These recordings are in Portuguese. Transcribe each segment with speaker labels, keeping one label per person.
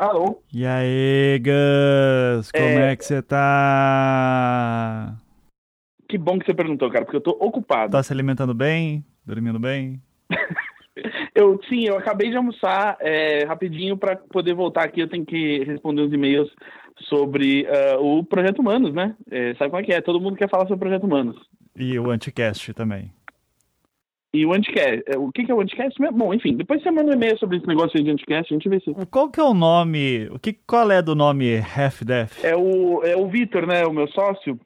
Speaker 1: Alô?
Speaker 2: E aí, Gus? Como é,
Speaker 1: É.
Speaker 2: que você tá?
Speaker 1: Que bom que você perguntou, cara, porque eu tô ocupado.
Speaker 2: Tá se alimentando bem? Dormindo bem?
Speaker 1: Eu, sim, eu acabei de almoçar é, rapidinho pra poder voltar aqui. Eu tenho que responder uns e-mails sobre ah, o Projeto Humanos, né? É, sabe como é que é? Todo mundo quer falar sobre o Projeto Humanos.
Speaker 2: E o Anticast também.
Speaker 1: E o Anticast, é, o que, que é o Anticast mesmo? Bom, enfim, depois você manda um e-mail sobre esse negócio aí de Anticast, a gente vê se...
Speaker 2: Qual que é o nome? O que, qual é do nome Half Death?
Speaker 1: É o, é o Vitor, né, o meu sócio,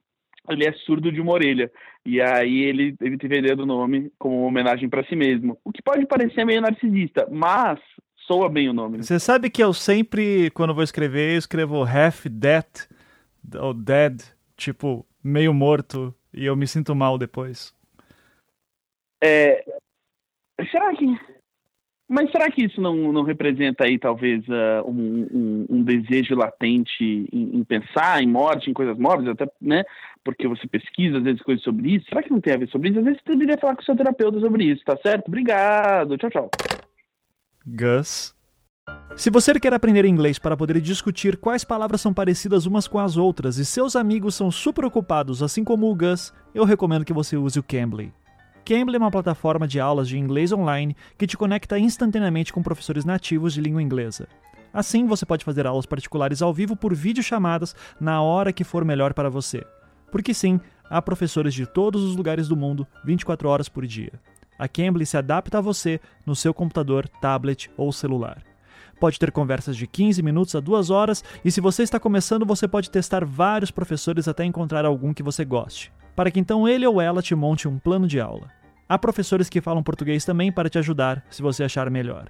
Speaker 1: ele é surdo de uma orelha. E aí ele, ele teve a ideia do nome como uma homenagem pra si mesmo. O que pode parecer meio narcisista, mas soa bem o nome. né?
Speaker 2: Você sabe que eu sempre, quando vou escrever, eu escrevo Half Death ou Dead, tipo, meio morto, e eu me sinto mal depois.
Speaker 1: É, será que. Mas será que isso não, não representa aí, talvez, ah, um, um, um desejo latente em, em pensar em morte, em coisas mórbidas, até, né? Porque você pesquisa, às vezes, coisas sobre isso. Será que não tem a ver sobre isso? Às vezes você deveria falar com o seu terapeuta sobre isso, tá certo? Obrigado. Tchau, tchau.
Speaker 2: Gus. Se você quer aprender inglês para poder discutir quais palavras são parecidas umas com as outras e seus amigos são super ocupados, assim como o Gus, eu recomendo que você use o Cambly. Cambly é uma plataforma de aulas de inglês online que te conecta instantaneamente com professores nativos de língua inglesa. Assim, você pode fazer aulas particulares ao vivo por videochamadas na hora que for melhor para você. Porque sim, há professores de todos os lugares do mundo 24 horas por dia. A Cambly se adapta a você no seu computador, tablet ou celular. Pode ter conversas de 15 minutos a 2 horas, e se você está começando, você pode testar vários professores até encontrar algum que você goste, para que então ele ou ela te monte um plano de aula. Há professores que falam português também para te ajudar, se você achar melhor.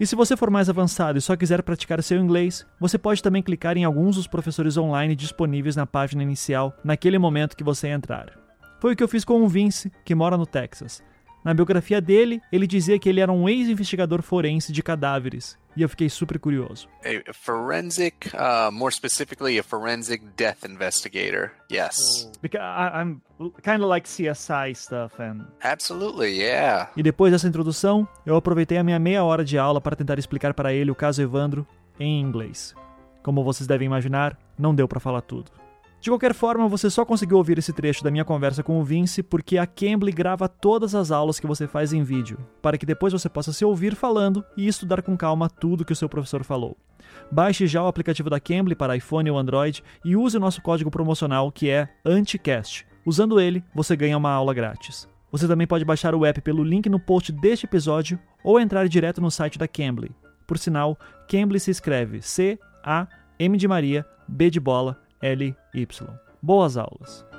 Speaker 2: E se você for mais avançado e só quiser praticar seu inglês, você pode também clicar em alguns dos professores online disponíveis na página inicial naquele momento que você entrar. Foi o que eu fiz com o Vince, que mora no Texas. Na biografia dele, ele dizia que ele era um ex-investigador forense de cadáveres, e eu fiquei super curioso.
Speaker 3: A forensic, uh, more specifically, a forensic death investigator. Yes.
Speaker 2: Because I, I'm kind of like CSI stuff and
Speaker 3: Absolutely, yeah.
Speaker 2: E depois dessa introdução, eu aproveitei a minha meia hora de aula para tentar explicar para ele o caso Evandro em inglês. Como vocês devem imaginar, não deu para falar tudo. De qualquer forma, você só conseguiu ouvir esse trecho da minha conversa com o Vince porque a Cambly grava todas as aulas que você faz em vídeo, para que depois você possa se ouvir falando e estudar com calma tudo que o seu professor falou. Baixe já o aplicativo da Cambly para iPhone ou Android e use o nosso código promocional que é ANTICAST. Usando ele, você ganha uma aula grátis. Você também pode baixar o app pelo link no post deste episódio ou entrar direto no site da Cambly. Por sinal, Cambly se escreve C-A-M de Maria, B de bola, L-Y. Boas aulas!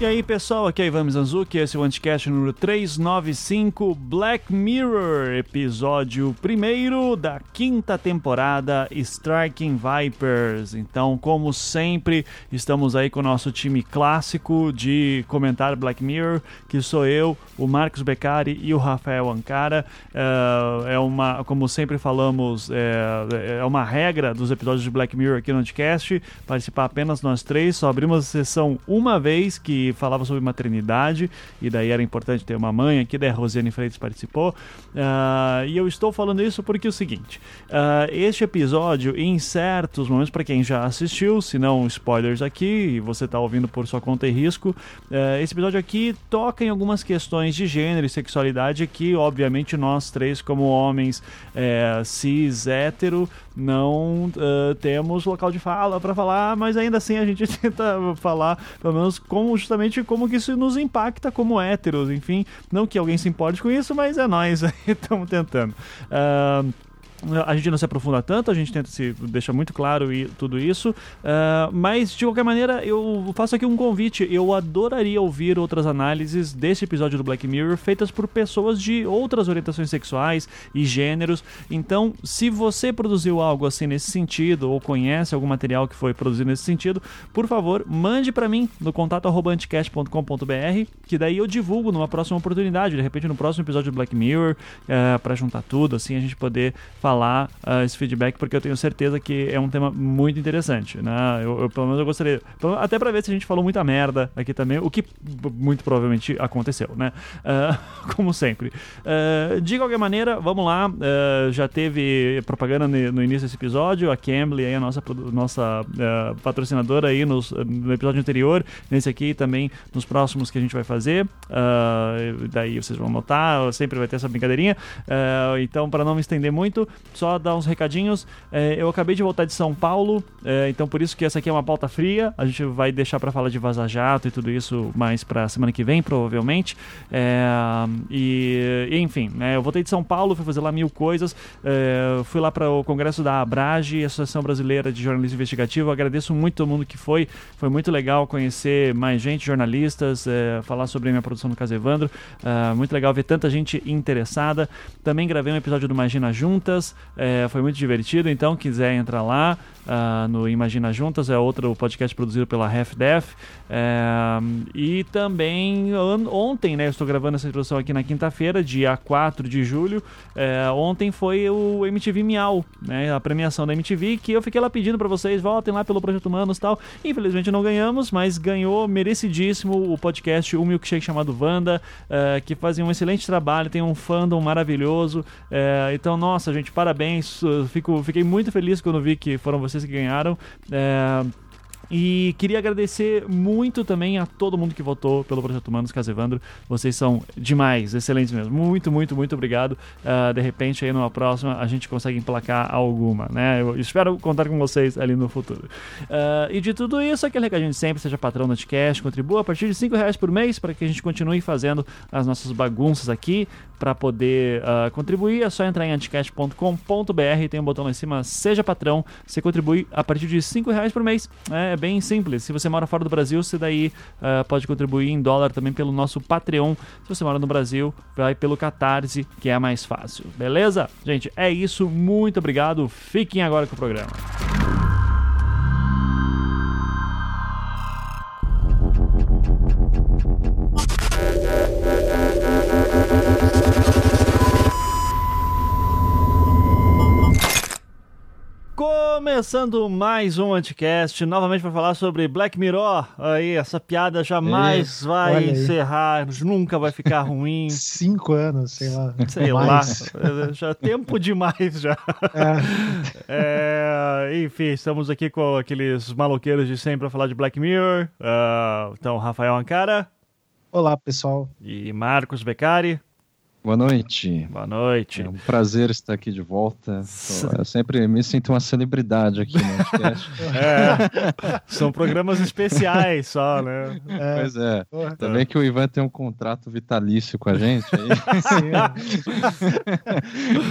Speaker 2: E aí pessoal, aqui é Ivan Mizanzuki, esse é o Anticast número 395, Black Mirror, episódio primeiro da quinta temporada, Striking Vipers. Então, como sempre, estamos aí com o nosso time clássico de comentar Black Mirror, que sou eu, o Marcos Beccari e o Rafael Ancara. É, é uma, como sempre falamos, é, é uma regra dos episódios de Black Mirror aqui no Anticast, participar apenas nós três, só abrimos a sessão uma vez, que falava sobre maternidade, e daí era importante ter uma mãe aqui, daí a Rosiane Freitas participou. Ah, e eu estou falando isso porque é o seguinte: ah, este episódio, em certos momentos, para quem já assistiu, se não spoilers aqui, e você está ouvindo por sua conta e risco, ah, esse episódio aqui toca em algumas questões de gênero e sexualidade que, obviamente, nós três, como homens eh, cis hétero, não ah, temos local de fala para falar, mas ainda assim a gente tenta falar, pelo menos, como justamente como que isso nos impacta como héteros, enfim, não que alguém se importe com isso, mas é nós aí estamos tentando. Ah, a gente não se aprofunda tanto, a gente tenta se deixar muito claro e tudo isso, ah, mas de qualquer maneira eu faço aqui um convite. Eu adoraria ouvir outras análises desse episódio do Black Mirror feitas por pessoas de outras orientações sexuais e gêneros. Então, se você produziu algo assim nesse sentido ou conhece algum material que foi produzido nesse sentido, por favor, mande para mim no contato@anticast.com.br, que daí eu divulgo numa próxima oportunidade, de repente no próximo episódio do Black Mirror, para juntar tudo, assim a gente poder falar falar uh, esse feedback, porque eu tenho certeza que é um tema muito interessante, né? Eu, eu pelo menos eu gostaria, até para ver se a gente falou muita merda aqui também, o que muito provavelmente aconteceu, né? Uh, como sempre. Uh, de qualquer maneira, vamos lá. já teve propaganda no, início desse episódio, a Cambly, aí, a nossa, nossa patrocinadora aí nos, no episódio anterior, nesse aqui também nos próximos que a gente vai fazer. daí vocês vão notar, sempre vai ter essa brincadeirinha. então, para não me estender muito, só dar uns recadinhos. É, eu acabei de voltar de São Paulo, é, então por isso que essa aqui é uma pauta fria. A gente vai deixar para falar de Vaza Jato e tudo isso mais para semana que vem, provavelmente. É, e, enfim, né, eu voltei de São Paulo, fui fazer lá mil coisas. É, fui lá para o congresso da Abrage, Associação Brasileira de Jornalismo Investigativo. agradeço muito todo mundo que foi. Foi muito legal conhecer mais gente, jornalistas, é, falar sobre a minha produção no Casa Evandro. É, muito legal ver tanta gente interessada. Também gravei um episódio do Imagina Juntas, é, foi muito divertido, então quiser entrar lá uh, no Imagina Juntas, é outro podcast produzido pela Half Def. É, e também ontem, né, eu estou gravando essa introdução aqui na quinta-feira, dia 4 de julho. É, ontem foi o MTV Miau, né, a premiação da MTV, que eu fiquei lá pedindo para vocês, voltem lá pelo Projeto Humanos e tal. Infelizmente não ganhamos, mas ganhou merecidíssimo o podcast O Milkshake chamado Vanda, é, que fazem um excelente trabalho, tem um fandom maravilhoso. É, então, nossa, gente, parabéns. Fico, fiquei muito feliz quando vi que foram vocês que ganharam. É, e queria agradecer muito também a todo mundo que votou pelo Projeto Humanos Casevandro. Vocês são demais, excelentes mesmo. Muito, muito, muito obrigado. Uh, de repente, aí numa próxima, a gente consegue emplacar alguma, né? Eu espero contar com vocês ali no futuro. Uh, e de tudo isso, aquele recadinho de sempre, seja patrão do Anticast, contribua a partir de 5 reais por mês para que a gente continue fazendo as nossas bagunças aqui. Para poder uh, contribuir, é só entrar em anticast.com.br, tem um botão lá em cima, seja patrão. Você contribui a partir de 5 reais por mês. É bem simples. Se você mora fora do Brasil, você daí uh, pode contribuir em dólar também pelo nosso Patreon. Se você mora no Brasil, vai pelo Catarse, que é mais fácil. Beleza? Gente, é isso. Muito obrigado. Fiquem agora com o programa. Começando mais um Anticast, novamente para falar sobre Black Mirror. Aí, essa piada jamais é, vai encerrar, nunca vai ficar ruim.
Speaker 4: Cinco anos, sei lá.
Speaker 2: Sei mais. lá, já tempo demais já. É. é. enfim, estamos aqui com aqueles maloqueiros de sempre para falar de Black Mirror. Uh, então, Rafael Ancara.
Speaker 4: Olá, pessoal.
Speaker 2: E Marcos Beccari.
Speaker 5: Boa noite.
Speaker 2: Boa noite.
Speaker 5: É um prazer estar aqui de volta. Eu sempre me sinto uma celebridade aqui no podcast.
Speaker 2: é, são programas especiais só, né?
Speaker 5: É. Pois é. Porra. Também que o Ivan tem um contrato vitalício com a gente. Aí. Sim.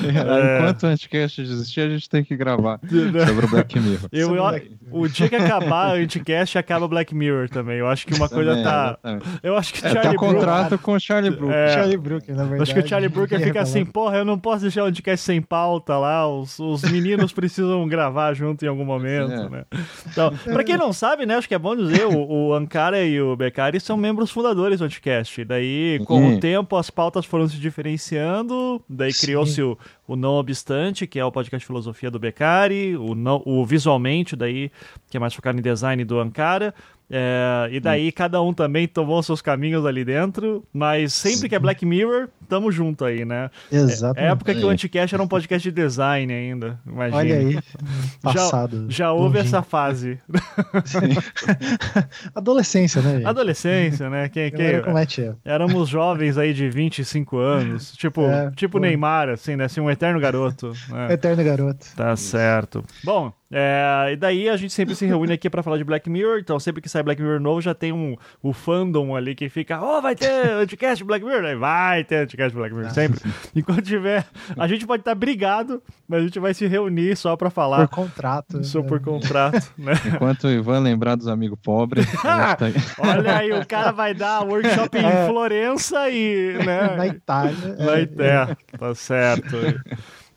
Speaker 5: É. Enquanto o Anticast existir, a gente tem que gravar sobre o Black Mirror.
Speaker 2: Eu, eu, o dia que acabar o Anticast, acaba o Black Mirror também. Eu acho que uma coisa tá... Eu acho que
Speaker 5: é, Charlie tá contrato com o Charlie Brook.
Speaker 4: É, Charlie Brook, na verdade
Speaker 2: que o Charlie Brooker fica assim, porra, eu não posso deixar o podcast sem pauta lá, os, os meninos precisam gravar junto em algum momento, é. né? Então, pra quem não sabe, né, acho que é bom dizer, o, o Ankara e o Beccari são membros fundadores do podcast. Daí, com uhum. o tempo, as pautas foram se diferenciando, daí criou-se o, o Não Obstante, que é o podcast filosofia do Beccari, o, não, o Visualmente, daí, que é mais focado em design do Ankara, é, e daí hum. cada um também tomou seus caminhos ali dentro, mas sempre Sim. que é Black Mirror, tamo junto aí, né?
Speaker 4: Exatamente.
Speaker 2: É, época que o Anticast era um podcast de design ainda, imagina.
Speaker 4: Olha aí, passado.
Speaker 2: Já, já houve essa fase.
Speaker 4: Adolescência, né? Gente?
Speaker 2: Adolescência, né? Quem, quem,
Speaker 4: é
Speaker 2: éramos jovens aí de 25 anos, tipo, é, tipo Neymar, assim, né? Assim, um eterno garoto. Né?
Speaker 4: Eterno garoto.
Speaker 2: Tá certo. Bom, é, e daí a gente sempre se reúne aqui para falar de Black Mirror. Então, sempre que sai Black Mirror novo, já tem um, o fandom ali que fica: Ó, oh, vai ter anticast Black Mirror? Aí vai ter anticast Black Mirror, sempre. Enquanto tiver. A gente pode estar tá brigado, mas a gente vai se reunir só para falar.
Speaker 4: Por contrato.
Speaker 2: Só né? por contrato, né?
Speaker 5: Enquanto o Ivan lembrar dos amigos pobres. tá...
Speaker 2: Olha aí, o cara vai dar workshop em é. Florença e. Né?
Speaker 4: Na Itália.
Speaker 2: Na Itália, tá certo.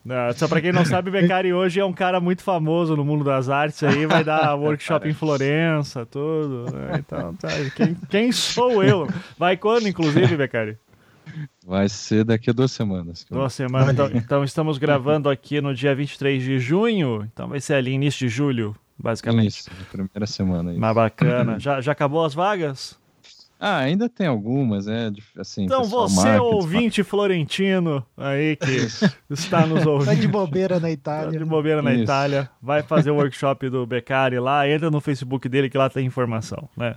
Speaker 2: Não, só pra quem não sabe, Beccari hoje é um cara muito famoso no mundo das artes aí, vai dar workshop em Florença, tudo. Né? Então, tá, quem, quem, sou eu? Vai quando, inclusive, Beccari?
Speaker 5: Vai ser daqui a duas semanas.
Speaker 2: Duas semanas. Então, então, estamos gravando aqui no dia 23 de junho. Então vai ser ali início de julho, basicamente. Isso,
Speaker 5: primeira semana.
Speaker 2: Mas bacana. já, já acabou as vagas?
Speaker 5: Ah, ainda tem algumas, é assim.
Speaker 2: Então você, ouvinte florentino aí que está nos ouvindo. Tá
Speaker 4: de bobeira na Itália. Tá
Speaker 2: de bobeira na Isso. Itália. Vai fazer o workshop do Beccari lá, entra no Facebook dele que lá tem informação, né?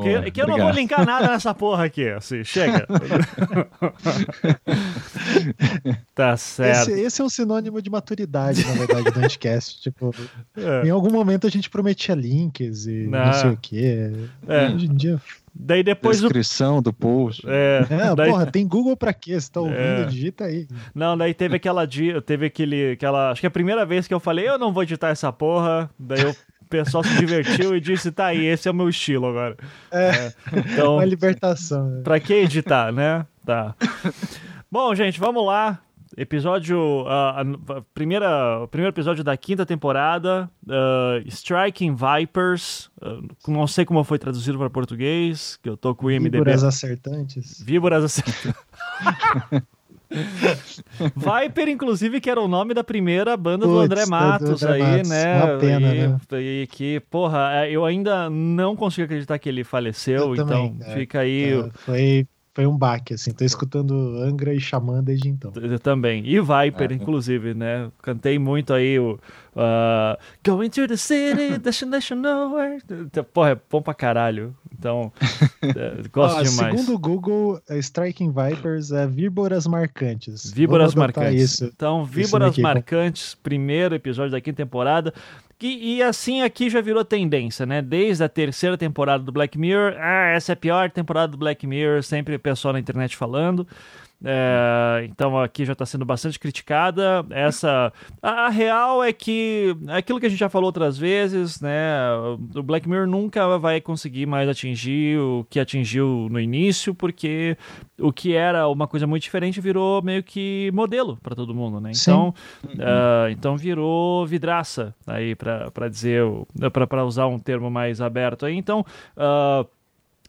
Speaker 2: Que, que eu não vou linkar nada nessa porra aqui, assim, chega. tá certo.
Speaker 4: Esse, esse, é um sinônimo de maturidade, na verdade, do Anticast. tipo, é. em algum momento a gente prometia links e não, não sei o quê. É. Hoje em dia
Speaker 2: Daí depois
Speaker 5: Descrição do, do post.
Speaker 4: É, é daí... porra, tem Google pra quê? Você tá ouvindo, é. digita aí.
Speaker 2: Não, daí teve aquela dia, teve aquele, aquela, acho que é a primeira vez que eu falei, eu não vou editar essa porra, daí o pessoal se divertiu e disse, tá aí, esse é o meu estilo agora.
Speaker 4: É, é então, uma libertação.
Speaker 2: Né? Pra que editar, né? Tá. Bom, gente, vamos lá. Episódio. Uh, a primeira, o primeiro episódio da quinta temporada. Uh, Striking Vipers. Uh, não sei como foi traduzido para português. Que eu tô com o IMDB.
Speaker 4: Víboras acertantes.
Speaker 2: Víboras acertantes. Viper, inclusive, que era o nome da primeira banda Puts, do André Matos do André aí, Matos. né?
Speaker 4: Uma pena,
Speaker 2: e,
Speaker 4: né?
Speaker 2: E que, porra, é, eu ainda não consigo acreditar que ele faleceu, eu então também, fica aí. É,
Speaker 4: foi foi um baque, assim. Tô escutando Angra e Xamã desde então.
Speaker 2: Eu também. E Viper, é. inclusive, né? Cantei muito aí o uh, Going to the city, destination nowhere. Então, porra, é bom pra caralho. Então, é, gosto ah, demais.
Speaker 4: Segundo o Google, é, Striking Vipers é víboras marcantes.
Speaker 2: Víboras marcantes. Isso. Então, víboras marcantes, primeiro episódio da quinta temporada. E, e, assim aqui já virou tendência, né? Desde a terceira temporada do Black Mirror, ah, essa é a pior temporada do Black Mirror, sempre o pessoal na internet falando. É, então aqui já está sendo bastante criticada. Essa a, a, real é que é aquilo que a gente já falou outras vezes, né? O Black Mirror nunca vai conseguir mais atingir o que atingiu no início, porque o que era uma coisa muito diferente virou meio que modelo para todo mundo, né? Então, uh, então virou vidraça aí para dizer para usar um termo mais aberto aí. Então uh,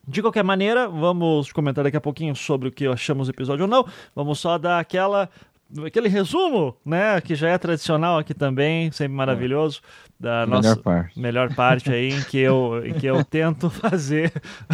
Speaker 2: de qualquer maneira, vamos comentar daqui a pouquinho sobre o que achamos do episódio ou não. Vamos só dar aquela aquele resumo, né, que já é tradicional aqui também, sempre maravilhoso, da melhor nossa parte. melhor parte aí em que eu em que eu tento fazer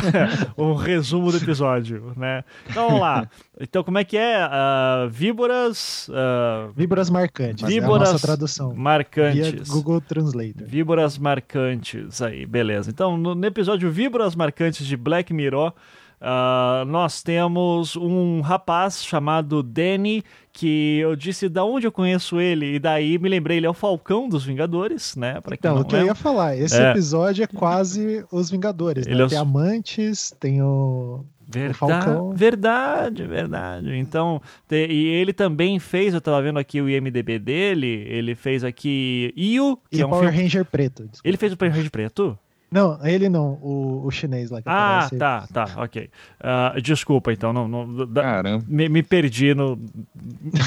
Speaker 2: um resumo do episódio, né? Então vamos lá. Então como é que é? Uh, víboras, uh,
Speaker 4: víboras marcantes.
Speaker 2: Víboras
Speaker 4: é a nossa tradução.
Speaker 2: Marcantes.
Speaker 4: Via Google Translator.
Speaker 2: Víboras marcantes aí, beleza. Então no, no episódio Víboras marcantes de Black Mirror Uh, nós temos um rapaz chamado Danny, que eu disse da onde eu conheço ele, e daí me lembrei, ele é o Falcão dos Vingadores, né?
Speaker 4: Pra então, o que eu ia falar, esse é. episódio é quase os Vingadores, né? É Tem Amantes, tem o.
Speaker 2: Verdade, verdade, verdade. Então, te, e ele também fez, eu tava vendo aqui o IMDB dele, ele fez aqui Io, que
Speaker 4: e
Speaker 2: é um
Speaker 4: Power
Speaker 2: filme...
Speaker 4: Ranger Preto.
Speaker 2: Desculpa. Ele fez o Power Ranger Preto?
Speaker 4: Não, ele não, o, o chinês lá que
Speaker 2: Ah, aparece. tá, tá, ok. Uh, desculpa, então, não, não da, Caramba. Me, me, perdi no.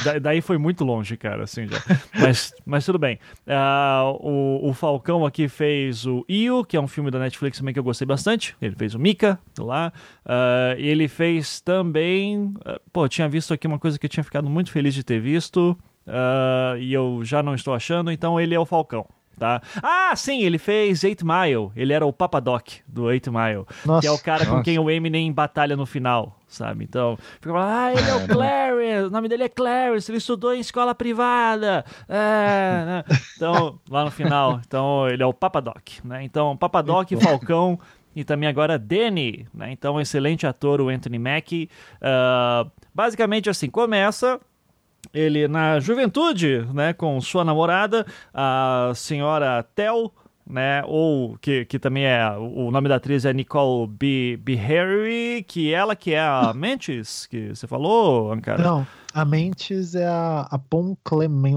Speaker 2: Da, daí foi muito longe, cara, assim já. Mas, mas tudo bem. Uh, o, o Falcão aqui fez o Io, que é um filme da Netflix também que eu gostei bastante. Ele fez o Mika lá. Uh, e ele fez também. pô, tinha visto aqui uma coisa que eu tinha ficado muito feliz de ter visto. e eu já não estou achando, então ele é o Falcão tá? Ah, sim, ele fez Eight Mile. Ele era o Papadoc do Eight Mile. Nossa. Que é o cara com quem o Eminem batalha no final, sabe? Então, fica falando, ah, ele é o Clarence, o nome dele é Clarence, ele estudou em escola privada. É, né? Então, lá no final, então ele é o Papadoc, né? Então, Papadoc, Falcão e também agora Danny, né? Então, excelente ator, o Anthony Mackie. Uh, basicamente assim, começa ele na juventude, né, com sua namorada, a senhora Tel, né, ou que, que também é, o nome da atriz é Nicole B. B. Harry, que ela que é a Mentes, que você falou, Ankara?
Speaker 4: Não, a Mentes é a, a Pon Clement,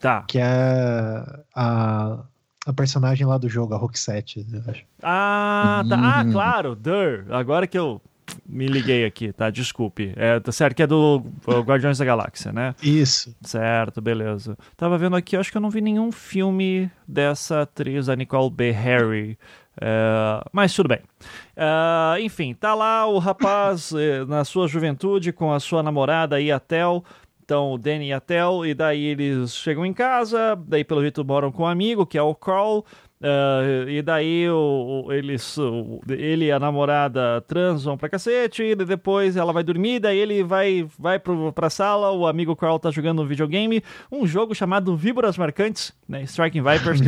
Speaker 2: tá.
Speaker 4: que é a, a personagem lá do jogo, a Roxette, eu acho.
Speaker 2: Ah, tá. Ah, claro, Dur. Agora que eu me liguei aqui, tá? Desculpe. É, tá certo que é do Guardiões da Galáxia, né?
Speaker 4: Isso.
Speaker 2: Certo, beleza. Tava vendo aqui, acho que eu não vi nenhum filme dessa atriz, a Nicole B. Harry. É, mas tudo bem. É, enfim, tá lá o rapaz é, na sua juventude com a sua namorada e a Tel. Então, o Danny e a Tel, e daí eles chegam em casa, daí pelo jeito moram com um amigo, que é o Carl, Uh, e daí o, o, eles, o, ele e a namorada transam pra cacete, e depois ela vai dormir, daí ele vai, vai pro, pra sala, o amigo Carl tá jogando um videogame, um jogo chamado Víboras Marcantes, né? Striking Vipers.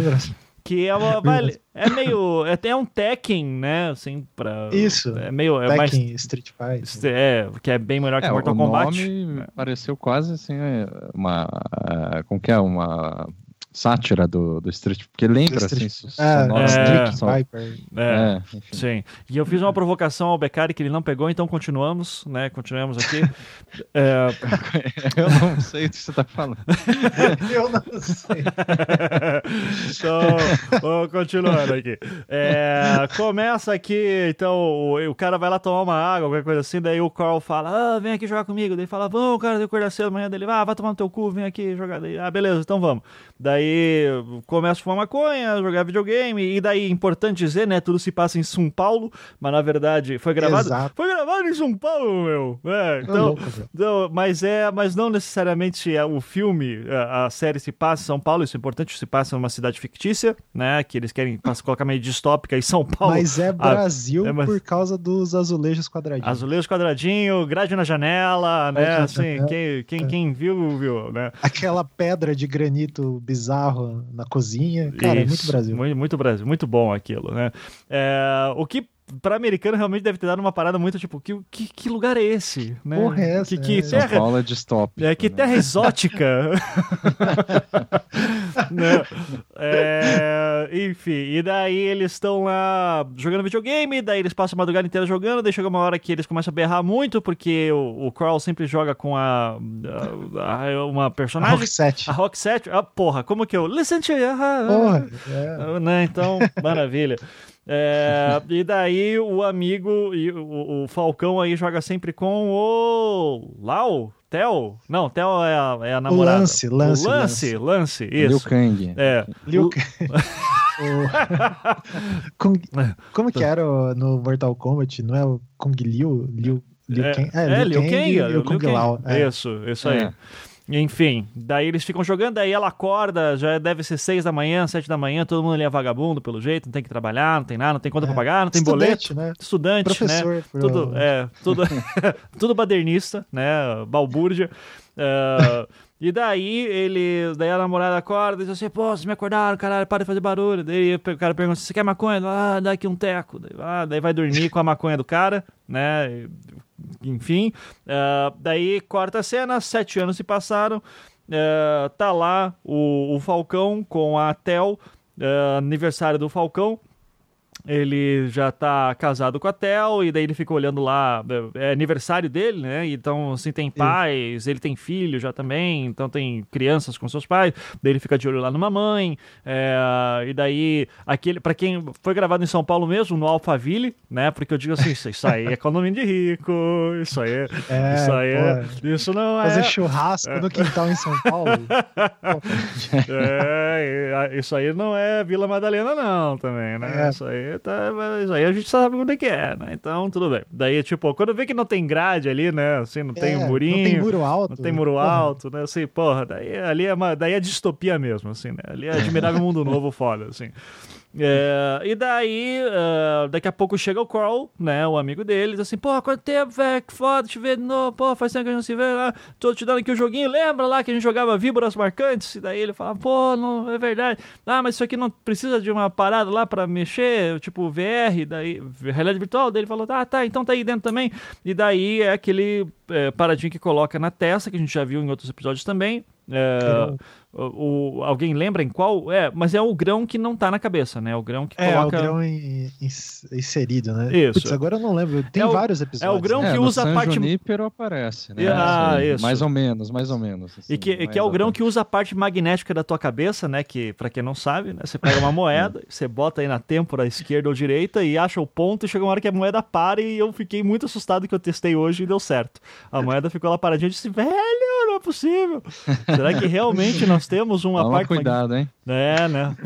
Speaker 2: que é uma vale, é meio é até um Tekken, né, assim para
Speaker 4: Isso.
Speaker 2: É meio
Speaker 4: é Tekken, mais Street Fighter.
Speaker 2: É, que é bem melhor que é, Mortal
Speaker 5: o
Speaker 2: Kombat.
Speaker 5: Nome pareceu quase assim uma como que é uma sátira do, do Street, porque lembra Street, assim,
Speaker 2: é, é, Street Viper. É, é sim. E eu fiz uma provocação ao Beccari que ele não pegou, então continuamos, né? Continuamos aqui.
Speaker 5: é... Eu não sei o que você está falando.
Speaker 4: eu não sei.
Speaker 2: então, vamos continuando aqui. É, começa aqui, então, o, o, cara vai lá tomar uma água, qualquer coisa assim, daí o Carl fala, ah, vem aqui jogar comigo. Daí fala, vamos, cara, eu acordar cedo amanhã dele, ah, vai tomar no teu cu, vem aqui jogar. Daí, ah, beleza, então vamos. Daí começa a fumar maconha, jogar videogame, e daí, importante dizer, né? Tudo se passa em São Paulo, mas na verdade foi gravado. Exato. Foi gravado em São Paulo, meu. É, então, louco, então, mas é, mas não necessariamente é o filme, a, a, série se passa em São Paulo, isso é importante, se passa numa cidade fictícia, né? Que eles querem colocar meio distópica em São Paulo.
Speaker 4: Mas é Brasil a, é, mas... por causa dos azulejos quadradinhos.
Speaker 2: Azulejos quadradinho, grade na janela, né? Assim, quem, quem, é. quem viu, viu, né?
Speaker 4: Aquela pedra de granito bizarro na cozinha. Cara, Isso, é muito Brasil.
Speaker 2: Muito, muito Brasil, muito bom aquilo, né? É, o que para americano realmente deve ter dado uma parada muito tipo, que, que, que lugar é esse? Né?
Speaker 4: Porra, é essa,
Speaker 2: que, que
Speaker 4: é.
Speaker 2: terra,
Speaker 5: São Paulo é distópico.
Speaker 2: É, que né? terra exótica. né? é, enfim, e daí eles estão lá jogando videogame, daí eles passam a madrugada inteira jogando, daí chega uma hora que eles começam a berrar muito, porque o, o Crawl sempre joga com a, a, a uma personagem. A
Speaker 4: Roxette.
Speaker 2: A Roxette. Ah, porra, como que eu... Listen to you.
Speaker 4: Porra, é.
Speaker 2: né? Então, maravilha. É, e daí o amigo e o, o, Falcão aí joga sempre com o Lau, Theo? Não, Theo é a, é a namorada.
Speaker 4: Lance, Lance,
Speaker 2: o Lance, Lance, Lance, isso.
Speaker 5: Liu Kang.
Speaker 2: É.
Speaker 4: Liu Kang. Kung... Como que era no Mortal Kombat? Não é o Kung Liu? Liu, Liu
Speaker 2: é,
Speaker 4: Kang?
Speaker 2: É, Liu Kang,
Speaker 4: e o Kung Lao.
Speaker 2: É. Isso, isso aí. É. Enfim, daí eles ficam jogando, daí ela acorda, já deve ser seis da manhã, sete da manhã, todo mundo ali é vagabundo pelo jeito, não tem que trabalhar, não tem nada, não tem conta é. pra pagar, não tem
Speaker 4: Estudante,
Speaker 2: boleto.
Speaker 4: Né?
Speaker 2: Estudante,
Speaker 4: Professor,
Speaker 2: né? Tudo, é, tudo, tudo badernista, né? Balbúrdia. Uh, e daí ele. Daí a namorada acorda e diz assim, pô, vocês me acordaram, caralho, para de fazer barulho. Daí o cara pergunta, você quer maconha? Ah, dá aqui um teco. Daí, ah, daí vai dormir com a maconha do cara, né? enfim. Uh, daí corta a cena, sete anos se passaram. Uh, tá lá o, o Falcão com a Tel, uh, aniversário do Falcão ele já tá casado com a Tel, e daí ele fica olhando lá, é aniversário dele, né? Então, assim, tem pais, ele tem filho já também, então tem crianças com seus pais, daí ele fica de olho lá numa mãe, é, e daí, aquele, para quem foi gravado em São Paulo mesmo, no Alphaville, né? Porque eu digo assim, isso aí é condomínio de rico, isso aí, é, isso aí é, isso não
Speaker 4: é... Fazer churrasco é. no quintal em São Paulo.
Speaker 2: é, isso aí não é Vila Madalena não, também, né? É. Isso aí tá, mas aí a gente sabe onde é que é, né? Então, tudo bem. Daí, tipo, quando vê que não tem grade ali, né? Assim, não é, tem um murinho. Não
Speaker 4: tem muro alto.
Speaker 2: Não tem muro porra. alto, né? Assim, porra, daí ali é, uma, daí é distopia mesmo, assim, né? Ali é admirável mundo novo foda, assim. É, e daí, uh, daqui a pouco chega o Carl, né, o amigo deles, assim, pô, quanto tempo, velho, que foda, te ver de novo, pô, faz tempo que a gente não se vê, lá, tô te dando aqui o joguinho, lembra lá que a gente jogava víboras marcantes? E daí ele fala, pô, não, é verdade, ah, mas isso aqui não precisa de uma parada lá pra mexer, tipo VR, daí, realidade virtual, daí ele falou, ah, tá, então tá aí dentro também, e daí é aquele é, paradinho que coloca na testa, que a gente já viu em outros episódios também, É, o, o, alguém lembra em qual? É, mas é o grão que não tá na cabeça, né? O grão que
Speaker 4: é,
Speaker 2: coloca...
Speaker 4: É, o grão in, in, inserido, né?
Speaker 2: Isso.
Speaker 4: Putz, agora eu não lembro. Tem é o, vários episódios.
Speaker 2: É o grão
Speaker 5: né?
Speaker 2: que
Speaker 5: é,
Speaker 2: usa
Speaker 5: a
Speaker 2: parte...
Speaker 5: Junípero aparece, né?
Speaker 2: Ah, isso.
Speaker 5: Mais ou menos, mais ou menos.
Speaker 2: Assim, e que, que é o grão que usa a parte magnética da tua cabeça, né? Que, pra quem não sabe, né? Você pega uma moeda, você bota aí na têmpora esquerda ou direita e acha o ponto e chega uma hora que a moeda para e eu fiquei muito assustado que eu testei hoje e deu certo. A moeda ficou lá paradinha e disse, velho, é possível. Será que realmente nós temos uma
Speaker 5: Toma
Speaker 2: parte...
Speaker 5: cuidado, hein?
Speaker 2: É, né?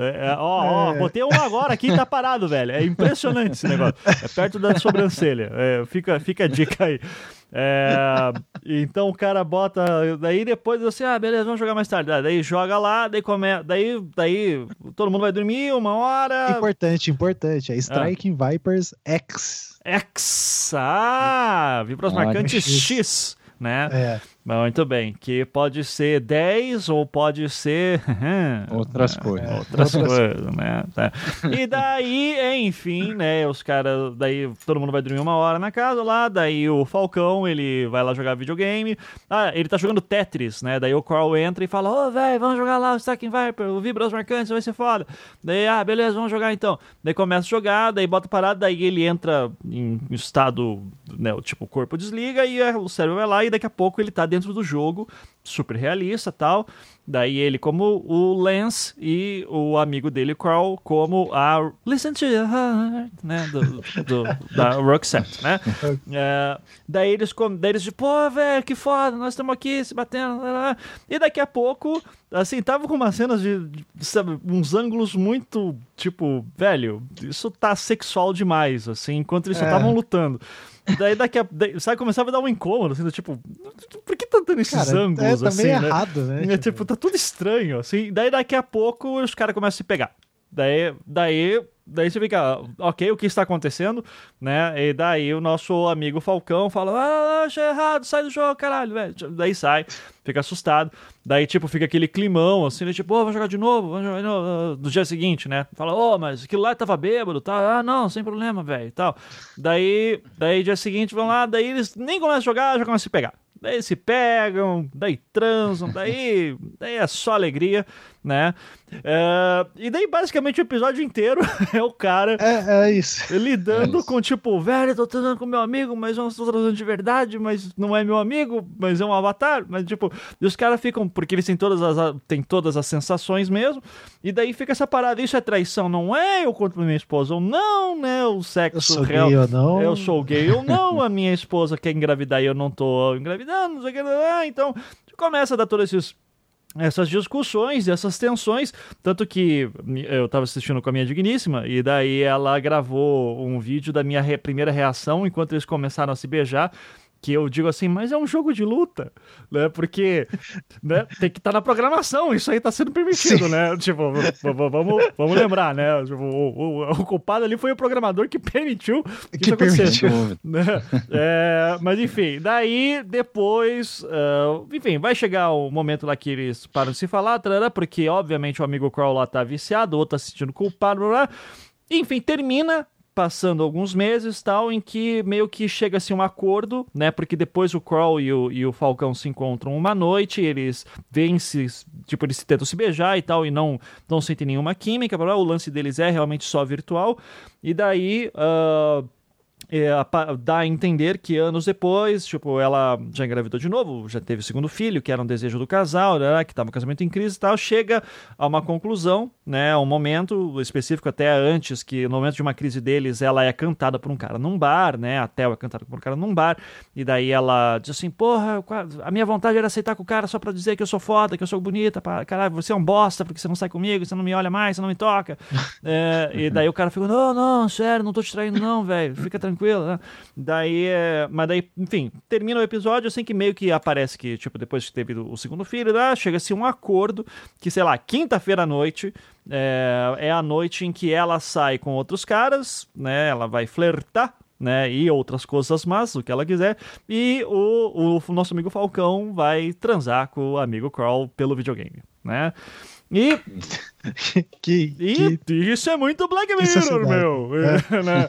Speaker 2: É, é, ó, ó, é. botei um agora aqui e tá parado, velho. É impressionante esse negócio. É perto da sobrancelha. É, fica, fica a dica aí. É, então o cara bota. Daí depois você, ah, beleza, vamos jogar mais tarde. Daí joga lá, daí come, daí, daí todo mundo vai dormir uma hora.
Speaker 4: Importante, importante. É Striking ah. Vipers X.
Speaker 2: X. Ah, vibras marcantes X. X né?
Speaker 4: É.
Speaker 2: Muito bem, que pode ser 10 ou pode ser
Speaker 5: outras coisas.
Speaker 2: Outras coisas, né? Tá. E daí, enfim, né, os caras, daí todo mundo vai dormir uma hora na casa lá, daí o Falcão, ele vai lá jogar videogame. Ah, ele tá jogando Tetris, né? Daí o Carl entra e fala: "Ô, oh, velho, vamos jogar lá o Stacking Viper, o Vibras Marcantes, vai ser foda". Daí, ah, beleza, vamos jogar então. Daí começa a jogar, daí bota parado, daí ele entra em estado, né, tipo, o corpo desliga e o cérebro vai lá e daqui a pouco ele tá dentro dentro do jogo, super realista tal. Daí ele como o Lance e o amigo dele, Carl, como a Listen to Your Heart, né, do, do da Roxette, né. É, daí eles, daí eles tipo, pô, velho, que foda, nós estamos aqui se batendo, e daqui a pouco, assim, tava com umas cenas de, de, sabe, uns ângulos muito, tipo, velho, isso tá sexual demais, assim, enquanto eles só estavam é. lutando. Daí daqui a. Daí, sabe, começava a dar um incômodo, assim, tipo, por que tá dando esses cara, ângulos
Speaker 4: é,
Speaker 2: assim?
Speaker 4: Tá
Speaker 2: meio né?
Speaker 4: errado, né?
Speaker 2: É, tipo, tá tudo estranho, assim. Daí daqui a pouco os caras começam a se pegar. Daí, daí, daí você fica, ok, o que está acontecendo, né? E daí o nosso amigo Falcão fala, ah, achei errado, sai do jogo, caralho, velho. Daí sai, fica assustado. Daí, tipo, fica aquele climão, assim, né? tipo, ô, oh, vamos jogar de novo, vamos jogar de novo, no dia seguinte, né? Fala, ô, oh, mas aquilo lá tava bêbado, tá? Ah, não, sem problema, velho, tal. Daí, daí, dia seguinte, vão lá, daí eles nem começam a jogar, já começam a se pegar. Daí se pegam, daí transam, daí, daí é só alegria né? É, e daí, basicamente, o episódio inteiro é o cara
Speaker 4: é, é isso.
Speaker 2: lidando
Speaker 4: é isso.
Speaker 2: com, tipo, velho, tô transando com meu amigo, mas eu não estou transando de verdade, mas não é meu amigo, mas é um avatar. Mas, tipo, e os caras ficam, porque eles têm todas as, têm todas as sensações mesmo, e daí fica essa parada, isso é traição, não é? Eu conto pra minha esposa ou não, né? O sexo
Speaker 4: eu sou
Speaker 2: real.
Speaker 4: Gay ou não.
Speaker 2: Eu sou gay ou não, a minha esposa quer engravidar e eu não tô engravidando, não sei o que, então começa a dar todos esses essas discussões, essas tensões, tanto que eu estava assistindo com a minha digníssima e daí ela gravou um vídeo da minha re primeira reação enquanto eles começaram a se beijar que eu digo assim, mas é um jogo de luta, né? Porque né, tem que estar tá na programação, isso aí está sendo permitido, Sim. né? Tipo, vamos, vamos lembrar, né? Tipo, o, o, o, culpado ali foi o programador que permitiu que, que isso acontecesse. Né? É, mas enfim, daí depois, uh, enfim, vai chegar o momento lá que eles param de se falar, tarará, porque obviamente o amigo Crawl lá tá viciado, o outro tá se sentindo culpado, blá, blá. enfim, termina passando alguns meses tal, em que meio que chega-se um acordo, né? Porque depois o Crawl e o, e o Falcão se encontram uma noite, eles vêm se, tipo, eles tentam se beijar e tal, e não, não sentem nenhuma química, o lance deles é realmente só virtual, e daí. Uh, é, dá a entender que anos depois, tipo, ela já engravidou de novo, já teve o segundo filho, que era um desejo do casal, né, que estava o casamento em crise e tal, chega a uma conclusão, né, um momento específico até antes, que no momento de uma crise deles, ela é cantada por um cara num bar, né, a Theo é cantada por um cara num bar, e daí ela diz assim, porra, a minha vontade era aceitar com o cara só pra dizer que eu sou foda, que eu sou bonita, pra, caralho, você é um bosta porque você não sai comigo, você não me olha mais, você não me toca, é, e daí o cara fica, não, não, sério, não tô te traindo não, velho, fica tranquilo, tranquilo, né? Daí, é... mas daí, enfim, termina o episódio assim que meio que aparece que, tipo, depois que teve o segundo filho, né? chega-se um acordo que, sei lá, quinta-feira à noite é... é a noite em que ela sai com outros caras, né? Ela vai flertar né, e outras coisas más, o que ela quiser, e o, o nosso amigo Falcão vai transar com o amigo Crawl pelo videogame, né? E,
Speaker 4: que, que...
Speaker 2: isso é muito Black Mirror, meu. É. né?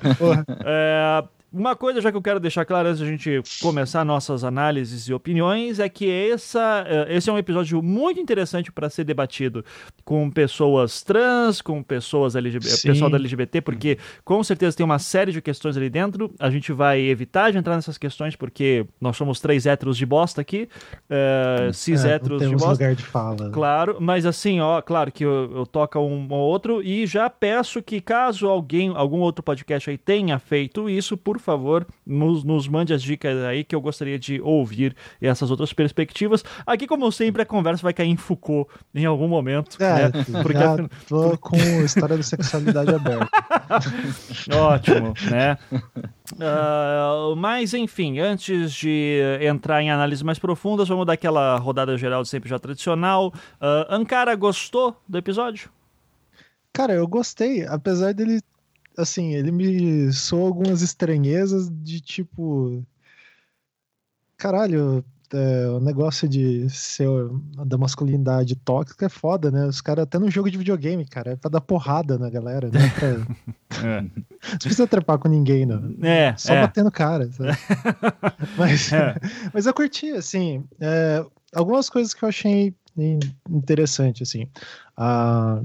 Speaker 2: é, uma coisa já que eu quero deixar claro antes de a gente começar nossas análises e opiniões é que essa, eh, esse é um episódio muito interessante para ser debatido com pessoas trans, com pessoas LGBT, pessoal da LGBT, porque com certeza tem uma série de questões ali dentro. A gente vai evitar de entrar nessas questões porque nós somos três héteros de bosta aqui, uh, cis é, héteros de bosta.
Speaker 4: lugar de fala.
Speaker 2: Claro, mas assim, ó, claro que eu, eu toco um ou outro e já peço que caso alguém, algum outro podcast aí tenha feito isso, por favor, nos, nos mande as dicas aí que eu gostaria de ouvir essas outras perspectivas. Aqui, como sempre, a conversa vai cair em Foucault em algum momento.
Speaker 4: É, né? Porque já tô com história da sexualidade aberta.
Speaker 2: Ótimo, né? Uh, mas enfim, antes de entrar em análises mais profundas, vamos dar aquela rodada geral de sempre já tradicional. Uh, Ankara gostou do episódio?
Speaker 4: Cara, eu gostei, apesar dele, assim, ele me soou algumas estranhezas de tipo. Caralho, é, o negócio de ser da masculinidade tóxica é foda, né? Os caras, até no jogo de videogame, cara, é pra dar porrada na galera, né? Pra... é. Não precisa trepar com ninguém, não.
Speaker 2: É,
Speaker 4: Só
Speaker 2: é.
Speaker 4: batendo cara. mas, é. mas eu curti, assim, é, algumas coisas que eu achei interessante, assim. A,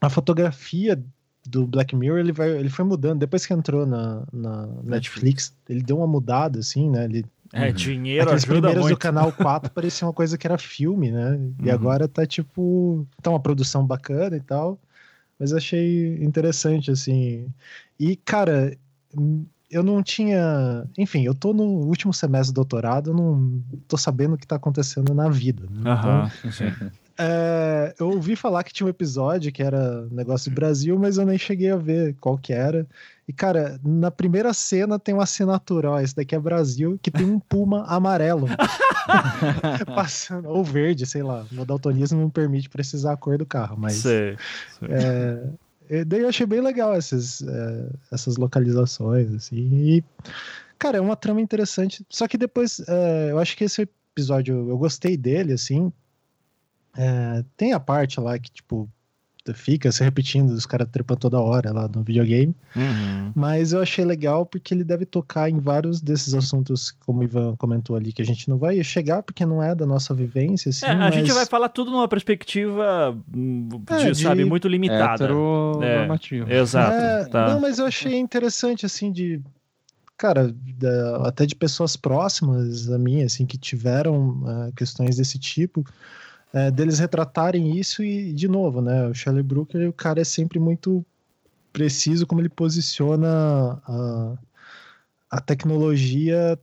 Speaker 4: a fotografia do Black Mirror ele, vai, ele foi mudando. Depois que entrou na, na Netflix, ele deu uma mudada, assim, né? Ele,
Speaker 2: é, dinheiro
Speaker 4: Aqueles
Speaker 2: ajuda
Speaker 4: primeiros
Speaker 2: muito.
Speaker 4: do Canal 4 parecia uma coisa que era filme, né? E
Speaker 2: Uhum.
Speaker 4: agora tá tipo. Tá uma produção bacana e tal. Mas eu achei interessante, assim. E, cara, eu não tinha. Enfim, eu tô no último semestre do doutorado, eu não tô sabendo o que tá acontecendo na vida. Né? Então,
Speaker 2: Aham, sim.
Speaker 4: É, eu ouvi falar que tinha um episódio que era negócio do Brasil, mas eu nem cheguei a ver qual que era. E, cara, na primeira cena tem uma assinatura, ó, esse daqui é Brasil, que tem um puma amarelo. Passando, ou verde, sei lá. Meu daltonismo não permite precisar a cor do carro, mas...
Speaker 2: Sei, sei.
Speaker 4: É, daí eu achei bem legal essas, é, essas localizações, assim. E, cara, é uma trama interessante. Só que depois, é, eu acho que esse episódio, eu gostei dele, assim. É, tem a parte lá que, tipo, fica se repetindo, os caras trepando toda hora lá no videogame.
Speaker 2: Uhum.
Speaker 4: Mas eu achei legal porque ele deve tocar em vários desses assuntos, como o Ivan comentou ali, que a gente não vai chegar porque não é da nossa vivência. Assim,
Speaker 2: É, a
Speaker 4: mas...
Speaker 2: gente vai falar tudo numa perspectiva, hum, de,
Speaker 4: É, de
Speaker 2: sabe, muito limitada.
Speaker 5: Heteronormativo.
Speaker 2: Exato.
Speaker 4: É,
Speaker 2: tá.
Speaker 4: Não, mas eu achei interessante, assim, de. Cara, da- até de pessoas próximas a mim, assim, que tiveram ah, questões desse tipo, é, deles retratarem isso e, de novo, né? O Charlie Brooker, o cara é sempre muito preciso como ele posiciona a, a tecnologia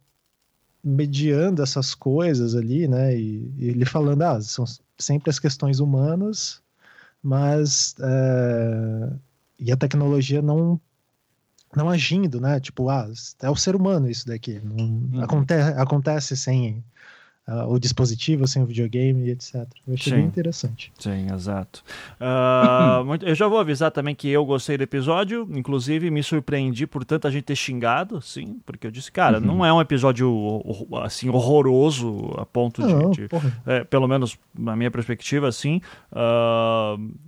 Speaker 4: mediando essas coisas ali, né? E, e ele falando, ah, são sempre as questões humanas, mas é, e a tecnologia não não agindo, né? Tipo, ah, é o ser humano isso daqui. Não, aconte acontece sem ah, o dispositivo, sem o videogame, etc. Eu achei
Speaker 2: Sim.
Speaker 4: bem interessante.
Speaker 2: Sim, exato. Ah, muito- eu já vou avisar também que eu gostei do episódio, inclusive me surpreendi por tanta gente ter xingado, sim, porque eu disse, cara, não é um episódio assim horroroso a ponto de-
Speaker 4: Não,
Speaker 2: de,
Speaker 4: porra.
Speaker 2: é, pelo menos na minha perspectiva, assim,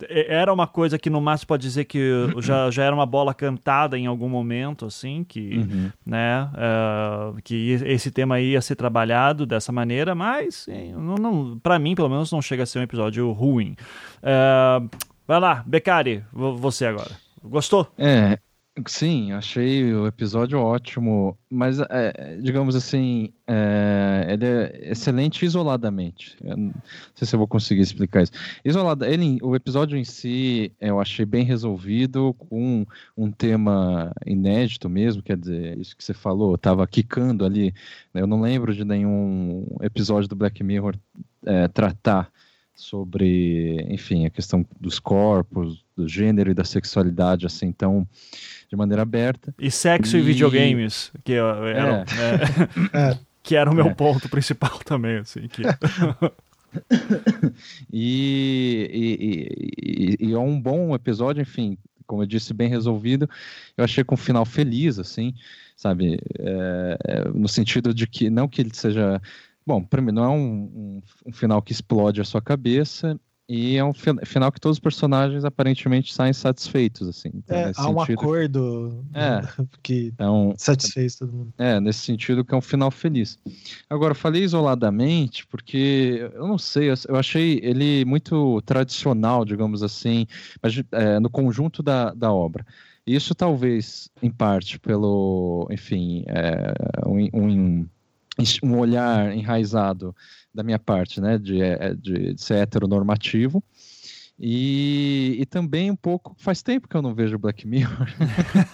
Speaker 2: e- era uma coisa que no máximo pode dizer que já, já era uma bola cantada em algum momento, assim, que,
Speaker 5: Uhum.
Speaker 2: né, ah, que esse tema ia ser trabalhado dessa maneira, mas não, não, para mim, pelo menos, não chega a ser um episódio ruim. Ah, vai lá, Beccari, vo- você agora. Gostou?
Speaker 5: É, sim, achei o episódio ótimo, mas, é, digamos assim, é, ele é excelente isoladamente. Eu não sei se eu vou conseguir explicar isso. Isolada, ele, o episódio em si, eu achei bem resolvido, com um tema inédito mesmo, quer dizer, isso que você falou, tava quicando ali. né, Eu não lembro de nenhum episódio do Black Mirror é, tratar sobre, enfim, a questão dos corpos, do gênero e da sexualidade, assim, tão de maneira aberta.
Speaker 2: E sexo e,
Speaker 5: E-
Speaker 2: videogames, que eu- eram, é,
Speaker 4: É.
Speaker 2: que era o meu
Speaker 5: É.
Speaker 2: ponto principal também, assim, que...
Speaker 5: E, e, e- e é um bom episódio, enfim, como eu disse, bem resolvido. Eu achei com um final feliz, assim, sabe? É, é, no sentido de que, não que ele seja. Bom, para mim, não é um, um- um final que explode a sua cabeça, e é um final que todos os personagens aparentemente saem satisfeitos, assim.
Speaker 4: Então, é, há um acordo
Speaker 5: é,
Speaker 4: que
Speaker 5: então,
Speaker 4: satisfez todo mundo.
Speaker 5: É, nesse sentido que é um final feliz. Agora, eu falei isoladamente porque, eu não sei, eu achei ele muito tradicional, digamos assim, mas, é, no conjunto da, da obra. Isso talvez, em parte, pelo, enfim, é, um, um, um olhar enraizado da minha parte, né, de, é, de, de ser heteronormativo. E, e também um pouco. Faz tempo que eu não vejo Black Mirror.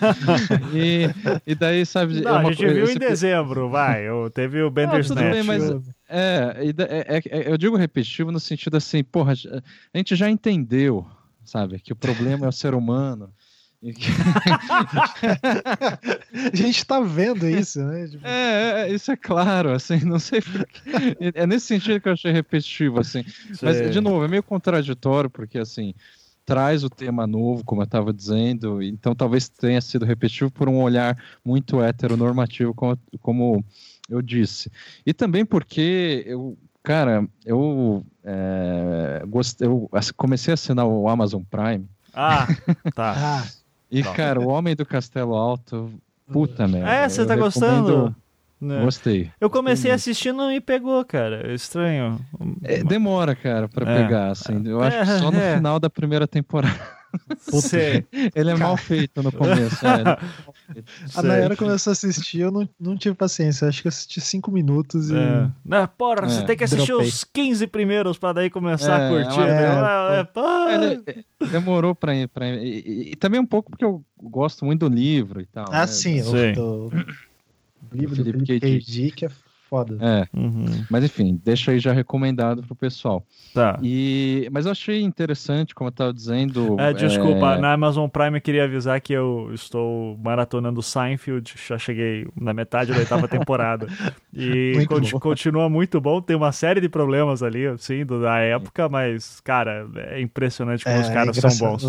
Speaker 5: e, e daí, sabe.
Speaker 2: Não, é uma, a gente viu em dezembro, vai. Eu, teve o Bandersnatch. Bem,
Speaker 5: mas, é, é, é, eu digo repetitivo no sentido assim, porra, a gente já entendeu, sabe, que o problema é o ser humano
Speaker 4: a gente tá vendo isso, né? Tipo...
Speaker 5: É, é, isso é claro, assim, não sei porquê. É nesse sentido que eu achei repetitivo, assim. Mas, de novo, é meio contraditório, porque, assim, traz o tema novo, como eu estava dizendo, então talvez tenha sido repetitivo por um olhar muito heteronormativo, como, como eu disse. E também porque eu, cara, eu, é, gostei, eu comecei a assinar o Amazon Prime.
Speaker 2: Ah, tá.
Speaker 5: E, Não. cara, o Homem do Castelo Alto, puta merda.
Speaker 2: É, você tá gostando?
Speaker 5: Né? Gostei.
Speaker 2: Eu comecei assistindo e pegou, cara. Estranho.
Speaker 5: É, demora, cara, pra é. pegar, assim. Eu acho que só no é. final da primeira temporada.
Speaker 2: Sei.
Speaker 5: Ele é mal feito no começo. É.
Speaker 4: A Nayara começou a assistir, eu não, não tive paciência. Acho que eu assisti cinco minutos e. É.
Speaker 2: Não, porra, você é, tem que assistir dropei. os 15 primeiros pra daí começar a é, curtir. Né?
Speaker 5: É, demorou pra ir. Pra ir. E, e, também um pouco porque eu gosto muito do livro e tal.
Speaker 4: Ah, né? sim, sim. Do, do livro do Felipe K. Dick é foda.
Speaker 5: É. Uhum. Mas enfim, deixa aí já recomendado pro pessoal.
Speaker 2: Tá.
Speaker 5: E, mas eu achei interessante, como eu tava dizendo.
Speaker 2: É, desculpa, é... na Amazon Prime eu queria avisar que eu estou maratonando Seinfeld, já cheguei na metade da oitava temporada. E muito continua muito bom, tem uma série de problemas ali, assim, da época, mas, cara, é impressionante como é, os caras são bons.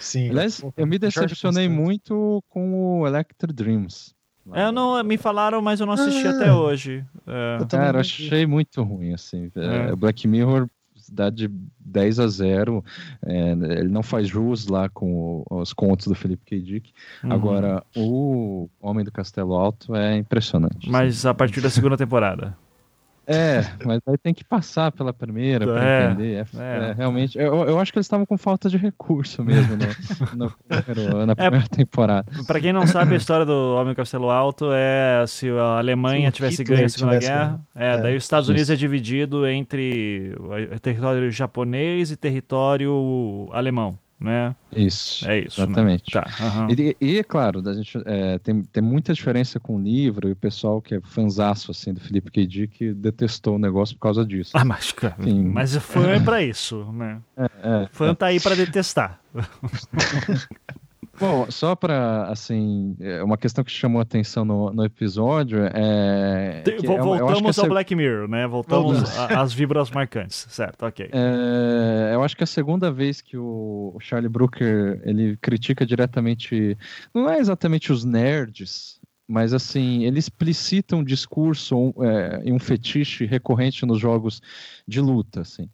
Speaker 5: Sim. Aliás, eu me decepcionei muito com o Electro Dreams.
Speaker 2: É, eu não, me falaram, mas eu não assisti ah, até hoje. É.
Speaker 5: Eu Cara, achei muito ruim, assim. É. Black Mirror dá de 10 a 0. É, ele não faz jus lá com os contos do Felipe K. Dick. Uhum. Agora, o Homem do Castelo Alto é impressionante.
Speaker 2: Mas assim. a partir da segunda temporada.
Speaker 5: É, mas aí tem que passar pela primeira para é, entender. É, é. é, realmente, eu, eu acho que eles estavam com falta de recurso mesmo no, no, na é, primeira temporada.
Speaker 2: Para quem não sabe, a história do Homem Castelo Alto é se a Alemanha Sim, tivesse ganho a Segunda Guerra, é, daí os Estados Unidos é dividido entre território japonês e território alemão né?
Speaker 5: Isso.
Speaker 2: É isso.
Speaker 5: Né? Exatamente.
Speaker 2: Né? Tá,
Speaker 5: uhum. e, e, é claro, a gente é, tem, tem muita diferença com o livro e o pessoal que é fanzaço assim, do Felipe K. que detestou o negócio por causa disso.
Speaker 2: Ah, mas, cara, mas fã é pra isso, né? É, é, fã tá aí pra detestar.
Speaker 5: Bom, só para assim, é uma questão que chamou a atenção no, no episódio é.
Speaker 2: Que Voltamos ao Black Mirror, né? Voltamos às vibras marcantes, certo? Ok.
Speaker 5: É, eu acho que a segunda vez que o Charlie Brooker ele critica diretamente, não é exatamente os nerds, mas assim, ele explicita um discurso é, e um fetiche recorrente nos jogos de luta, assim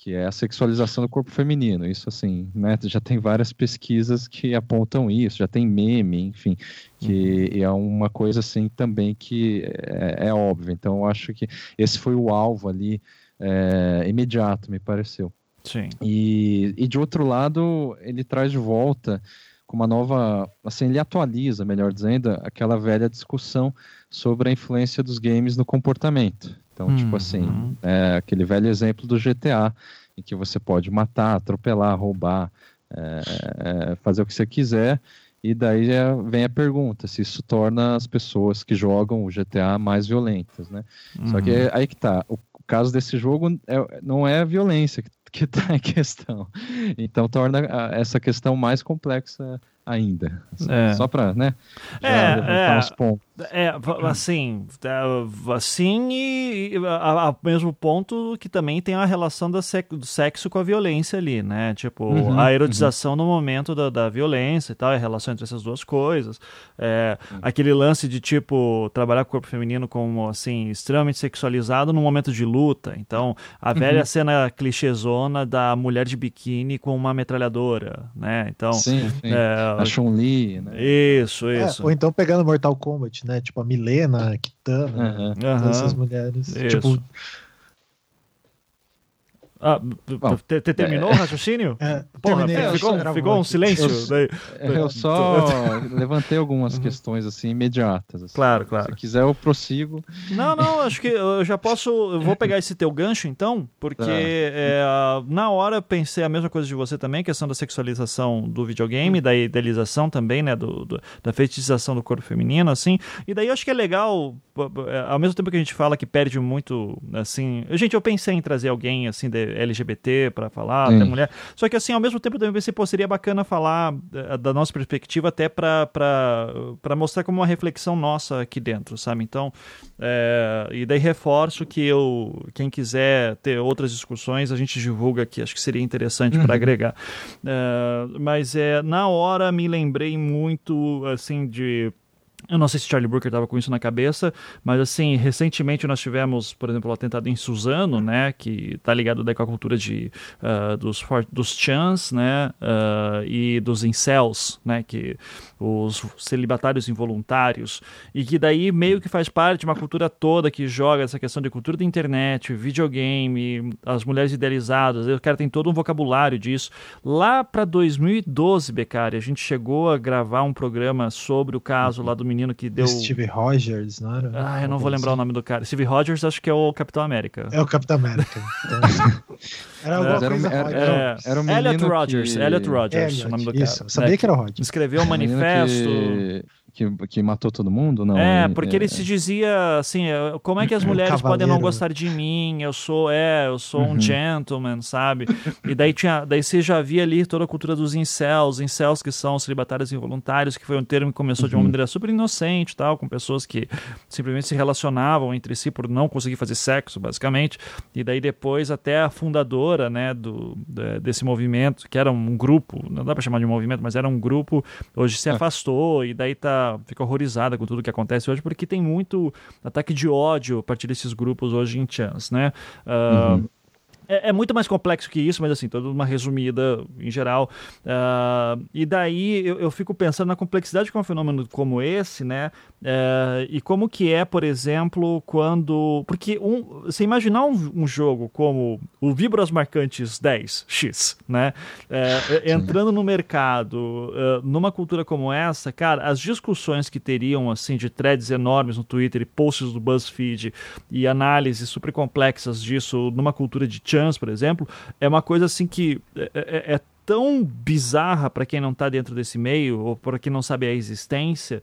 Speaker 5: que é a sexualização do corpo feminino. Isso, assim, né, já tem várias pesquisas que apontam isso, já tem meme, enfim, que uhum. é uma coisa, assim, também que é, é óbvio. Então, eu acho que esse foi o alvo ali é, imediato, me pareceu.
Speaker 2: Sim.
Speaker 5: E, e, de outro lado, ele traz de volta com uma nova, assim, ele atualiza, melhor dizendo, aquela velha discussão sobre a influência dos games no comportamento. Então, tipo uhum. tipo assim, é aquele velho exemplo do GTA, em que você pode matar, atropelar, roubar, é, é, fazer o que você quiser, e daí é, vem a pergunta se isso torna as pessoas que jogam o GTA mais violentas, né? Uhum. Só que uhum. aí que tá, o, caso desse jogo é, não é a violência que está em questão. Então torna essa questão mais complexa ainda. É. Só para, né?
Speaker 2: É, é. É, assim, é, assim e, ao mesmo ponto que também tem a relação do sexo com a violência ali, né? Tipo, uhum, a erotização uhum. no momento da, da, violência e tal, a relação entre essas duas coisas. É, uhum. Aquele lance de, tipo, trabalhar com o corpo feminino como, assim, extremamente sexualizado no momento de luta. Então, a velha uhum. cena clichêzona da mulher de biquíni com uma metralhadora, né? Então,
Speaker 5: sim, sim. É, a Chun-Li, né?
Speaker 2: Isso,
Speaker 4: é,
Speaker 2: isso.
Speaker 4: ou então pegando Mortal Kombat, né? Tipo a Milena, a Kitana, uhum. essas mulheres. Isso. Tipo,
Speaker 2: ah, terminou o raciocínio? É, Porra, terminei, ficou, ficou um silêncio?
Speaker 5: Eu, daí, eu só levantei algumas uhum. questões assim imediatas. Assim.
Speaker 2: Claro, claro.
Speaker 5: Se quiser, eu prossigo.
Speaker 2: Não, não, acho que eu já posso. Eu vou pegar esse teu gancho então, porque tá. é, na hora eu pensei a mesma coisa de você também, questão da sexualização do videogame, da idealização também, né? Do, do, da fetichização do corpo feminino, assim. E daí eu acho que é legal, ao mesmo tempo que a gente fala que perde muito, assim. Gente, eu pensei em trazer alguém assim de LGBT para falar, até mulher. Só que assim, ao mesmo tempo também pensei, pô, seria bacana falar uh, da nossa perspectiva até para mostrar como uma reflexão nossa aqui dentro, sabe? Então, é, e daí reforço que eu, quem quiser ter outras discussões, a gente divulga aqui, acho que seria interessante uhum. para agregar. É, mas é, na hora me lembrei muito, assim, de eu não sei se Charlie Brooker estava com isso na cabeça, mas assim, recentemente nós tivemos, por exemplo, o atentado em Suzano, né, que está ligado daí com a cultura de, uh, dos, dos chans, né, uh, e dos incels, né, que os celibatários involuntários, e que daí meio que faz parte de uma cultura toda que joga essa questão de cultura da internet, videogame, as mulheres idealizadas, o cara tem todo um vocabulário disso. Lá para 2012, Becari, a gente chegou a gravar um programa sobre o caso lá do menino que deu.
Speaker 4: Steve Rogers, não era?
Speaker 2: Ah, eu não vou lembrar o nome do cara. Steve Rogers acho que é o Capitão América.
Speaker 4: É o Capitão América. Então... era alguma
Speaker 2: era,
Speaker 4: coisa
Speaker 2: era, era, era um Elliot Rogers. Que... Elliot Rogers, Elliot, o nome do cara.
Speaker 4: Isso, sabia é, que era o Rogers.
Speaker 2: Escreveu um manifesto.
Speaker 5: Que que, que matou todo mundo? Não,
Speaker 2: é, porque é, ele se dizia assim, é, como é que as mulheres podem não gostar de mim? Eu sou, é, eu sou uhum. um gentleman, sabe? E daí tinha, daí você já via ali toda a cultura dos incels, incels que são celibatários involuntários, que foi um termo que começou uhum. de uma uhum. maneira super inocente, tal, com pessoas que simplesmente se relacionavam entre si por não conseguir fazer sexo, basicamente. E daí depois até a fundadora, né, do desse movimento, que era um grupo, não dá para chamar de movimento, mas era um grupo, hoje se é. afastou e daí tá fica, horrorizada com tudo que acontece hoje, porque tem muito ataque de ódio a partir desses grupos hoje em Chance, né? Uh, uhum é, é, muito mais complexo que isso, mas assim, toda uma resumida em geral. Uh, e daí eu, eu, fico pensando na complexidade que é um fenômeno como esse, né? Uh, e como que é, por exemplo, quando. Porque um, você imaginar um, um jogo como o Vibras Marcantes 10X, né? Uh, entrando no mercado, numa cultura como essa, cara, as discussões que teriam, assim, de threads enormes no Twitter e posts do BuzzFeed e análises super complexas disso numa cultura de chance, por exemplo, é uma coisa assim que é, é, é tão bizarra para quem não está dentro desse meio ou para quem não sabe a existência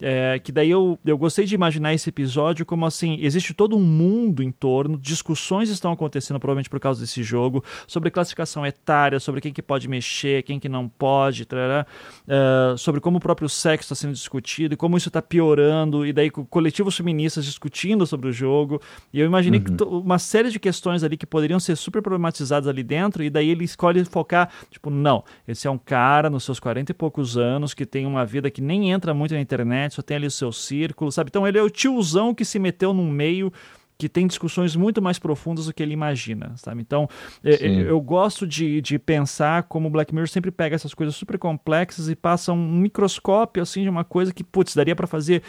Speaker 2: é, que daí eu, eu gostei de imaginar esse episódio como assim: existe todo um mundo em torno, discussões estão acontecendo, provavelmente por causa desse jogo, sobre classificação etária, sobre quem que pode mexer, quem que não pode, tarará, é, sobre como o próprio sexo está sendo discutido e como isso está piorando, e daí coletivos feministas discutindo sobre o jogo. E eu imaginei uhum. uma série de questões ali que poderiam ser super problematizadas ali dentro, e daí ele escolhe focar, tipo, não, esse é um cara nos seus 40 e poucos anos que tem uma vida que nem entra muito na internet internet, só tem ali o seu círculo, sabe? Então ele é o tiozão que se meteu num meio que tem discussões muito mais profundas do que ele imagina, sabe? Então, é, é, eu gosto de, de pensar como o Black Mirror sempre pega essas coisas super complexas e passa um microscópio, assim, de uma coisa que, putz, daria para fazer...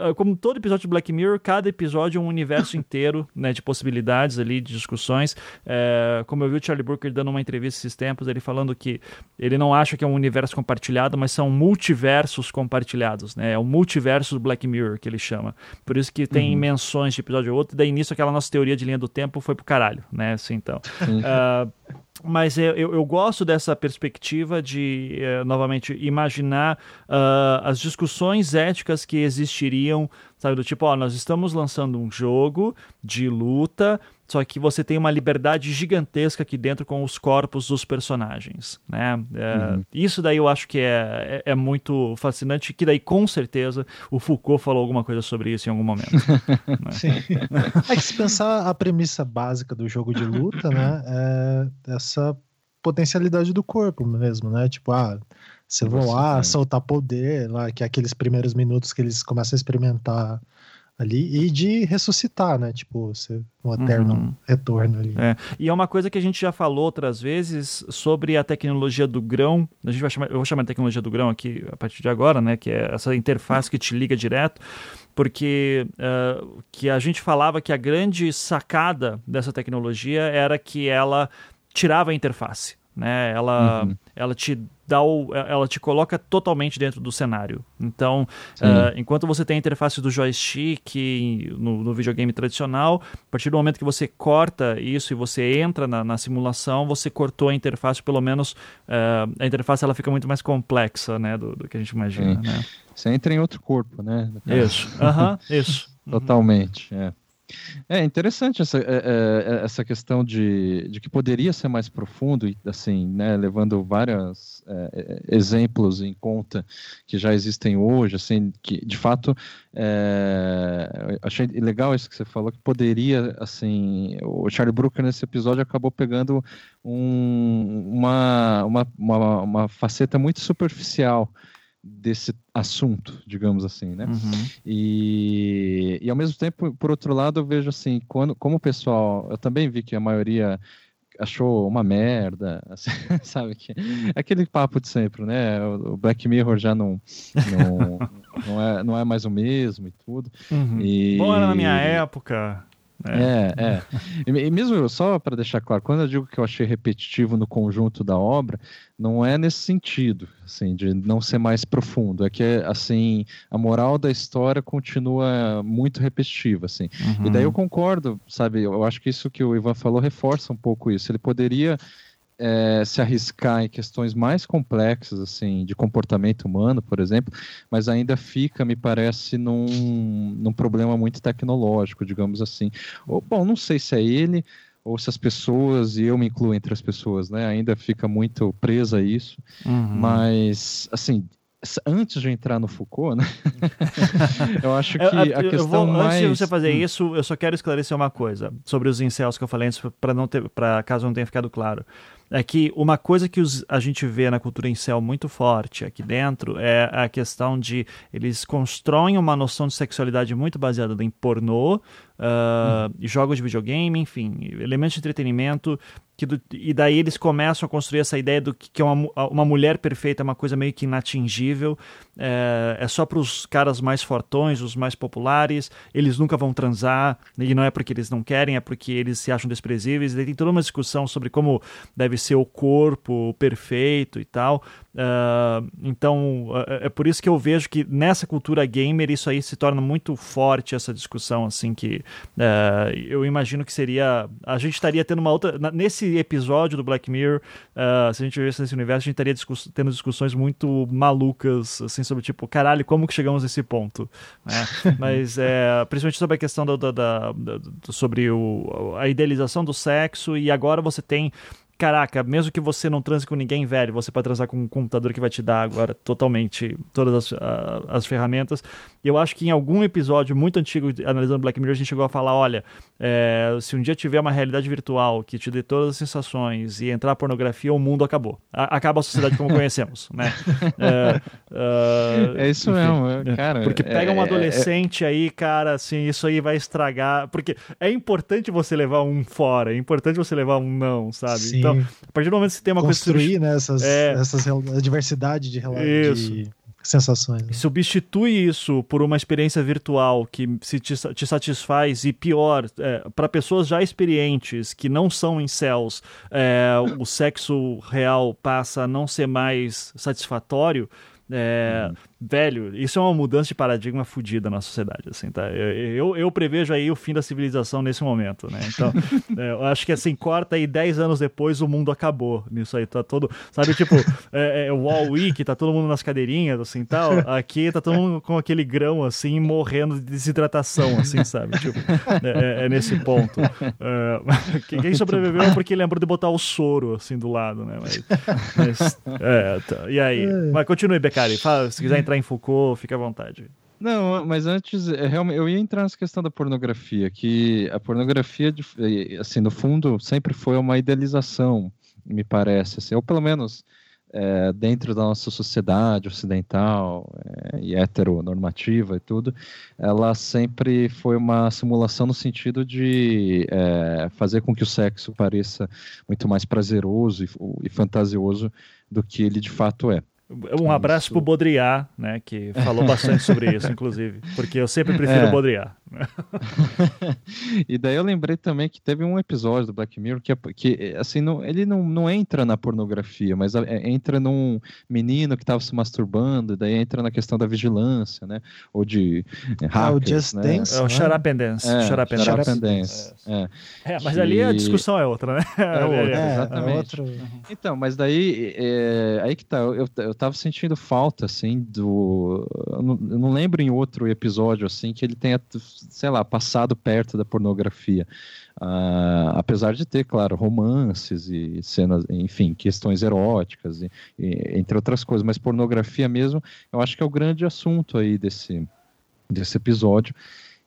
Speaker 2: Ah, como todo episódio de Black Mirror, cada episódio é um universo inteiro, né, de possibilidades ali, de discussões. É, como eu vi o Charlie Brooker dando uma entrevista esses tempos, ele falando que ele não acha que é um universo compartilhado, mas são multiversos compartilhados, né? É o multiverso do Black Mirror, que ele chama. Por isso que tem uhum. menções de episódio a outro, daí nisso aquela nossa teoria de linha do tempo foi pro caralho, né? Assim, então. Uh, mas eu, eu, gosto dessa perspectiva de, uh, novamente, imaginar uh, as discussões éticas que existiriam Sabe, do tipo, ó, nós estamos lançando um jogo de luta, só que você tem uma liberdade gigantesca aqui dentro com os corpos dos personagens, né? É, uhum. Isso daí eu acho que é, é, é, muito fascinante, que daí com certeza o Foucault falou alguma coisa sobre isso em algum momento.
Speaker 4: né? Sim. É que se pensar a premissa básica do jogo de luta, né, é essa potencialidade do corpo mesmo, né? Tipo, ah, você voar, soltar poder, lá, que é aqueles primeiros minutos que eles começam a experimentar ali, e de ressuscitar, né? Tipo, você, um eterno uhum. retorno ali.
Speaker 2: É. E é uma coisa que a gente já falou outras vezes sobre a tecnologia do grão. A gente vai chamar, eu vou chamar de tecnologia do grão aqui a partir de agora, né? Que é essa interface que te liga direto porque uh, que a gente falava que a grande sacada dessa tecnologia era que ela tirava a interface, né? Ela, uhum. Ela te dá o, ela te coloca totalmente dentro do cenário. Então, uh, enquanto você tem a interface do joystick no, no, videogame tradicional, a partir do momento que você corta isso e você entra na, na simulação, você cortou a interface, pelo menos uh, a interface ela fica muito mais complexa, né, do, do que a gente imagina. Né?
Speaker 5: Você entra em outro corpo, né?
Speaker 2: Isso, uhum, isso.
Speaker 5: Totalmente, é. É interessante essa, é, é, é, essa questão de, de que poderia ser mais profundo, assim, né, levando vários é, é, exemplos em conta que já existem hoje, assim, que de fato é, achei legal isso que você falou, que poderia, assim, o Charlie Brooker nesse episódio acabou pegando um, uma, uma, uma, uma faceta muito superficial desse assunto, digamos assim, né? Uhum. E, e ao mesmo tempo, por outro lado, eu vejo assim, quando, como o pessoal, eu também vi que a maioria achou uma merda, assim, sabe que aquele papo de sempre, né? O Black Mirror já não não, não, é, não é mais o mesmo e tudo.
Speaker 2: Uhum. E... Bom, era na minha época.
Speaker 5: É, é. E, mesmo só para deixar claro, quando eu digo que eu achei repetitivo no conjunto da obra, não é nesse sentido, assim, de não ser mais profundo. É que assim a moral da história continua muito repetitiva, assim. Uhum. E daí eu uhum. concordo, sabe? Eu acho que isso que o Ivan falou reforça um pouco isso. Ele poderia é, se arriscar em questões mais complexas, assim, de comportamento humano, por exemplo, mas ainda fica, me parece, num, num problema muito tecnológico, digamos assim. Ou, bom, não sei se é ele ou se as pessoas, e eu me incluo entre as pessoas, né, ainda fica muito presa a isso, uhum. mas, assim, antes de entrar no Foucault, né? eu acho que eu, eu, a questão vou, mais...
Speaker 2: Antes de você fazer hum. isso, eu só quero esclarecer uma coisa sobre os incels que eu falei antes, para não ter, para caso não tenha ficado claro é que uma coisa que os, a gente vê na cultura em céu muito forte aqui dentro é a questão de eles constroem uma noção de sexualidade muito baseada em pornô, uh, uhum. jogos de videogame, enfim, elementos de entretenimento que do, e daí eles começam a construir essa ideia do que, que é uma, uma mulher perfeita é uma coisa meio que inatingível, é, é só para os caras mais fortões, os mais populares, eles nunca vão transar, e não é porque eles não querem, é porque eles se acham desprezíveis. E daí tem toda uma discussão sobre como deve ser o corpo perfeito e tal. Uh, então é, é por isso que eu vejo que nessa cultura gamer isso aí se torna muito forte essa discussão assim que uh, eu imagino que seria a gente estaria tendo uma outra nesse episódio do Black Mirror uh, se a gente vivesse nesse universo a gente estaria discuss tendo discussões muito malucas assim sobre tipo caralho como que chegamos nesse ponto né? mas é, principalmente sobre a questão do, do, do, sobre o, a idealização do sexo e agora você tem caraca, mesmo que você não transe com ninguém velho, você pode transar com um computador que vai te dar agora totalmente todas as, uh, as ferramentas. Eu acho que em algum episódio muito antigo, analisando Black Mirror, a gente chegou a falar: olha, é, se um dia tiver uma realidade virtual que te dê todas as sensações e entrar pornografia, o mundo acabou. A acaba a sociedade como conhecemos, né?
Speaker 5: É, uh, é isso enfim, mesmo, é, cara.
Speaker 2: Porque pega um é, é, adolescente aí, cara, assim, isso aí vai estragar. Porque é importante você levar um fora, é importante você levar um não, sabe? Sim. Então, a partir do momento que você tem uma
Speaker 4: Construir,
Speaker 2: coisa.
Speaker 4: Construir, né, essas, é, essas, diversidade de, de sensações. Né?
Speaker 2: Substitui isso por uma experiência virtual que se te, te satisfaz e pior, é, para pessoas já experientes que não são em céus, é, o sexo real passa a não ser mais satisfatório É, uhum. Velho, isso é uma mudança de paradigma fodida na sociedade, assim, tá? Eu, eu, eu, prevejo aí o fim da civilização nesse momento, né? Então, é, eu acho que assim, corta aí 10 anos depois o mundo acabou nisso aí, tá todo, sabe, tipo, é, é, o Wall Week, tá todo mundo nas cadeirinhas, assim, tal, aqui tá todo mundo com aquele grão, assim, morrendo de desidratação, assim, sabe? Tipo, é, é, é nesse ponto. É, quem sobreviveu é porque lembrou de botar o soro, assim, do lado, né? Mas, mas tá. e aí? Mas continue, Becari, fala, se quiser entrar em Foucault, fica à vontade.
Speaker 5: Não, mas antes, realmente, eu ia entrar nessa questão da pornografia, que a pornografia, assim, no fundo, sempre foi uma idealização, me parece, assim, ou pelo menos é, dentro da nossa sociedade ocidental é, e heteronormativa e tudo, ela sempre foi uma simulação no sentido de é, fazer com que o sexo pareça muito mais prazeroso e, e fantasioso do que ele de fato é.
Speaker 2: Um abraço isso. pro Baudrillard, né, que falou bastante sobre isso, inclusive, porque eu sempre prefiro é. Baudrillard.
Speaker 5: e daí eu lembrei também que teve um episódio do Black Mirror que, que assim, não, ele não, não entra na pornografia, mas é, entra num menino que estava se masturbando, daí entra na questão da vigilância, né, ou de hackers, ah, o Just
Speaker 2: né? Dance, é o Shut Up and Dance. É,
Speaker 5: Shut Up and Shut Dance. Dance.
Speaker 2: É. é. mas que... ali a discussão é outra, né?
Speaker 5: É, outra, é, exatamente. Outro... Então, mas daí, aí que tá, eu, eu, eu tava sentindo falta, assim, do... Eu não, eu não lembro em outro episódio, assim, que ele tenha sei lá, passado perto da pornografia. Uh, apesar de ter, claro, romances e cenas, enfim, questões eróticas, e, e, entre outras coisas, mas pornografia mesmo, eu acho que é o grande assunto aí desse, desse episódio.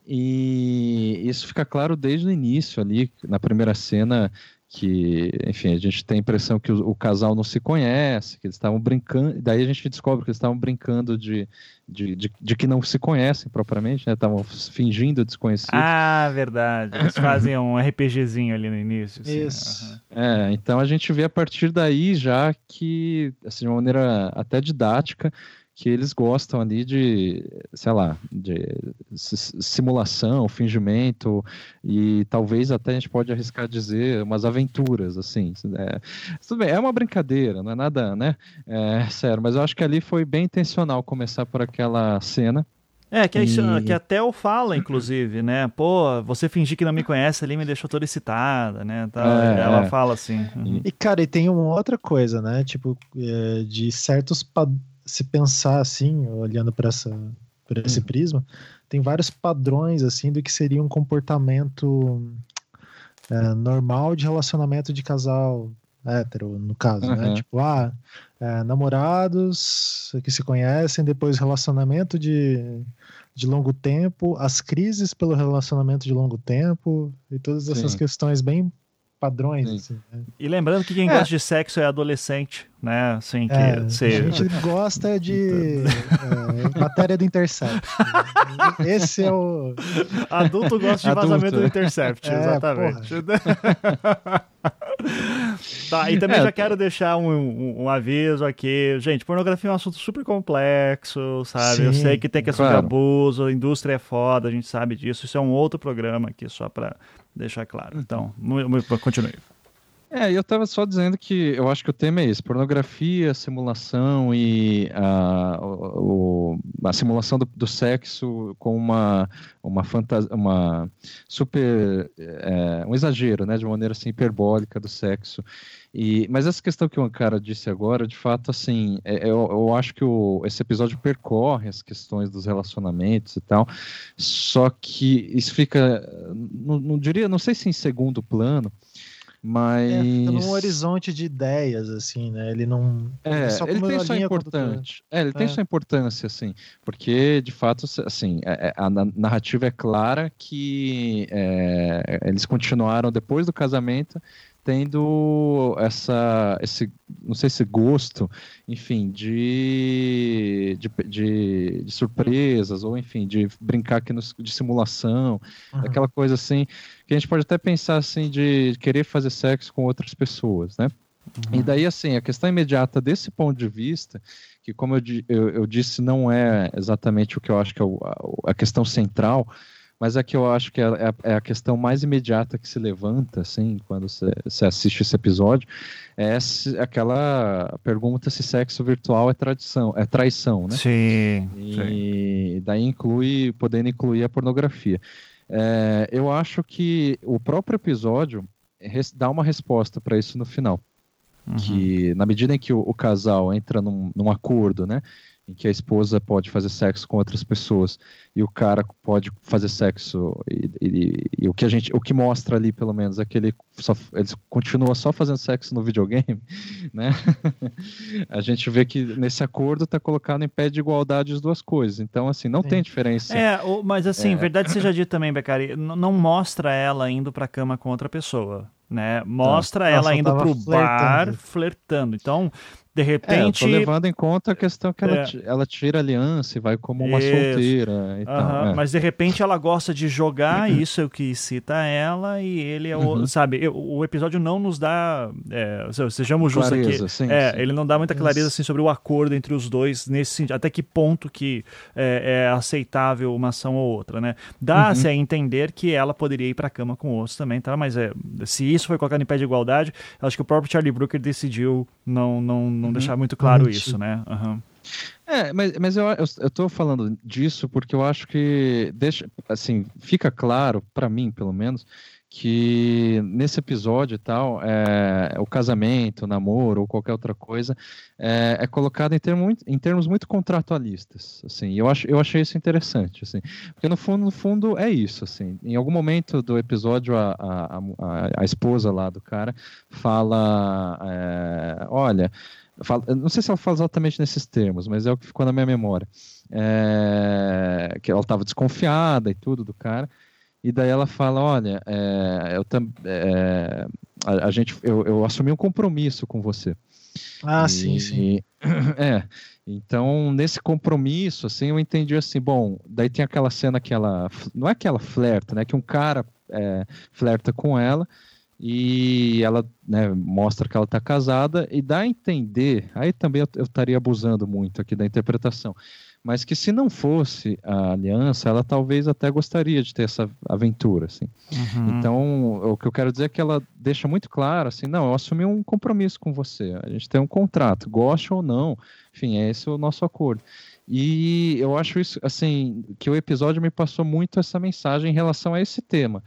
Speaker 5: E isso fica claro desde o início ali, na primeira cena, que, enfim, a gente tem a impressão que o, o, casal não se conhece, que eles estavam brincando, daí a gente descobre que eles estavam brincando de, de, de, de, que não se conhecem propriamente, né? Estavam fingindo desconhecidos.
Speaker 2: Ah, verdade. Eles fazem um RPGzinho ali no início.
Speaker 4: Assim. Isso.
Speaker 5: Uhum. É, então a gente vê a partir daí já que, assim, de uma maneira até didática, que eles gostam ali de, sei lá, de simulação, fingimento e talvez até a gente pode arriscar dizer umas aventuras, assim. É, tudo bem, é uma brincadeira, não é nada, né? É, sério, mas eu acho que ali foi bem intencional começar por aquela cena.
Speaker 2: É, que, e... que até o fala, inclusive, né? Pô, você fingir que não me conhece ali me deixou toda excitada, né? Tá, é, ela é. fala assim.
Speaker 4: Uhum. E, cara, e tem uma outra coisa, né? Tipo, é, de certos padrões se pensar assim, olhando para essa por esse uhum. prisma, tem vários padrões assim do que seria um comportamento é, normal de relacionamento de casal hétero, no caso, né? uhum. né? Tipo, ah, é, namorados que se conhecem, depois relacionamento de, de longo tempo, as crises pelo relacionamento de longo tempo e todas essas Sim. questões bem padrões. Assim, né?
Speaker 2: E lembrando que quem é. gosta de sexo é adolescente, né? Assim, que
Speaker 4: é. A gente gosta de é, matéria do Intercept. Esse é o.
Speaker 2: Adulto gosta de Adulto. vazamento do Intercept, é, exatamente. tá, e também é, já quero deixar um, um, um, aviso aqui. Gente, pornografia é um assunto super complexo, sabe? Sim, Eu sei que tem questão claro. de abuso, a indústria é foda, a gente sabe disso. Isso é um outro programa aqui, só pra deixar claro. Então, continue.
Speaker 5: É, eu estava só dizendo que eu acho que o tema é esse: pornografia, simulação e a, o, a simulação do, do, sexo com uma uma fantasia, uma super é, um exagero, né, de maneira assim hiperbólica do sexo. E, mas essa questão que o Ankara disse agora, de fato, assim, é, eu, eu acho que o, esse episódio percorre as questões dos relacionamentos e tal, só que isso fica, não, não diria, não sei se em segundo plano, mas é,
Speaker 4: num horizonte de ideias assim né? Ele não
Speaker 5: é, ele tem sua importante é, ele é. tem sua importância assim porque de fato assim é, é, a, a narrativa é clara que é, eles continuaram depois do casamento tendo essa, esse, não sei se gosto, enfim, de, de, de, de surpresas, ou enfim, de brincar aqui no, de simulação, uhum. aquela coisa assim, que a gente pode até pensar assim, de querer fazer sexo com outras pessoas, né? Uhum. E daí, assim, a questão imediata desse ponto de vista, que como eu, eu, eu disse, não é exatamente o que eu acho que é a, a questão central, mas a que eu acho que é, é, é a questão mais imediata que se levanta, assim, quando você assiste esse episódio, é se, aquela pergunta se sexo virtual é tradição, é traição, né?
Speaker 2: Sim.
Speaker 5: E sim. daí inclui, podendo incluir a pornografia. É, eu acho que o próprio episódio dá uma resposta para isso no final. Uhum. Que na medida em que o, o casal entra num, num acordo, né? Em que a esposa pode fazer sexo com outras pessoas e o cara pode fazer sexo e, e, e, o que a gente o que mostra ali pelo menos é que ele só ele continua só fazendo sexo no videogame né a gente vê que nesse acordo está colocado em pé de igualdade as duas coisas então assim não Sim. tem diferença
Speaker 2: é mas assim é. verdade seja dito também Becari não mostra ela indo para cama com outra pessoa né? Mostra ela indo pro flertando. bar flertando. Então, de repente.
Speaker 5: É, eu tô levando em conta a questão que ela, é. ela tira aliança e vai como uma isso. solteira. E tal,
Speaker 2: é. Mas de repente ela gosta de jogar, isso é o que cita ela, e ele é o. Uhum. Sabe, o episódio não nos dá. É, sejamos justos aqui. Sim, é, sim. ele não dá muita clareza assim, sobre o acordo entre os dois, nesse sentido. Até que ponto que é, é aceitável uma ação ou outra, né? Dá-se uhum. a entender que ela poderia ir pra cama com outros também, tá? Mas é, se isso foi colocado em pé de igualdade, acho que o próprio Charlie Brooker decidiu não, não não uhum. deixar muito claro isso, né? Uhum.
Speaker 5: É, mas, mas eu, eu, eu tô falando disso porque eu acho que deixa, assim, fica claro, para mim, pelo menos, que nesse episódio e tal, é, o casamento, o namoro ou qualquer outra coisa é, é colocado em, termo, em termos muito contratualistas, assim, eu, acho, eu achei isso interessante, assim, porque no fundo, no fundo é isso, assim, em algum momento do episódio a, a, a, a esposa lá do cara fala, é, olha, fala, não sei se ela fala exatamente nesses termos, mas é o que ficou na minha memória, é, que ela estava desconfiada e tudo do cara, e daí ela fala, olha, é, eu é, a, a, gente, eu, eu, assumi um compromisso com você.
Speaker 4: Ah, e, sim, sim.
Speaker 5: É, então nesse compromisso, assim, eu entendi assim, bom, daí tem aquela cena que ela, não é que ela flerta, né, que um cara é, flerta com ela e ela né, mostra que ela está casada e dá a entender, aí também eu, estaria abusando muito aqui da interpretação, mas que se não fosse a aliança, ela talvez até gostaria de ter essa aventura, assim. Uhum. Então, o que eu quero dizer é que ela deixa muito claro, assim, não, eu assumi um compromisso com você, a gente tem um contrato, gosta ou não, enfim, é esse o nosso acordo. E eu acho isso, assim, que o episódio me passou muito essa mensagem em relação a esse tema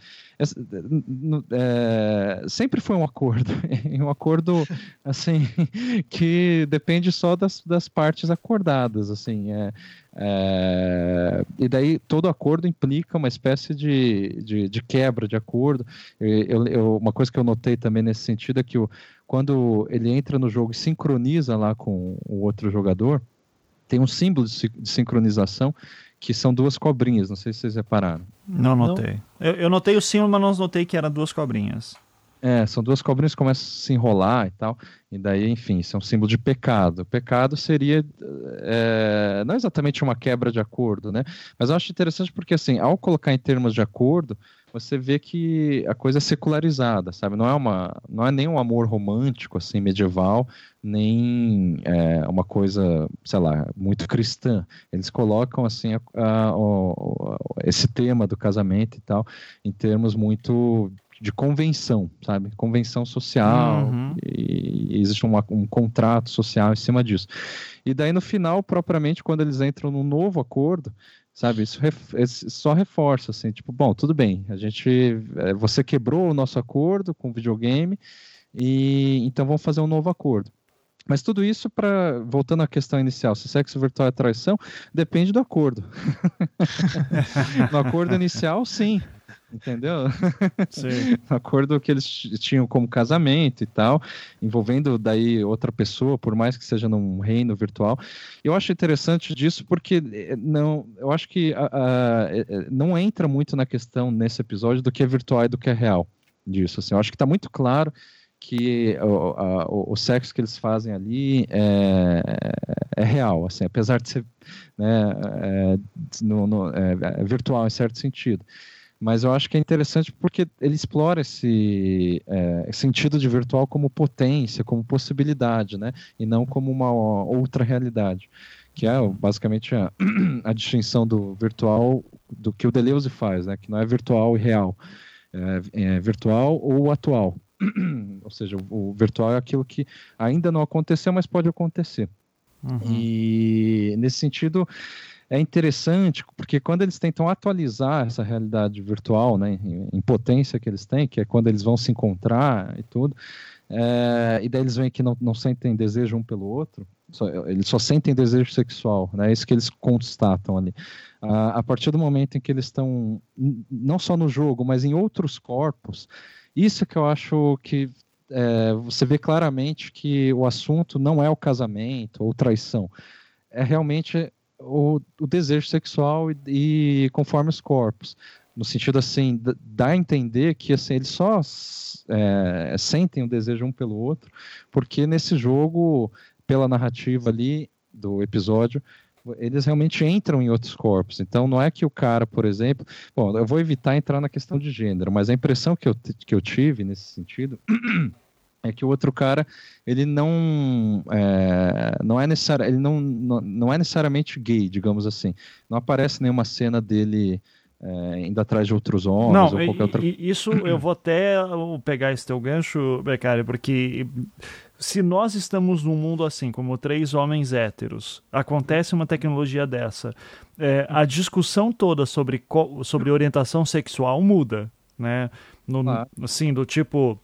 Speaker 5: é, sempre foi um acordo, um acordo assim que depende só das, das partes acordadas, assim, é, é, e daí todo acordo implica uma espécie de, de, de quebra de acordo. Eu, eu, uma coisa que eu notei também nesse sentido é que o, quando ele entra no jogo e sincroniza lá com o outro jogador, tem um símbolo de, de sincronização que são duas cobrinhas, não sei se vocês repararam.
Speaker 2: Não notei. Eu, eu, notei o símbolo, mas não notei que eram duas cobrinhas.
Speaker 5: É, são duas cobrinhas que começam a se enrolar e tal, e daí, enfim, isso é um símbolo de pecado. O pecado seria é, não exatamente uma quebra de acordo, né? Mas eu acho interessante porque, assim, ao colocar em termos de acordo, você vê que a coisa é secularizada, sabe? Não é uma, não é nem um amor romântico assim medieval, nem é, uma coisa, sei lá, muito cristã. Eles colocam assim a, a, a, esse tema do casamento e tal em termos muito de convenção, sabe? Convenção social, uhum. e, existe um, um contrato social em cima disso. E daí no final, propriamente, quando eles entram num novo acordo, sabe? Isso, isso, só reforça, assim, tipo, bom, tudo bem, a gente, é, você quebrou o nosso acordo com o videogame e então vamos fazer um novo acordo. Mas tudo isso para voltando à questão inicial, se sexo virtual é traição, depende do acordo. no acordo inicial, sim, entendeu? Sim. acordo que eles tinham como casamento e tal, envolvendo daí outra pessoa, por mais que seja num reino virtual. Eu acho interessante disso porque eh, não, eu acho que a, a, eh, eh, não entra muito na questão nesse episódio do que é virtual e do que é real disso. Assim, eu acho que está muito claro que o, a, o, sexo que eles fazem ali é, é real, assim, apesar de ser né, é, no, no, é, é virtual em certo sentido mas eu acho que é interessante porque ele explora esse é, sentido de virtual como potência, como possibilidade, né? E não como uma outra realidade. que é basicamente a, a distinção do virtual do que o Deleuze faz, né? Que não é virtual e real, é, é virtual ou atual. ou seja, o, o virtual é aquilo que ainda não aconteceu, mas pode acontecer. Uhum. E nesse sentido, é interessante porque quando eles tentam atualizar essa realidade virtual, né, em, potência que eles têm, que é quando eles vão se encontrar e tudo, é, e daí eles veem que não, não sentem desejo um pelo outro, só, eles só sentem desejo sexual, né, é isso que eles constatam ali. A, a partir do momento em que eles estão, não só no jogo, mas em outros corpos, isso que eu acho que é, você vê claramente que o assunto não é o casamento ou traição, é realmente o, o desejo sexual e, e, conforme os corpos. No sentido assim, dá a entender que assim, eles só é, sentem o desejo um pelo outro, porque nesse jogo, pela narrativa ali do episódio, eles realmente entram em outros corpos. Então, não é que o cara, por exemplo. Bom, eu vou evitar entrar na questão de gênero, mas a impressão que eu, que eu tive nesse sentido é que o outro cara ele não é, não é necessário ele não, não, não é necessariamente gay digamos assim não aparece nenhuma cena dele é, indo atrás de outros homens
Speaker 2: não,
Speaker 5: ou qualquer outra
Speaker 2: isso eu vou até pegar esse teu gancho Becari porque se nós estamos num mundo assim como três homens héteros acontece uma tecnologia dessa é, a discussão toda sobre sobre orientação sexual muda né no, ah. assim do tipo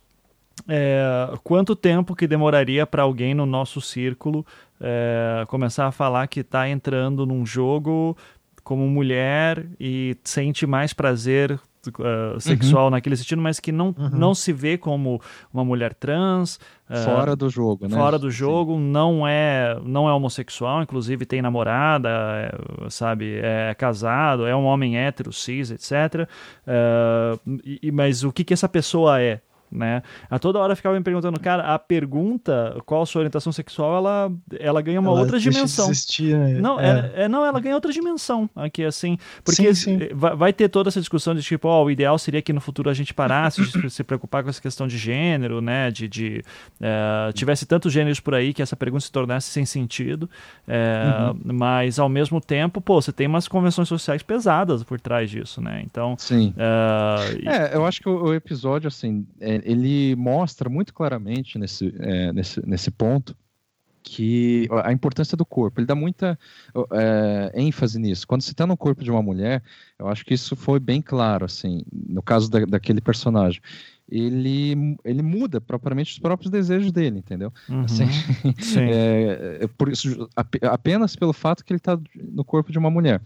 Speaker 2: é, quanto tempo que demoraria para alguém no nosso círculo é, começar a falar que está entrando num jogo como mulher e sente mais prazer Uh, sexual uhum. naquele sentido, mas que não, uhum. não se vê como uma mulher trans.
Speaker 5: Uh, fora do jogo, né?
Speaker 2: Fora do jogo, não é, não é homossexual, inclusive tem namorada, é, sabe? É casado, é um homem hétero, cis, etc. Uh, e, mas o que, que essa pessoa é? Né? A toda hora ficava me perguntando, cara, a pergunta qual a sua orientação sexual, ela, ela ganha uma ela outra dimensão.
Speaker 4: Existir, né?
Speaker 2: Não, é. É, é. não, ela ganha outra dimensão aqui, assim, porque sim, sim. Vai, vai, ter toda essa discussão de tipo, ó, oh, o ideal seria que no futuro a gente parasse de se preocupar com essa questão de gênero, né? De, de uh, tivesse tantos gêneros por aí que essa pergunta se tornasse sem sentido, uh, uhum. mas ao mesmo tempo, pô, você tem umas convenções sociais pesadas por trás disso, né? Então,
Speaker 5: sim. Uh, é, eu acho que o, o episódio, assim, é, ele mostra muito claramente nesse, é, nesse, nesse ponto que a importância do corpo, ele dá muita é, ênfase nisso. Quando você está no corpo de uma mulher, eu acho que isso foi bem claro, assim, no caso da, daquele personagem. Ele, ele muda propriamente os próprios desejos dele, entendeu? Uhum, assim, é, é, por isso, apenas pelo fato que ele está no corpo de uma mulher.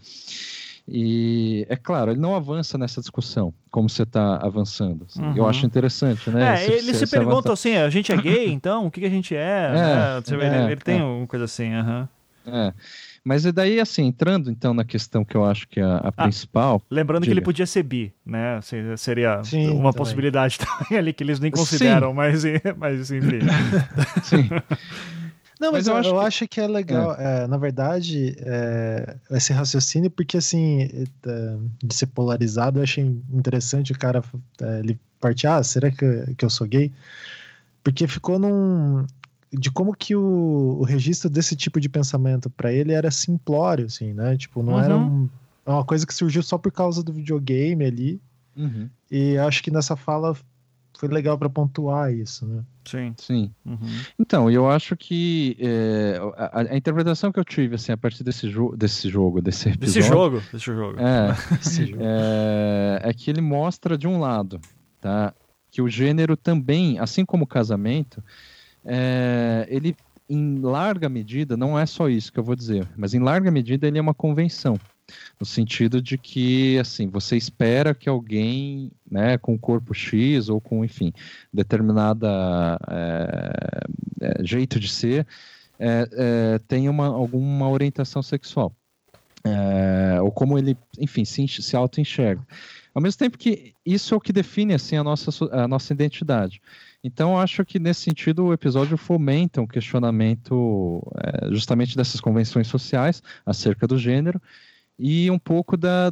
Speaker 5: E é claro, ele não avança nessa discussão como você está avançando. Assim. Uhum. Eu acho interessante, né?
Speaker 2: É, se, ele se, se pergunta avança... assim: a gente é gay, então? O que, que a gente é? é, né? é ele, ele, tem é. uma coisa assim. Uhum.
Speaker 5: É. Mas e daí, assim, entrando então na questão que eu acho que é a, a ah, principal.
Speaker 2: Lembrando diga. que ele podia ser bi, né? Seria Sim, uma também. possibilidade também ali que eles nem consideram, Sim. mas, mas enfim.
Speaker 4: Sim. Não, mas, mas eu, eu, acho, eu que... acho, que... é legal, é. É, na verdade, é, esse raciocínio, porque assim, é, de ser polarizado, eu achei interessante o cara é, ele partir, ah, será que, que eu sou gay? Porque ficou num. De como que o, o registro desse tipo de pensamento para ele era simplório, assim, né? Tipo, não uhum. era um, uma coisa que surgiu só por causa do videogame ali. Uhum. E acho que nessa fala foi legal para pontuar isso, né?
Speaker 2: Sim.
Speaker 5: Sim. Uhum. Então, eu acho que é, a, a, interpretação que eu tive assim, a partir desse, jo desse jogo, desse episódio...
Speaker 2: Desse jogo? Desse jogo.
Speaker 5: É, é, é, que ele mostra, de um lado, tá, que o gênero também, assim como o casamento, é, ele, em larga medida, não é só isso que eu vou dizer, mas em larga medida ele é uma convenção no sentido de que assim você espera que alguém né com corpo X ou com enfim determinada é, é, jeito de ser é, tenha uma, alguma orientação sexual. Ou como ele enfim se, se auto enxerga ao mesmo tempo que isso é o que define assim a nossa a nossa identidade. Então, acho que nesse sentido o episódio fomenta um questionamento é, justamente dessas convenções sociais acerca do gênero e um pouco da,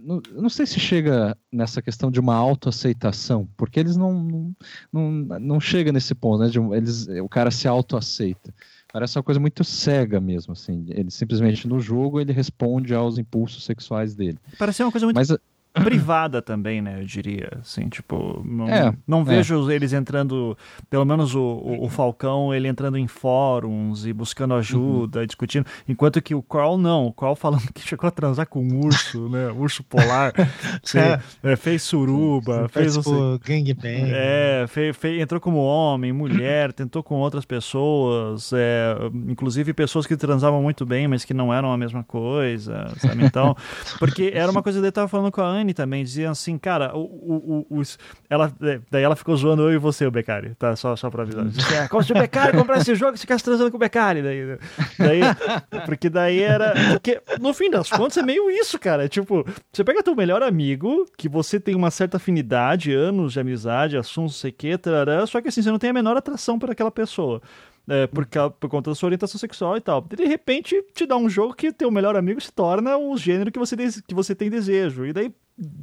Speaker 5: não, não, sei se chega nessa questão de uma autoaceitação, porque eles não, não, não, não chega nesse ponto, né? De, eles, o cara se autoaceita. Parece uma coisa muito cega mesmo, assim. Ele simplesmente no jogo ele responde aos impulsos sexuais dele.
Speaker 2: Parece uma coisa muito. Mas, privada também, né? Eu diria, assim, tipo, não, é, não é. vejo é. eles entrando, pelo menos o, o, o, Falcão, ele entrando em fóruns e buscando ajuda, uhum. discutindo, enquanto que o Carl não, o Carl falando que chegou a transar com um urso, né? Urso polar, é. é. fez suruba, fez
Speaker 4: o gangbang.
Speaker 2: É, fez, fez, entrou como homem, mulher, tentou com outras pessoas, é, inclusive pessoas que transavam muito bem, mas que não eram a mesma coisa, sabe? Então, porque era uma coisa que ele tava falando com a Anne também, diziam assim, cara, o, o, o, os, ela, é, daí ela ficou zoando eu e você, o Becari, tá? Só, só pra avisar. Disse, ah, como se o Becari comprar esse jogo, você ficasse transando com o Becari. Daí, daí, porque daí era. Porque no fim das contas é meio isso, cara. Tipo, você pega teu melhor amigo, que você tem uma certa afinidade, anos de amizade, assuntos, sei que, tarará, só que assim, você não tem a menor atração por aquela pessoa é, por, por conta da sua orientação sexual e tal. De repente, te dá um jogo que teu melhor amigo se torna o gênero que você, que você tem desejo. E daí,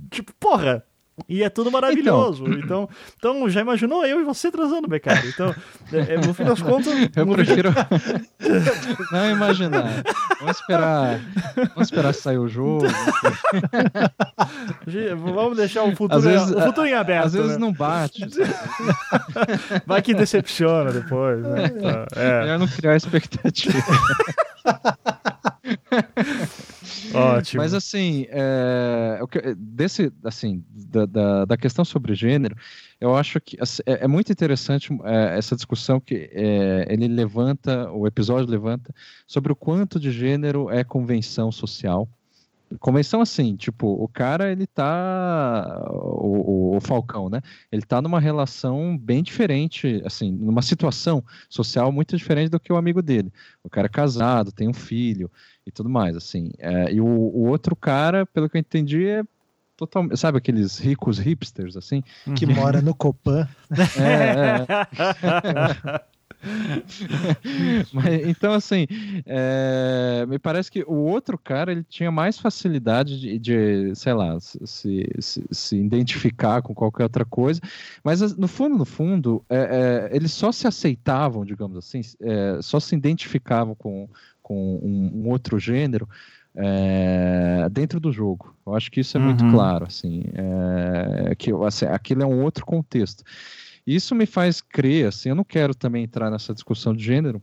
Speaker 2: tipo, porra, e é tudo maravilhoso. Então, então, então já imaginou eu e você transando, Becari. Então, é, é, no fim das contas.
Speaker 5: Eu prefiro não imaginar. Vamos esperar. Vamos esperar sair o jogo.
Speaker 2: Vamos deixar o futuro, vezes, o futuro em aberto.
Speaker 5: Às vezes
Speaker 2: né?
Speaker 5: não bate.
Speaker 2: Vai que decepciona depois. Né? Então,
Speaker 5: é. Melhor não criar expectativa.
Speaker 2: Ótimo.
Speaker 5: Mas assim, é, desse, assim, da, da, da, questão sobre gênero, eu acho que assim, é, é, muito interessante é, essa discussão que é, ele levanta, o episódio levanta, sobre o quanto de gênero é convenção social. Convenção assim, tipo, o cara, ele tá, o, o, o Falcão, né, ele tá numa relação bem diferente, assim, numa situação social muito diferente do que o amigo dele. O cara é casado, tem um filho, e tudo mais, assim. É, e o, o, outro cara, pelo que eu entendi, é total, sabe aqueles ricos hipsters, assim?
Speaker 4: Que mora no Copan.
Speaker 5: É, é. Mas, então, assim, é, me parece que o outro cara ele tinha mais facilidade de, de sei lá, se, se, se, identificar com qualquer outra coisa, mas no fundo, no fundo, é, é, eles só se aceitavam, digamos assim, é, só se identificavam com, com um, um outro gênero é, dentro do jogo. Eu acho que isso é uhum. muito claro, assim, é, que assim, aquilo é um outro contexto. Isso me faz crer, assim, eu não quero também entrar nessa discussão de gênero,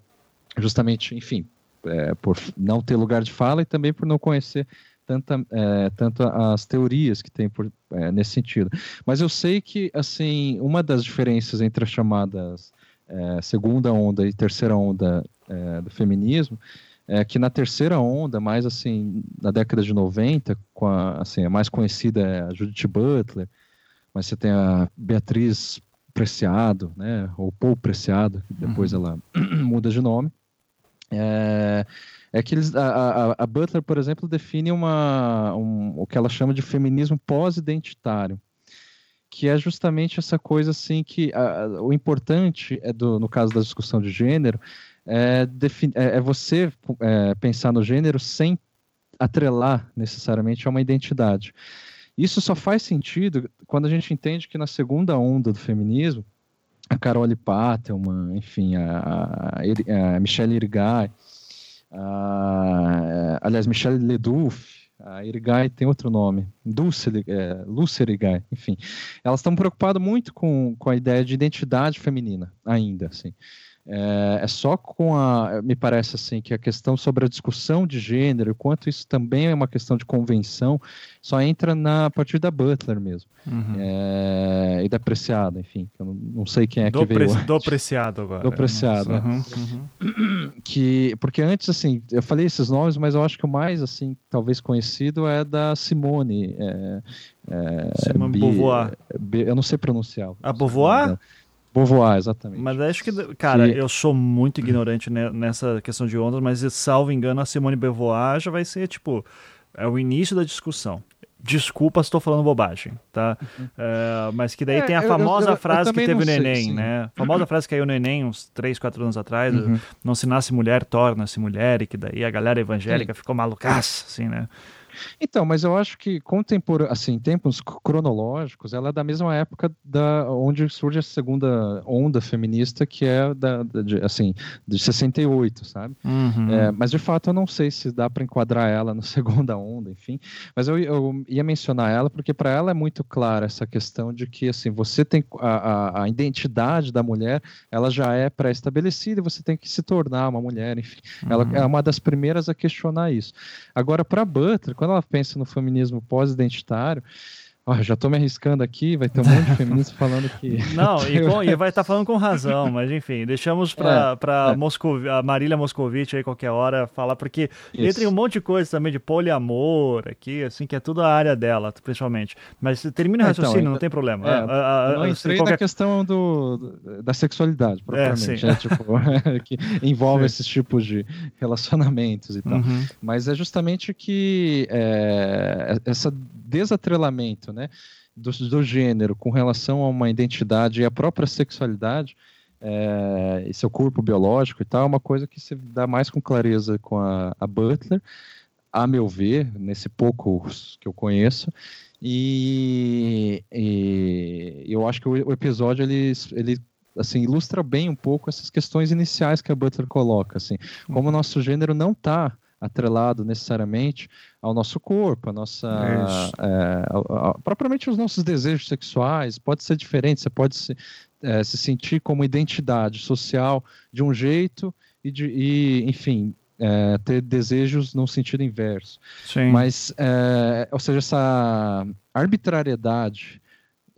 Speaker 5: justamente, enfim, é, por não ter lugar de fala e também por não conhecer tanta, é, tanto as teorias que tem por, é, nesse sentido. Mas eu sei que, assim, uma das diferenças entre as chamadas é, segunda onda e terceira onda do feminismo é que na terceira onda, mais assim, na década de 90, com a, assim, a mais conhecida é a Judith Butler, mas você tem a Beatriz Preciado, né, ou Paul Preciado, que depois uhum. ela muda de nome. É, é que eles, a, a, a, Butler, por exemplo, define uma, um, o que ela chama de feminismo pós-identitário, que é justamente essa coisa assim que a, o importante é do, no caso da discussão de gênero é, é, é você é, pensar no gênero sem atrelar necessariamente a uma identidade. Isso só faz sentido quando a gente entende que na segunda onda do feminismo, a Carole Patelman, enfim, a, a, a Michelle Irigai, a, aliás, Michelle Ledouf, a Irigai tem outro nome, Dulce, é, Lúcia Irigai, enfim, elas estão preocupadas muito com, com a ideia de identidade feminina ainda, assim. É, é, só com a. Me parece assim que a questão sobre a discussão de gênero, o quanto isso também é uma questão de convenção, só entra na a partir da Butler mesmo. Uhum. É, e da Preciado, enfim. Eu não, não sei quem é do que veio.
Speaker 2: Do Preciado agora.
Speaker 5: Do Preciado. É. Uhum. Que, porque antes, assim, eu falei esses nomes, mas eu acho que o mais, assim, talvez conhecido é da Simone. É,
Speaker 2: é Simone Beauvoir.
Speaker 5: eu não sei pronunciar.
Speaker 2: A Beauvoir?
Speaker 5: Beauvoir, exatamente.
Speaker 2: Mas acho que, cara, que... eu sou muito ignorante nessa questão de ondas, mas salvo engano, a Simone Beauvoir já vai ser, tipo, é o início da discussão. Desculpa se estou falando bobagem, tá? Uhum. É, mas que daí é, tem a famosa eu, eu, frase eu que teve o neném, né? A famosa frase que caiu no neném uns 3, 4 anos atrás, uhum. não se nasce mulher, torna-se mulher, e que daí a galera evangélica Sim. ficou malucaça, assim, né?
Speaker 5: Então, mas eu acho que contempor, assim, em tempos cronológicos, ela é da mesma época da onde surge a segunda onda feminista, que é da, da de, assim, de 68, sabe?
Speaker 2: Uhum.
Speaker 5: É, mas de fato eu não sei se dá para enquadrar ela na segunda onda, enfim. Mas eu, eu ia mencionar ela porque para ela é muito clara essa questão de que assim você tem a, a, a identidade da mulher, ela já é pré-estabelecida e você tem que se tornar uma mulher, enfim. Uhum. Ela é uma das primeiras a questionar isso. Agora, para Butler, quando ela pensa no feminismo pós-identitário, Oh, já estou me arriscando aqui, vai ter um monte de feministas falando que.
Speaker 2: Não, e, com, e vai estar tá falando com razão, mas enfim, deixamos para é, é. Moscov... a Marília Moscovitch aí qualquer hora falar, porque Isso. entra em um monte de coisa também de poliamor aqui, assim, que é tudo a área dela, principalmente. Mas termina o é, então, raciocínio, então, não tem problema.
Speaker 5: É, a, a, não entrei qualquer... na questão do, da sexualidade, é, propriamente, é, tipo, que envolve sim. esses tipos de relacionamentos e tal. Uhum. Mas é justamente que essa desatrelamento né, do, do, gênero com relação a uma identidade e a própria sexualidade é, e seu corpo biológico e tal, é uma coisa que se dá mais com clareza com a, a Butler, a meu ver, nesse pouco que eu conheço, e, e eu acho que o, episódio ele, ele assim ilustra bem um pouco essas questões iniciais que a Butler coloca, assim, como o nosso gênero não está atrelado necessariamente ao nosso corpo, a nossa, é, a, a, propriamente os nossos desejos sexuais, pode ser diferente, você pode se, é, se sentir como identidade social de um jeito e, de, e enfim, é, ter desejos no sentido inverso.
Speaker 2: Sim.
Speaker 5: Mas, é, ou seja, essa arbitrariedade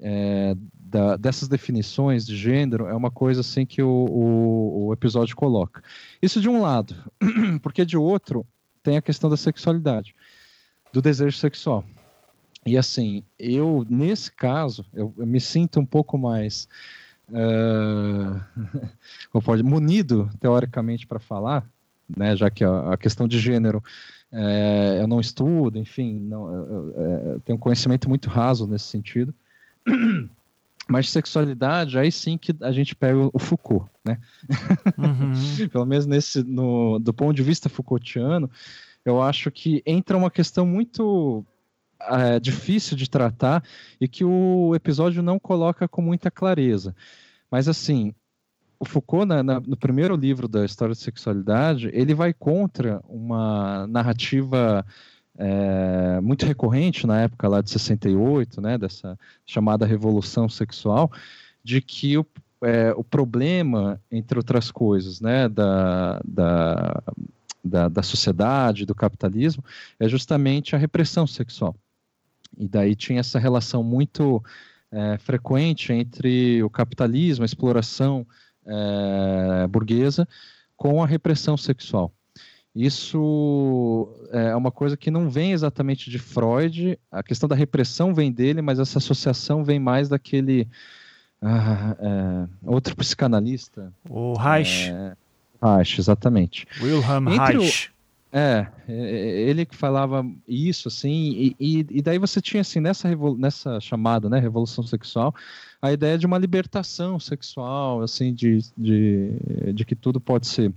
Speaker 5: é, da, dessas definições de gênero é uma coisa assim que o, o, o, episódio coloca. Isso de um lado, porque de outro tem a questão da sexualidade, do desejo sexual. E assim, eu nesse caso eu, eu me sinto um pouco mais uh, pode, munido teoricamente para falar, né, já que a, a questão de gênero é, eu não estudo, enfim, não, eu, eu, eu tenho um conhecimento muito raso nesse sentido. Mas sexualidade, aí sim que a gente pega o Foucault, né? Uhum. Pelo menos nesse, no, do ponto de vista Foucaultiano, eu acho que entra uma questão muito é, difícil de tratar e que o episódio não coloca com muita clareza. Mas assim, o Foucault, na, na, no primeiro livro da História da Sexualidade, ele vai contra uma narrativa é, muito recorrente na época lá de 68, né, dessa chamada revolução sexual, de que o, é, o problema, entre outras coisas, né, da, da, da, da sociedade, do capitalismo, é justamente a repressão sexual. E daí tinha essa relação muito é, frequente entre o capitalismo, a exploração é, burguesa, com a repressão sexual. Isso é uma coisa que não vem exatamente de Freud, a questão da repressão vem dele, mas essa associação vem mais daquele ah, é, outro psicanalista.
Speaker 2: O Reich. É,
Speaker 5: Reich, exatamente.
Speaker 2: Wilhelm Entre Reich. O,
Speaker 5: é, ele que falava isso, assim, e, e, daí você tinha, assim, nessa, nessa chamada, né, revolução sexual, a ideia de uma libertação sexual, assim, de, de, de que tudo pode ser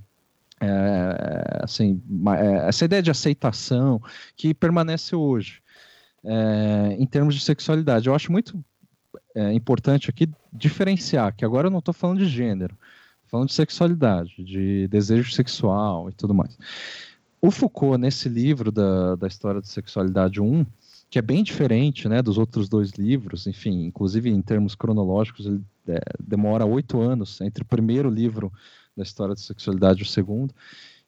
Speaker 5: é, assim, é, essa ideia de aceitação que permanece hoje é, em termos de sexualidade. Eu acho muito é, importante aqui diferenciar que agora eu não estou falando de gênero, falando de sexualidade, de desejo sexual e tudo mais. O Foucault, nesse livro da, da História da Sexualidade 1, que é bem diferente né, dos outros dois livros, enfim, inclusive em termos cronológicos, ele é, demora oito anos entre o primeiro livro da história da sexualidade, o segundo.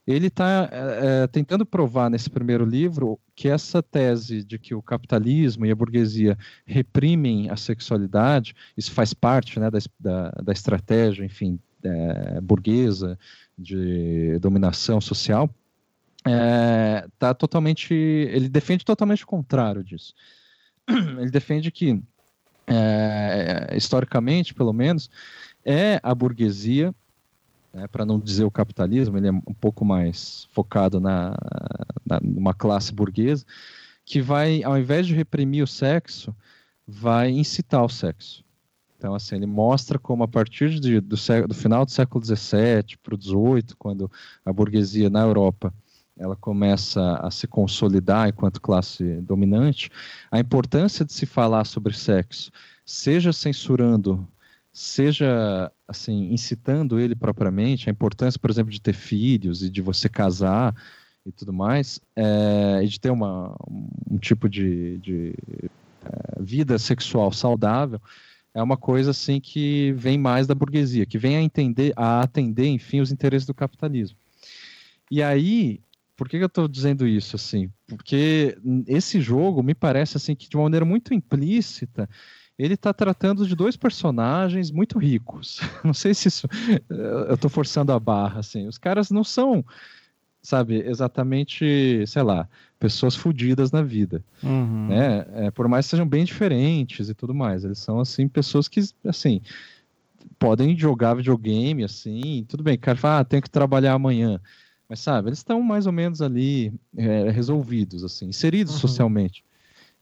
Speaker 5: Ele está é, é, tentando provar nesse primeiro livro que essa tese de que o capitalismo e a burguesia reprimem a sexualidade, isso faz parte né, da, da, da estratégia, enfim, é, burguesa de dominação social, é, tá totalmente, ele defende totalmente o contrário disso. Ele defende que, é, historicamente, pelo menos, é a burguesia né, para não dizer o capitalismo, ele é um pouco mais focado na, na numa classe burguesa, que vai, ao invés de reprimir o sexo, vai incitar o sexo. Então, assim, ele mostra como a partir de, do, do, final do século XVII para o XVIII, quando a burguesia na Europa ela começa a se consolidar enquanto classe dominante, a importância de se falar sobre sexo, seja censurando, seja assim incitando ele propriamente, a importância, por exemplo, de ter filhos e de você casar e tudo mais, é, e de ter uma, um tipo de, de é, vida sexual saudável, é uma coisa assim que vem mais da burguesia, que vem a entender, a atender, enfim, os interesses do capitalismo. E aí, por que, que eu estou dizendo isso assim? Porque esse jogo me parece assim que de uma maneira muito implícita ele está tratando de dois personagens muito ricos. Não sei se isso eu estou forçando a barra assim. Os caras não são sabe, exatamente, sei lá, pessoas fodidas na vida, uhum. né? É, por mais que sejam bem diferentes e tudo mais, eles são assim pessoas que, assim, podem jogar videogame, assim, tudo bem, cara fala, ah, tenho que trabalhar amanhã, mas sabe, eles estão mais ou menos ali é, resolvidos, assim, inseridos uhum. socialmente.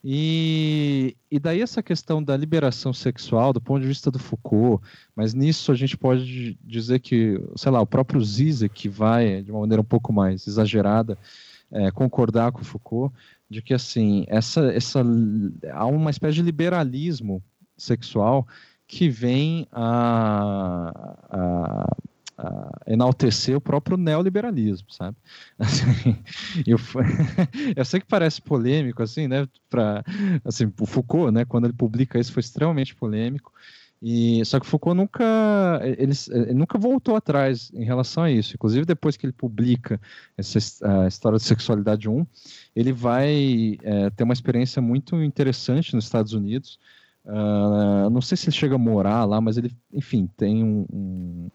Speaker 5: E, e daí essa questão da liberação sexual, do ponto de vista do Foucault, mas nisso a gente pode dizer que, sei lá, o próprio Zizek vai, de uma maneira um pouco mais exagerada, é, concordar com o Foucault, de que, assim, essa, essa, há uma espécie de liberalismo sexual que vem a enaltecer o próprio neoliberalismo, sabe? Assim, eu, eu, sei que parece polêmico, assim, né? Para assim, o Foucault, né? Quando ele publica isso, foi extremamente polêmico. E só que Foucault nunca ele, ele, nunca voltou atrás em relação a isso. Inclusive depois que ele publica essa a história de sexualidade 1, ele vai é, ter uma experiência muito interessante nos Estados Unidos. Uh, não sei se ele chega a morar lá, mas ele, enfim, tem um, um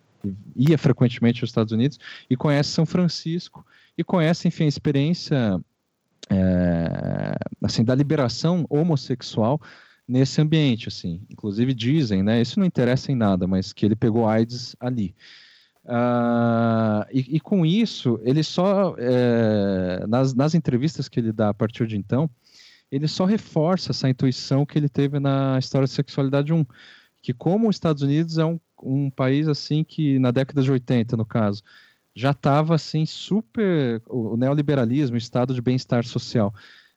Speaker 5: ia frequentemente aos Estados Unidos e conhece São Francisco e conhece, enfim, a experiência é, assim da liberação homossexual nesse ambiente, assim. Inclusive dizem, né? Isso não interessa em nada, mas que ele pegou AIDS ali. Uh, e, e, com isso, ele só é, nas, nas entrevistas que ele dá a partir de então, ele só reforça essa intuição que ele teve na história de sexualidade 1, que como os Estados Unidos é um um país assim que na década de 80, no caso, já estava assim super o neoliberalismo, o estado de bem-estar social,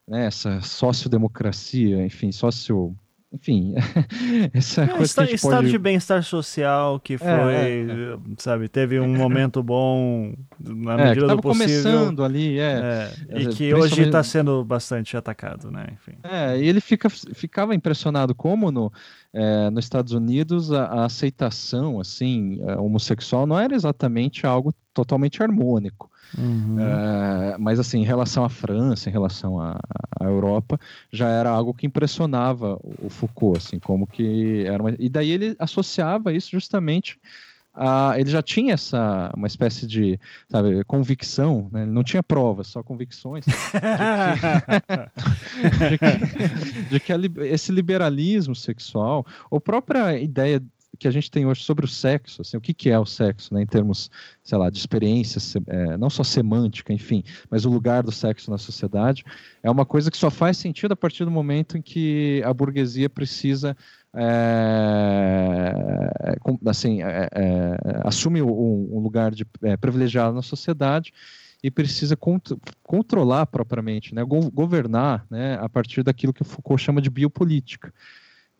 Speaker 5: né, essa sociodemocracia, enfim, socio enfim, essa é, coisa
Speaker 2: está,
Speaker 5: que
Speaker 2: estado
Speaker 5: pode...
Speaker 2: de bem-estar social que é, foi, é, é. sabe, teve um momento bom na é, medida do possível.
Speaker 5: começando ali, é.
Speaker 2: é e que hoje está sendo bastante atacado, né? Enfim.
Speaker 5: É, e ele fica, ficava impressionado como no, é, nos Estados Unidos a, a aceitação, assim, homossexual não era exatamente algo totalmente harmônico. Uhum. É, mas assim, em relação à França, em relação à, à, Europa, já era algo que impressionava o Foucault, assim, como que era uma... e daí ele associava isso justamente a... ele já tinha essa uma espécie de sabe, convicção, né? ele não tinha provas, só convicções de que, de que, de que esse liberalismo sexual, ou própria ideia que a gente tem hoje sobre o sexo, assim, o que, que é o sexo, né, em termos, sei lá, de experiência, é, não só semântica, enfim, mas o lugar do sexo na sociedade, é uma coisa que só faz sentido a partir do momento em que a burguesia precisa é, assim, é, é, assume um, um, lugar de é, privilegiado na sociedade e precisa cont controlar propriamente, né, go governar né, a partir daquilo que Foucault chama de biopolítica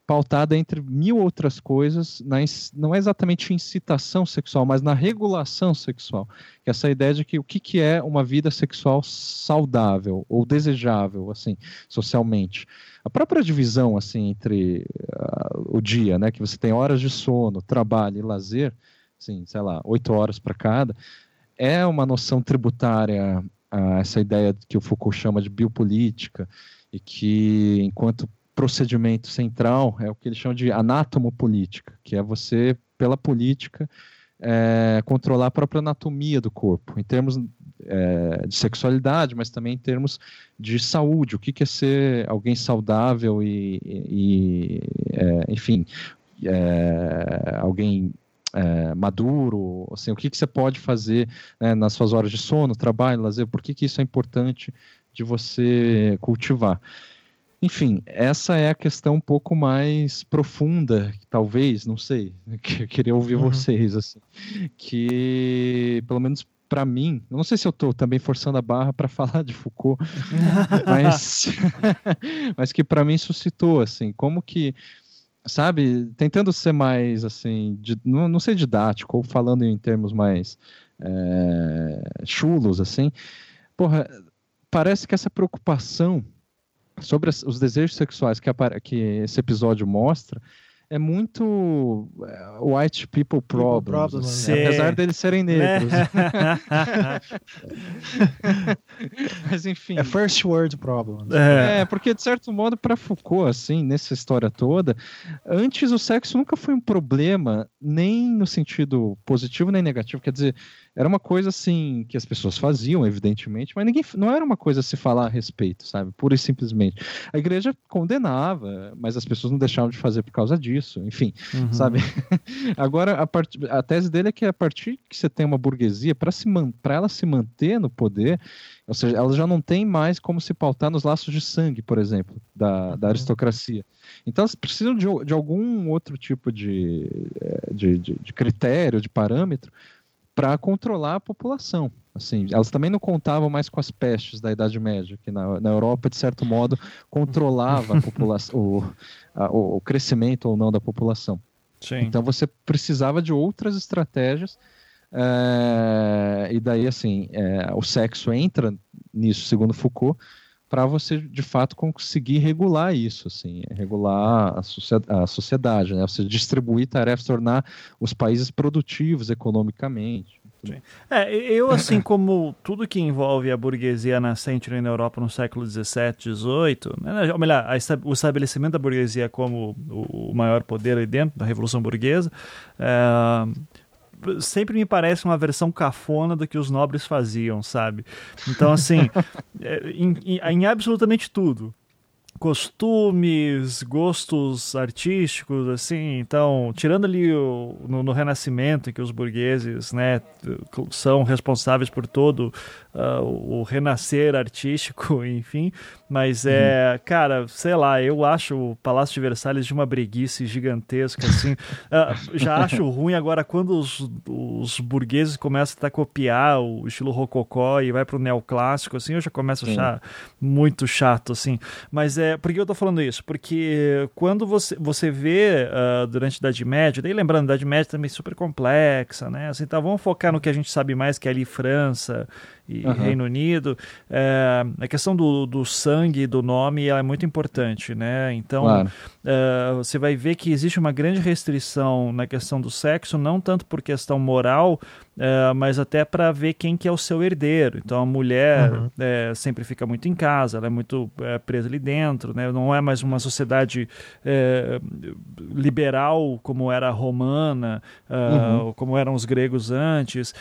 Speaker 5: pautada entre mil outras coisas, na, não é exatamente incitação sexual, mas na regulação sexual. Que é essa ideia de que o que, que é uma vida sexual saudável ou desejável, assim, socialmente. A própria divisão, assim, entre uh, o dia, né, que você tem horas de sono, trabalho e lazer, assim, sei lá, oito horas para cada, é uma noção tributária a essa ideia que o Foucault chama de biopolítica e que, enquanto procedimento central é o que eles chamam de anátomo-política, que é você, pela política, é, controlar a própria anatomia do corpo, em termos é, de sexualidade, mas também em termos de saúde, o que, que é ser alguém saudável e, e é, enfim, é, alguém é, maduro, assim, o que, que você pode fazer né, nas suas horas de sono, trabalho, lazer, por que, que isso é importante de você cultivar. Enfim, essa é a questão um pouco mais profunda, talvez, não sei, que eu queria ouvir uhum. vocês, assim, que pelo menos para mim, não sei se eu estou também forçando a barra para falar de Foucault, mas, mas que para mim suscitou, assim, como que, sabe, tentando ser mais, assim, de, não, não sei didático, ou falando em termos mais é, chulos, assim, porra, parece que essa preocupação sobre os desejos sexuais que, que esse episódio mostra é muito é, white people problems, people assim, apesar deles serem negros. Mas enfim.
Speaker 4: É first world problems.
Speaker 5: É, é porque de certo modo para Foucault assim, nessa história toda, antes o sexo nunca foi um problema, nem no sentido positivo nem negativo, quer dizer, era uma coisa assim que as pessoas faziam, evidentemente, mas ninguém não era uma coisa a se falar a respeito, sabe? Pura e simplesmente. A igreja condenava, mas as pessoas não deixavam de fazer por causa disso, enfim, uhum. sabe? Agora a, part... a tese dele é que a partir que você tem uma burguesia para se para ela se manter no poder, ou seja, ela já não tem mais como se pautar nos laços de sangue, por exemplo, da, da uhum. aristocracia. Então elas precisam de, de algum outro tipo de, eh, de, de, de critério, de parâmetro para controlar a população. Assim, elas também não contavam mais com as pestes da Idade Média, que na, na Europa, de certo modo, controlava a população, o, a, o crescimento ou não da população. Sim. Então você precisava de outras estratégias. É, e daí, assim, é, o sexo entra nisso, segundo Foucault, para você de fato conseguir regular isso, assim, regular a, sociedade, a sociedade, né? Você distribuir tarefas, tornar os países produtivos economicamente.
Speaker 2: É, eu, assim como tudo que envolve a burguesia nascente na Europa no século XVII, XVIII, né, ou melhor, o estabelecimento da burguesia como o maior poder dentro da Revolução Burguesa, é, sempre me parece uma versão cafona do que os nobres faziam, sabe? Então, assim, é, em, em, em absolutamente tudo costumes, gostos artísticos, assim. Então, tirando ali o, no, no, Renascimento, em que os burgueses, né, são responsáveis por todo uh, o renascer artístico, enfim. Mas é, uhum. cara, sei lá, eu acho o Palácio de Versalhes de uma breguice gigantesca, assim. uh, já acho ruim agora quando os, os burgueses começam a copiar o estilo rococó e vai pro neoclássico, assim, eu já começo a achar muito chato, assim. Mas é, por que eu tô falando isso? Porque quando você, você vê uh, durante a Idade Média, daí lembrando, a Idade Média também é super complexa, né? Assim, então vamos focar no que a gente sabe mais, que é ali França e uhum. Reino Unido, é, a questão do, do sangue, do nome, é muito importante, né? Então, claro. é, você vai ver que existe uma grande restrição na questão do sexo, não tanto por questão moral, é, mas até para ver quem que é o seu herdeiro. Então, a mulher uhum. sempre fica muito em casa, ela é muito presa ali dentro, né? Não é mais uma sociedade liberal como era a romana, uhum. como eram os gregos antes.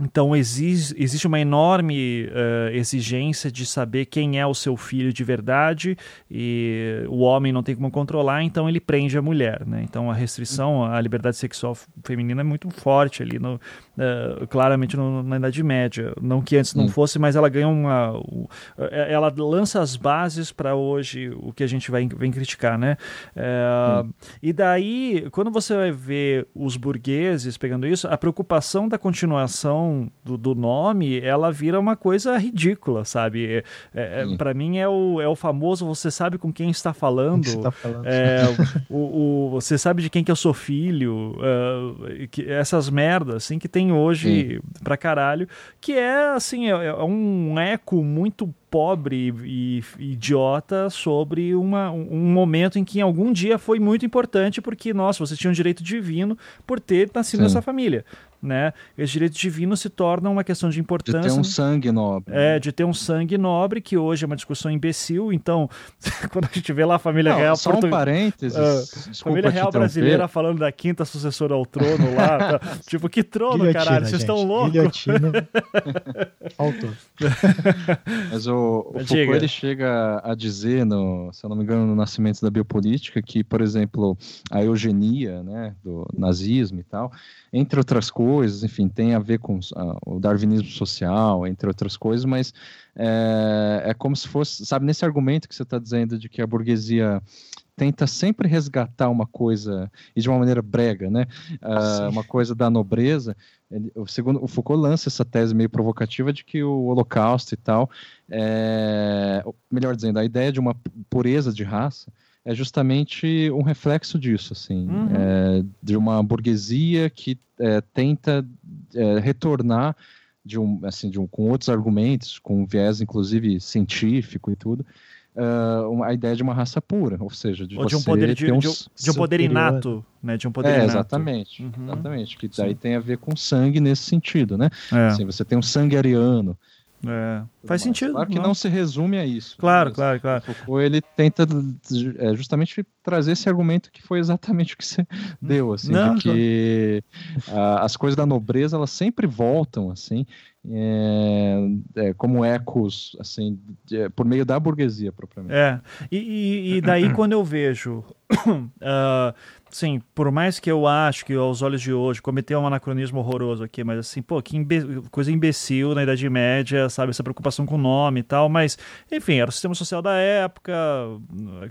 Speaker 2: Então exige, existe uma enorme uh, exigência de saber quem é o seu filho de verdade e o homem não tem como controlar, então ele prende a mulher. Né? Então a restrição à liberdade sexual feminina é muito forte ali, no, uh, claramente no, na Idade Média. Não que antes não fosse, mas ela ganha uma. Uh, ela lança as bases para hoje o que a gente vai, vem criticar. Né? e daí, quando você vai ver os burgueses pegando isso, a preocupação da continuação do, do nome, ela vira uma coisa ridícula, sabe? É, é, para mim é o, é o famoso você sabe com quem está falando.
Speaker 4: Está falando.
Speaker 2: É, o, o, você sabe de quem que eu sou filho. Uh, que, essas merdas assim que tem hoje Sim. pra caralho. Que é assim, é, é um eco muito pobre e, idiota sobre uma, um momento em que em algum dia foi muito importante porque, nossa, você tinha um direito divino por ter nascido Sim. nessa família né? Esse direito divino se torna uma questão de importância.
Speaker 5: De ter um sangue nobre.
Speaker 2: É, de ter um sangue nobre, que hoje é uma discussão imbecil. Então, quando a gente vê lá a família Não, real.
Speaker 5: Só um parênteses. Uh,
Speaker 2: família real brasileira falando da quinta sucessora ao trono lá. Tá? tipo, que trono, Guilhotina, caralho? Vocês estão loucos?
Speaker 4: Faltou.
Speaker 5: Mas o, o Foucault ele chega a dizer, no, se eu não me engano, no Nascimento da Biopolítica, que, por exemplo, a eugenia, né, do nazismo e tal, entre outras coisas, enfim, tem a ver com uh, o darwinismo social, entre outras coisas, mas é, é como se fosse, sabe, nesse argumento que você está dizendo de que a burguesia tenta sempre resgatar uma coisa, e de uma maneira brega, né? Uh, uma coisa da nobreza. Ele, o, segundo, o Foucault lança essa tese meio provocativa de que o Holocausto e tal, é, melhor dizendo, a ideia de uma pureza de raça é justamente um reflexo disso, assim, uhum. é, de uma burguesia que é, tenta é, retornar de um, assim, de um, com outros argumentos, com um viés inclusive científico e tudo, uh, a ideia de uma raça pura, ou seja, de,
Speaker 2: ou de um poder de, um, de, de um poder inato, né? De um poder
Speaker 5: é,
Speaker 2: inato.
Speaker 5: exatamente, uhum. exatamente, que daí Sim. tem a ver com sangue nesse sentido, né? É. Assim, você tem um sangue ariano,
Speaker 2: é, faz sentido.
Speaker 5: Claro que não. não. se resume a isso.
Speaker 2: Claro, claro, claro.
Speaker 5: O Foucault, ele tenta é, justamente trazer esse argumento que foi exatamente o que você deu, assim, não, de que a, as coisas da nobreza, elas sempre voltam, assim, é, é, como ecos, assim, de, por meio da burguesia, propriamente.
Speaker 2: É, e, e daí quando eu vejo... uh, sim, por mais que eu acho que aos olhos de hoje cometeu um anacronismo horroroso aqui, mas assim, pô, que imbe coisa imbecil na Idade Média, sabe, essa preocupação com o nome e tal, mas enfim, era o sistema social da época,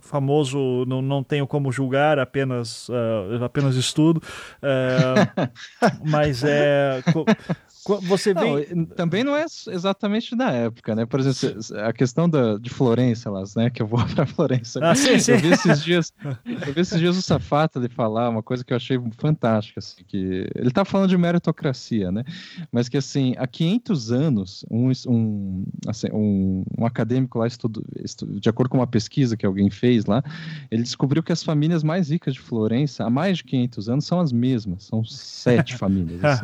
Speaker 2: famoso, não, não tenho como julgar, apenas, uh, apenas estudo, uh, mas é você vê.
Speaker 5: Não, também não é exatamente da época, né? Por exemplo, a questão da, de Florença, lá, né? Que eu vou para Florença.
Speaker 2: Ah, sim, sim.
Speaker 5: Eu vi esses dias, eu vi esses dias o Safata de falar uma coisa que eu achei fantástica, assim, que ele tá falando de meritocracia, né? Mas que assim, há 500 anos, um, um, assim, um, um acadêmico lá estudo, estudo, de acordo com uma pesquisa que alguém fez lá, ele descobriu que as famílias mais ricas de Florença, há mais de 500 anos, são as mesmas, são sete famílias. Assim.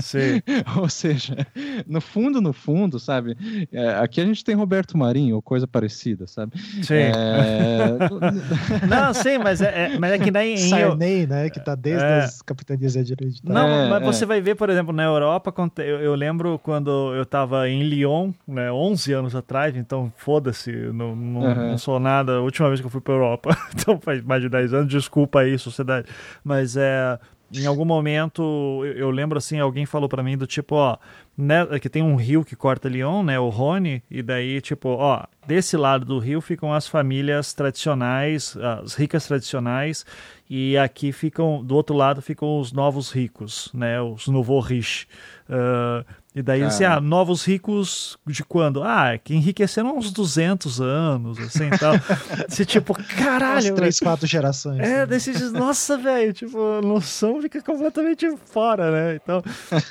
Speaker 2: Sim.
Speaker 5: Ou seja, no fundo, no fundo, sabe? É, aqui a gente tem Roberto Marinho ou coisa parecida, sabe?
Speaker 2: Sim. É... não, sim, mas é, é, mas é que nem.
Speaker 4: Sarney, né? Que tá desde é... as capitanias hereditárias.
Speaker 2: Não, é, mas você vai ver, por exemplo, na Europa, eu, eu lembro quando eu tava em Lyon, né, 11 anos atrás, então foda-se, não, não, uhum. não, sou nada. A última vez que eu fui pra Europa, então faz mais de 10 anos, desculpa aí, sociedade. Mas é em algum momento eu, eu lembro assim, alguém falou para mim do tipo, ó, né, que tem um rio que corta Lyon, né, o Rhône, e daí tipo, ó, desse lado do rio ficam as famílias tradicionais, as ricas tradicionais, e aqui ficam, do outro lado ficam os novos ricos, né, os nouveaux riches. Uh, e daí, Cara. assim, ah, novos ricos de quando? Ah, que enriqueceram uns 200 anos, assim, tal. Você, tipo, caralho...
Speaker 4: As três, quatro gerações.
Speaker 2: É, né? daí você diz, nossa, velho, tipo, a noção fica completamente fora, né? Então,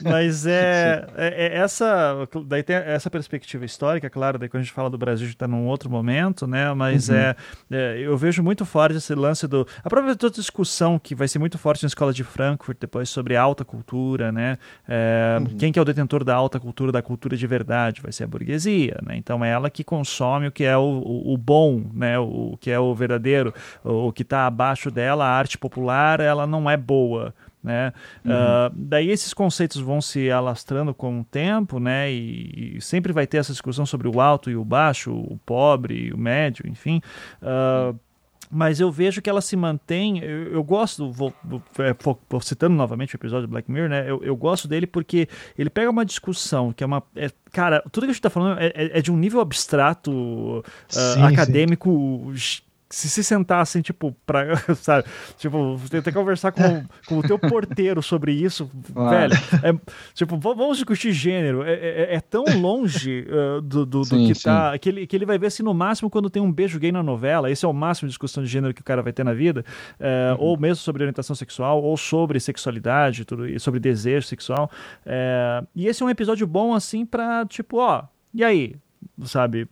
Speaker 2: mas é, é, é, essa... Daí tem essa perspectiva histórica, claro, daí quando a gente fala do Brasil, a gente tá num outro momento, né? Mas uhum. é, é, eu vejo muito forte esse lance do... A própria toda discussão que vai ser muito forte na escola de Frankfurt depois sobre alta cultura, né? É, uhum. Quem que é o detentor da da alta cultura, da cultura de verdade, vai ser a burguesia, né? Então é ela que consome o que é o, o, o bom, né? O, o, que é o verdadeiro, o, que está abaixo dela, a arte popular, ela não é boa, né? Uhum. Uh, daí esses conceitos vão se alastrando com o tempo, né? E, e, sempre vai ter essa discussão sobre o alto e o baixo, o pobre, o médio, enfim. Uh, mas eu vejo que ela se mantém. Eu, eu gosto, vou, vou, é, citando novamente o episódio do Black Mirror, né? Eu, eu, gosto dele porque ele pega uma discussão que é uma. É, cara, tudo que a gente tá falando é, é, é de um nível abstrato, uh, sim, acadêmico. Sim se se sentar assim, tipo, pra, sabe, tipo, tentar conversar com, com o teu porteiro sobre isso, ah. velho, é, tipo, vamos discutir gênero, é, é, é tão longe uh, do, do, sim, do, que tá, que ele, que ele vai ver assim no máximo quando tem um beijo gay na novela, esse é o máximo de discussão de gênero que o cara vai ter na vida, uh, uhum. ou mesmo sobre orientação sexual, ou sobre sexualidade, tudo, sobre desejo sexual, uh, e esse é um episódio bom, assim, pra, tipo, ó, e aí, sabe,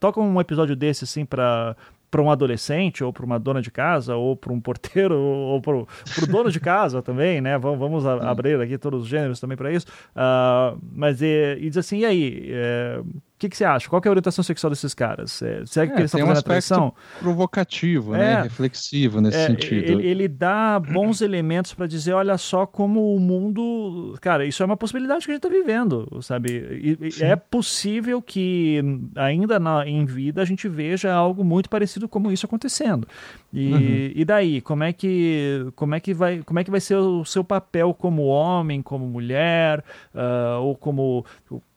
Speaker 2: toca um episódio desse, assim, pra para um adolescente, ou para uma dona de casa, ou para um porteiro, ou para o dono de casa também, né? Vamos, vamos abrir aqui todos os gêneros também para isso. Uh, mas e, e, diz assim, e aí? É, que, que, você acha? Qual é a orientação sexual desses caras? É, será que é, eles estão fazendo um a traição?
Speaker 5: provocativo, né? É. reflexivo nesse é, sentido.
Speaker 2: Ele, ele, dá bons elementos para dizer, olha só como o mundo... Cara, isso é uma possibilidade que a gente está vivendo, sabe? E, é possível que ainda na, em vida a gente veja algo muito parecido como isso acontecendo. E, uhum. e daí, como é que como é que vai como é que vai ser o seu papel como homem, como mulher, uh, ou como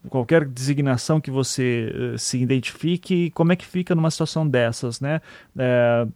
Speaker 2: qualquer designação que você uh, se identifique, como é que fica numa situação dessas, né? Uh,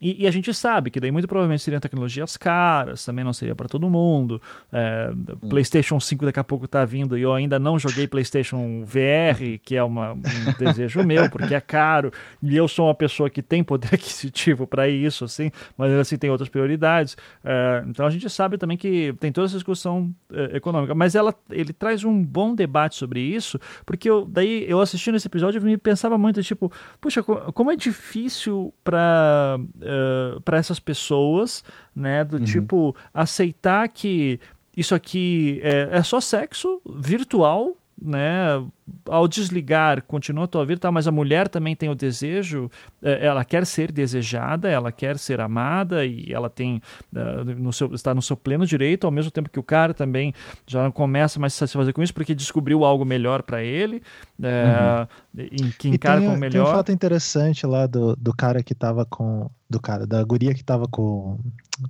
Speaker 2: E, e, a gente sabe que daí muito provavelmente seriam tecnologias caras, também não seria para todo mundo. É, PlayStation 5 daqui a pouco está vindo e eu ainda não joguei PlayStation VR, que é uma, um desejo meu, porque é caro. E eu sou uma pessoa que tem poder aquisitivo para isso, assim, mas assim tem outras prioridades. É, então a gente sabe também que tem toda essa discussão é, econômica. Mas ela, ele traz um bom debate sobre isso, porque eu, daí eu assistindo esse episódio eu me pensava muito, tipo, puxa, como é difícil para uh, para essas pessoas, né? Do uhum. tipo, aceitar que isso aqui é, é só sexo virtual, né? Ao desligar, continua a tua vida, tá? mas a mulher também tem o desejo, é, ela quer ser desejada, ela quer ser amada e ela tem uh, no seu, está no seu pleno direito, ao mesmo tempo que o cara também já não começa mais a se fazer com isso porque descobriu algo melhor para ele, é, uhum. em, que encara como melhor.
Speaker 4: Tem um fato interessante lá do, do cara que estava com do cara, da guria que tava com,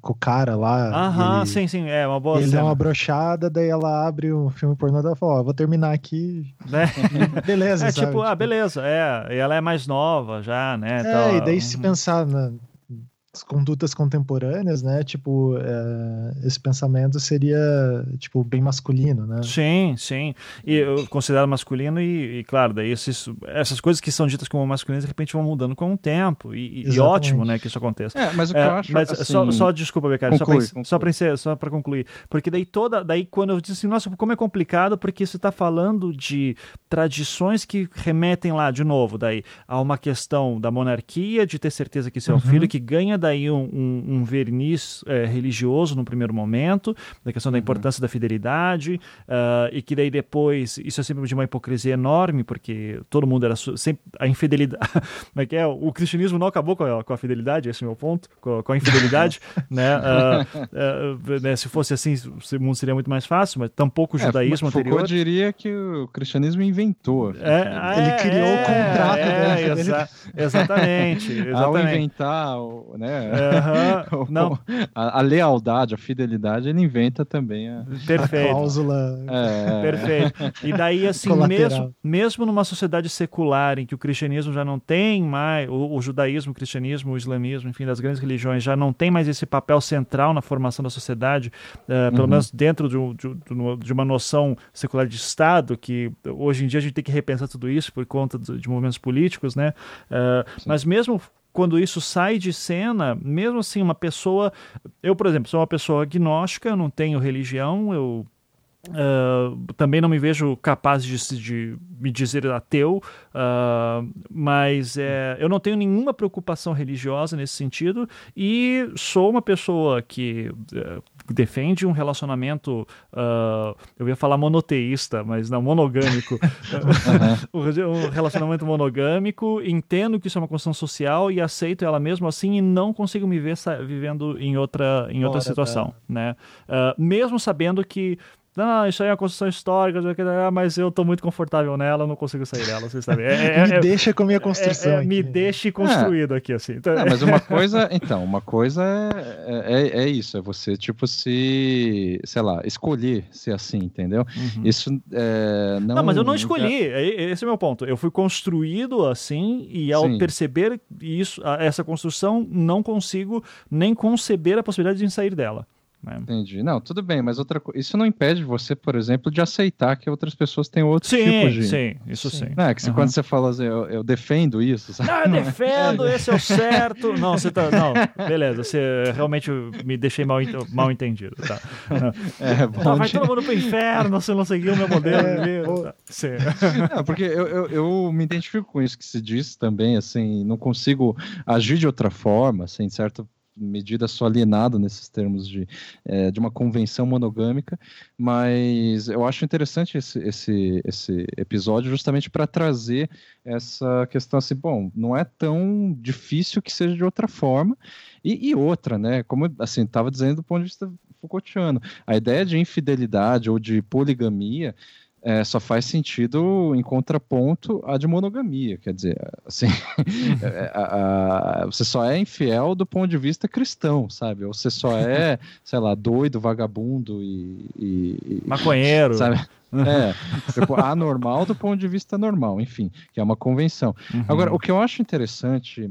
Speaker 4: com o cara lá.
Speaker 2: Aham, sim, sim, é uma boa
Speaker 4: Ele
Speaker 2: cena.
Speaker 4: dá uma brochada, daí ela abre o filme pornô e fala, ó, vou terminar aqui.
Speaker 2: Né?
Speaker 4: beleza,
Speaker 2: É
Speaker 4: sabe?
Speaker 2: tipo, ah, beleza, é, e ela é mais nova já, né?
Speaker 4: É,
Speaker 2: tal.
Speaker 4: e daí se uhum. pensar na, as condutas contemporâneas, né? Tipo, é, esse pensamento seria, tipo, bem masculino, né?
Speaker 2: Sim, sim. E eu considero masculino e, e claro, daí esses, essas coisas que são ditas como masculinas, de repente vão mudando com o tempo. E, e ótimo, né, que isso aconteça.
Speaker 5: É, mas o que é, eu acho,
Speaker 2: mas
Speaker 5: assim...
Speaker 2: só, só, desculpa, Becari, só para só para concluir. Porque daí toda, daí quando eu disse assim, nossa, como é complicado, porque você está falando de tradições que remetem lá, de novo, daí a uma questão da monarquia, de ter certeza que seu uhum. filho que ganha daí um, um, um verniz é, religioso no primeiro momento, da questão da uhum. importância da fidelidade, uh, e que daí depois, isso é sempre de uma hipocrisia enorme, porque todo mundo era sempre a infidelidade. Como é que é? O cristianismo não acabou com a, com a fidelidade, esse é o meu ponto, com a, com a infidelidade, né? Uh, uh, né? Se fosse assim, o mundo seria muito mais fácil, mas tampouco o é, judaísmo
Speaker 5: é,
Speaker 2: anterior.
Speaker 5: Eu diria que o cristianismo inventou.
Speaker 2: É,
Speaker 4: ele criou o contrato.
Speaker 2: É, exa exatamente, exatamente.
Speaker 5: Ao inventar, né? É.
Speaker 2: Uhum, não.
Speaker 5: A, a, lealdade, a fidelidade, ele inventa também a,
Speaker 2: Perfeito.
Speaker 4: a cláusula.
Speaker 2: É. Perfeito. E daí, assim, mesmo, mesmo numa sociedade secular em que o cristianismo já não tem mais, o, o, judaísmo, o cristianismo, o islamismo, enfim, das grandes religiões, já não tem mais esse papel central na formação da sociedade, uh, pelo uhum. menos dentro de, de, de, uma noção secular de Estado, que hoje em dia a gente tem que repensar tudo isso por conta de, de movimentos políticos, né? Uh, mas mesmo quando isso sai de cena, mesmo assim, uma pessoa. Eu, por exemplo, sou uma pessoa agnóstica, não tenho religião, eu Uh, também não me vejo capaz de, de me dizer ateu, uh, mas é, eu não tenho nenhuma preocupação religiosa nesse sentido e sou uma pessoa que uh, defende um relacionamento, eu ia falar monoteísta, mas não monogâmico, um relacionamento monogâmico, entendo que isso é uma construção social e aceito ela mesmo assim e não consigo me ver vivendo em outra, em outra situação, né? mesmo sabendo que não, isso aí é uma construção histórica, mas eu tô muito confortável nela, não consigo sair dela, vocês sabem. É,
Speaker 4: é, me é, deixa com a minha construção.
Speaker 2: É, me deixe construído aqui, assim.
Speaker 5: Então, mas uma coisa, então, uma coisa é, é, isso, é você, tipo, se, sei lá, escolher ser assim, entendeu? Uhum. Isso não...
Speaker 2: Não, mas eu não escolhi, esse é o meu ponto. Eu fui construído assim, e ao Sim. perceber isso, essa construção, não consigo nem conceber a possibilidade de sair dela.
Speaker 5: Né? Entendi. Não, tudo bem, mas outra isso não impede você, por exemplo, de aceitar que outras pessoas têm outros
Speaker 2: sim,
Speaker 5: tipos de.
Speaker 2: Sim, isso sim.
Speaker 5: Não, é que uhum. quando você fala assim, eu, eu defendo isso. Sabe?
Speaker 2: Ah, eu defendo, esse é o certo. Não, você tá. Não, beleza, você realmente me deixei mal, mal entendido. Tá. É, bom tá, vai de... todo mundo pro inferno, você não seguiu o meu modelo é, de vida. Tá. Sim.
Speaker 5: Não, porque eu, eu, eu, me identifico com isso que se diz também, assim, não consigo agir de outra forma, assim, certo? Medida sou alienado nesses termos de, é, de uma convenção monogâmica, mas eu acho interessante esse, esse, esse episódio justamente para trazer essa questão assim, bom, não é tão difícil que seja de outra forma, e, e outra, né, como assim, estava dizendo do ponto de vista Foucaultiano, a ideia de infidelidade ou de poligamia é, só faz sentido em contraponto à de monogamia. Quer dizer, assim, é, a, a, você só é infiel do ponto de vista cristão, sabe? Ou você só é, sei lá, doido, vagabundo e. e
Speaker 2: Maconheiro.
Speaker 5: Sabe? É, anormal do ponto de vista normal, enfim, que é uma convenção. Uhum. Agora, o que eu acho interessante